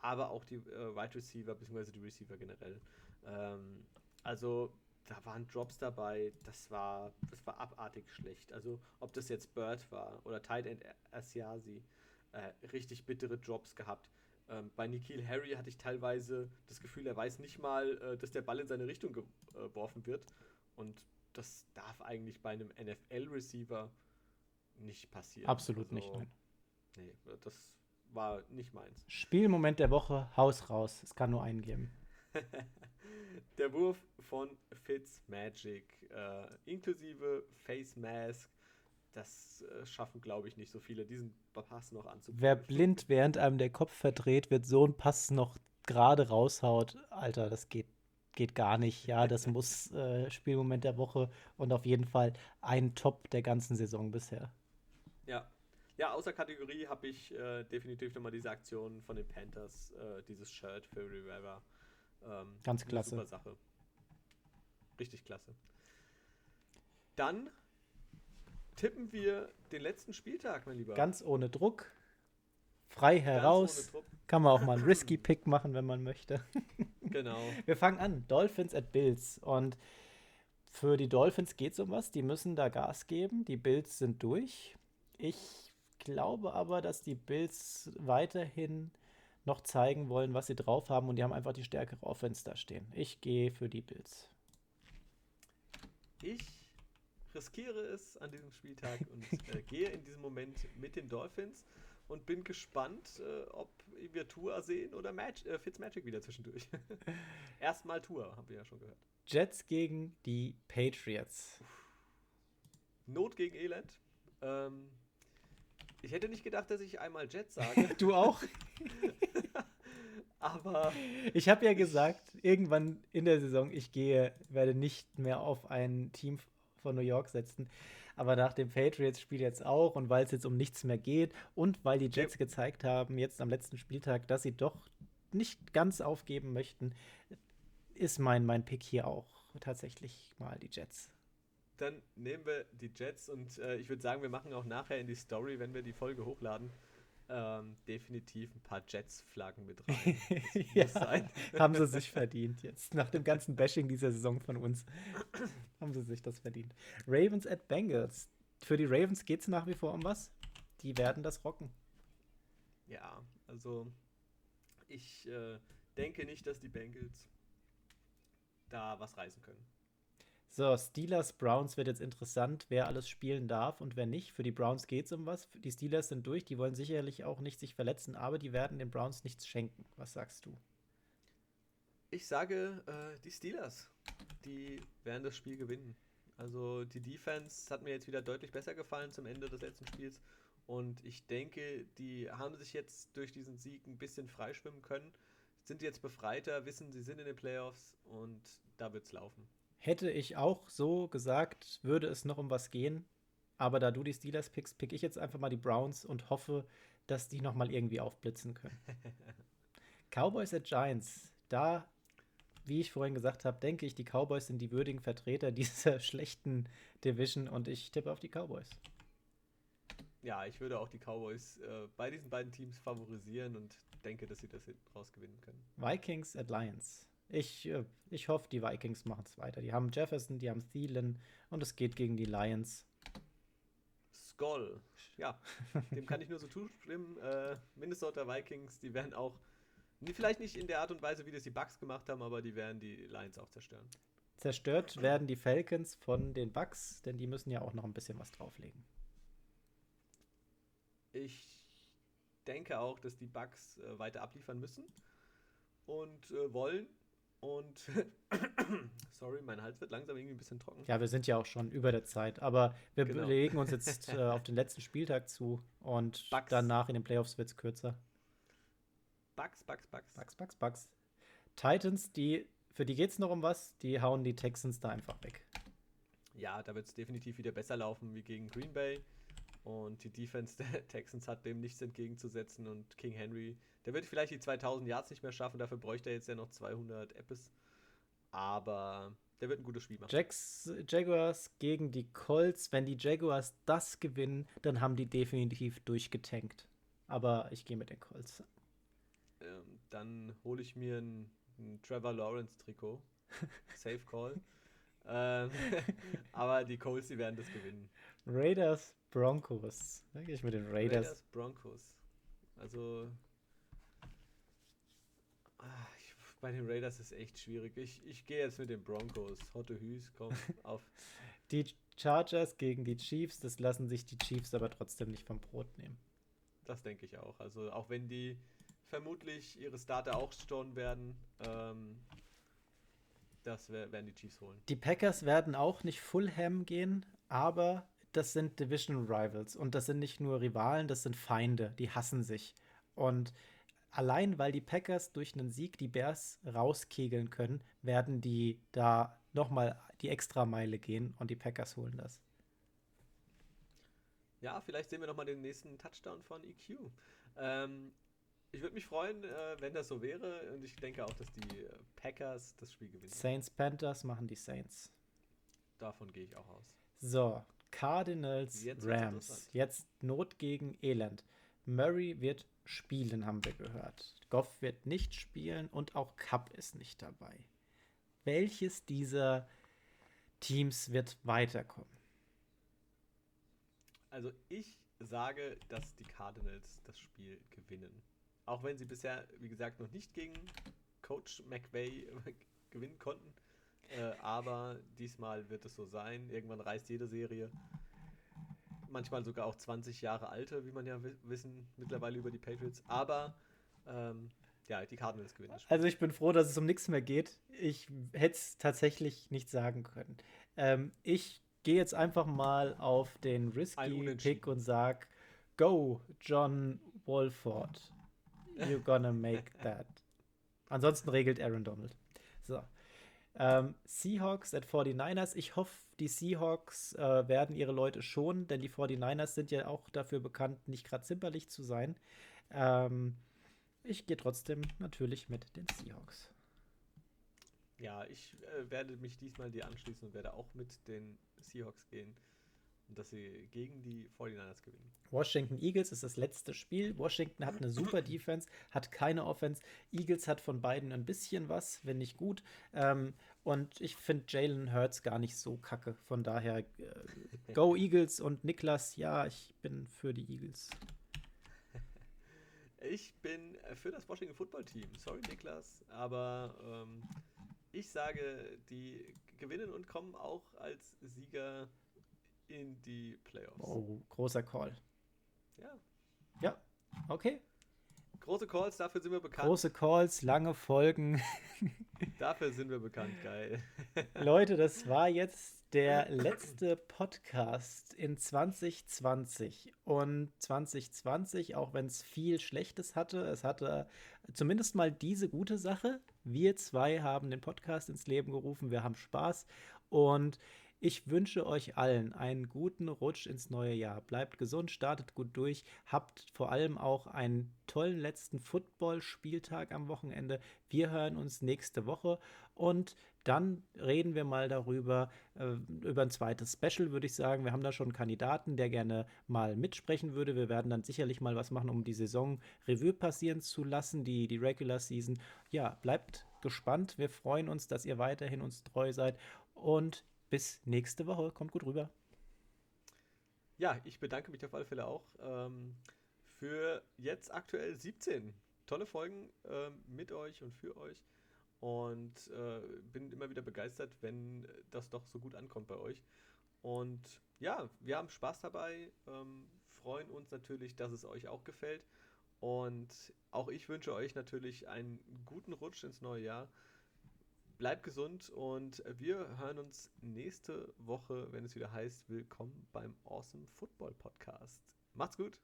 aber auch die äh, Wide Receiver bzw. die Receiver generell. Ähm, also da waren Drops dabei, das war, das war abartig schlecht. Also ob das jetzt Bird war oder Tight End Asiasi, äh, richtig bittere Drops gehabt. Ähm, bei Nikhil Harry hatte ich teilweise das Gefühl, er weiß nicht mal, äh, dass der Ball in seine Richtung geworfen wird. Und das darf eigentlich bei einem NFL-Receiver nicht passieren. Absolut also, nicht, nein. Nee, das war nicht meins. Spielmoment der Woche, Haus raus. Es kann nur einen geben. *laughs* der Wurf von Fitzmagic, äh, inklusive Face Mask. Das äh, schaffen, glaube ich, nicht so viele, diesen Pass noch anzubieten. Wer blind während einem der Kopf verdreht wird, so ein Pass noch gerade raushaut, Alter, das geht, geht gar nicht. Ja, das *laughs* muss äh, Spielmoment der Woche und auf jeden Fall ein Top der ganzen Saison bisher. Ja, außer Kategorie habe ich äh, definitiv nochmal diese Aktion von den Panthers, äh, dieses Shirt für Rivera. Ähm, Ganz klasse. Super Sache. Richtig klasse. Dann tippen wir den letzten Spieltag, mein Lieber. Ganz ohne Druck. Frei heraus. Kann man auch mal einen *clears throat* Risky Pick machen, wenn man möchte. *laughs* genau. Wir fangen an. Dolphins at Bills. Und Für die Dolphins geht es um was. Die müssen da Gas geben. Die Bills sind durch. Ich glaube aber, dass die Bills weiterhin noch zeigen wollen, was sie drauf haben und die haben einfach die stärkere Offense da stehen. Ich gehe für die Bills. Ich riskiere es an diesem Spieltag und äh, *laughs* gehe in diesem Moment mit den Dolphins und bin gespannt, äh, ob wir Tour sehen oder Mag äh, Fitzmagic wieder zwischendurch. *laughs* Erstmal Tour, haben wir ja schon gehört. Jets gegen die Patriots. Not gegen Elend. Ähm, ich hätte nicht gedacht, dass ich einmal Jets sage. *laughs* du auch? *laughs* Aber. Ich habe ja gesagt, irgendwann in der Saison, ich gehe, werde nicht mehr auf ein Team von New York setzen. Aber nach dem Patriots-Spiel jetzt auch und weil es jetzt um nichts mehr geht und weil die Jets ja. gezeigt haben, jetzt am letzten Spieltag, dass sie doch nicht ganz aufgeben möchten, ist mein, mein Pick hier auch tatsächlich mal die Jets. Dann nehmen wir die Jets und äh, ich würde sagen, wir machen auch nachher in die Story, wenn wir die Folge hochladen, ähm, definitiv ein paar Jets-Flaggen mit rein. *laughs* ja, *laughs* haben sie sich verdient jetzt. Nach dem ganzen Bashing dieser Saison von uns *clears throat* haben sie sich das verdient. Ravens at Bengals. Für die Ravens geht es nach wie vor um was? Die werden das rocken. Ja, also ich äh, denke nicht, dass die Bengals da was reißen können. So, Steelers, Browns wird jetzt interessant, wer alles spielen darf und wer nicht. Für die Browns geht es um was. Die Steelers sind durch, die wollen sicherlich auch nicht sich verletzen, aber die werden den Browns nichts schenken. Was sagst du? Ich sage, äh, die Steelers, die werden das Spiel gewinnen. Also die Defense hat mir jetzt wieder deutlich besser gefallen zum Ende des letzten Spiels. Und ich denke, die haben sich jetzt durch diesen Sieg ein bisschen freischwimmen können, sind jetzt befreiter, wissen, sie sind in den Playoffs und da wird es laufen. Hätte ich auch so gesagt, würde es noch um was gehen. Aber da du die Steelers pickst, pick ich jetzt einfach mal die Browns und hoffe, dass die nochmal irgendwie aufblitzen können. *laughs* Cowboys at Giants. Da, wie ich vorhin gesagt habe, denke ich, die Cowboys sind die würdigen Vertreter *laughs* dieser schlechten Division und ich tippe auf die Cowboys. Ja, ich würde auch die Cowboys äh, bei diesen beiden Teams favorisieren und denke, dass sie das rausgewinnen können. Vikings at Lions. Ich, äh, ich hoffe, die Vikings machen es weiter. Die haben Jefferson, die haben Thielen und es geht gegen die Lions. Skoll. Ja, *laughs* dem kann ich nur so zustimmen. Äh, Minnesota Vikings, die werden auch, vielleicht nicht in der Art und Weise, wie das die Bucks gemacht haben, aber die werden die Lions auch zerstören. Zerstört werden die Falcons von den Bucks, denn die müssen ja auch noch ein bisschen was drauflegen. Ich denke auch, dass die Bucks äh, weiter abliefern müssen und äh, wollen. Und *coughs* sorry, mein Hals wird langsam irgendwie ein bisschen trocken. Ja, wir sind ja auch schon über der Zeit, aber wir genau. bewegen uns jetzt *laughs* äh, auf den letzten Spieltag zu und Bugs. danach in den Playoffs wird es kürzer. Bugs, Bugs, Bugs. Bugs, Bugs, Bugs. Titans, die, für die geht es noch um was, die hauen die Texans da einfach weg. Ja, da wird es definitiv wieder besser laufen wie gegen Green Bay. Und die Defense der *laughs* Texans hat dem nichts entgegenzusetzen und King Henry der wird vielleicht die 2000 Yards nicht mehr schaffen, dafür bräuchte er jetzt ja noch 200 Appes. Aber der wird ein gutes Spiel machen. Jacks, Jaguars gegen die Colts. Wenn die Jaguars das gewinnen, dann haben die definitiv durchgetankt. Aber ich gehe mit den Colts. Ähm, dann hole ich mir ein, ein Trevor Lawrence Trikot. *laughs* Safe Call. ähm, *laughs* aber die Colts, die werden das gewinnen. Raiders Broncos. Da gehe ich mit den Raiders. Raiders Broncos. Also bei den Raiders ist echt schwierig. Ich, ich gehe jetzt mit den Broncos. Hotte Hüs, komm, *laughs* auf. Die Chargers gegen die Chiefs, das lassen sich die Chiefs aber trotzdem nicht vom Brot nehmen. Das denke ich auch. Also auch wenn die vermutlich ihre Starter auch stornen werden, ähm, das werden die Chiefs holen. Die Packers werden auch nicht Fulham gehen, aber das sind Division Rivals und das sind nicht nur Rivalen, das sind Feinde, die hassen sich. Und allein weil die Packers durch einen Sieg die Bears rauskegeln können, werden die da nochmal die Extrameile gehen und die Packers holen das. Ja, vielleicht sehen wir nochmal den nächsten Touchdown von EQ. Ähm, ich würde mich freuen, äh, wenn das so wäre. Und ich denke auch, dass die äh, Packers das Spiel gewinnen. Saints Panthers machen die Saints. Davon gehe ich auch aus. So, Cardinals Jetzt Rams. Jetzt Not gegen Elend. Murray wird spielen, haben wir gehört. Goff wird nicht spielen und auch Cup ist nicht dabei. Welches dieser Teams wird weiterkommen? Also ich sage, dass die Cardinals das Spiel gewinnen. Auch wenn sie bisher, wie gesagt, noch nicht gegen Coach McVay *laughs* gewinnen konnten. Äh, aber diesmal wird es so sein. Irgendwann reißt jede Serie. Manchmal sogar auch 20 Jahre alte, wie man ja wissen, mittlerweile über die Patriots. Aber ähm, ja, die Cardinals gewinnen. Also ich bin froh, dass es um nichts mehr geht. Ich hätte es tatsächlich nicht sagen können. Ähm, ich gehe jetzt einfach mal auf den risky Pick und sag, go, John Wolford. You're gonna make *laughs* that. Ansonsten regelt Aaron Donald. So. Ähm, Seahawks at 49ers. Ich hoffe, die Seahawks äh, werden ihre Leute schonen, denn die 49ers sind ja auch dafür bekannt, nicht gerade zimperlich zu sein. Ähm, ich gehe trotzdem natürlich mit den Seahawks. Ja, ich äh, werde mich diesmal dir anschließen und werde auch mit den Seahawks gehen. Und dass sie gegen die 49ers gewinnen. Washington Eagles ist das letzte Spiel. Washington hat eine super *clears throat* Defense, hat keine Offense. Eagles hat von beiden ein bisschen was, wenn nicht gut. Ähm, und ich finde Jalen Hurts gar nicht so kacke. Von daher, äh, *laughs* go Eagles und Niklas, ja, ich bin für die Eagles. *laughs* Ich bin für das Washington Football Team. Sorry, Niklas, aber ähm, ich sage, die gewinnen und kommen auch als Sieger in die Playoffs. Oh, großer Call. Ja. Ja, okay. Große Calls, dafür sind wir bekannt. Große Calls, lange Folgen. *laughs* dafür sind wir bekannt, geil. *laughs* Leute, das war jetzt der letzte Podcast in 2020. Und 2020, auch wenn es viel Schlechtes hatte, es hatte zumindest mal diese gute Sache. Wir zwei haben den Podcast ins Leben gerufen, wir haben Spaß und ich wünsche euch allen einen guten Rutsch ins neue Jahr. Bleibt gesund, startet gut durch, habt vor allem auch einen tollen letzten Football-Spieltag am Wochenende. Wir hören uns nächste Woche und dann reden wir mal darüber, äh, über ein zweites Special, würde ich sagen. Wir haben da schon einen Kandidaten, der gerne mal mitsprechen würde. Wir werden dann sicherlich mal was machen, um die Saison Revue passieren zu lassen, die, die Regular Season. Ja, bleibt gespannt. Wir freuen uns, dass ihr weiterhin uns treu seid und bis nächste Woche. Kommt gut rüber. Ja, ich bedanke mich auf alle Fälle auch ähm, für jetzt aktuell 17 tolle Folgen ähm, mit euch und für euch. Und äh, bin immer wieder begeistert, wenn das doch so gut ankommt bei euch. Und ja, wir haben Spaß dabei, ähm, freuen uns natürlich, dass es euch auch gefällt. Und auch ich wünsche euch natürlich einen guten Rutsch ins neue Jahr. Bleibt gesund und wir hören uns nächste Woche, wenn es wieder heißt, willkommen beim Awesome Football Podcast. Macht's gut!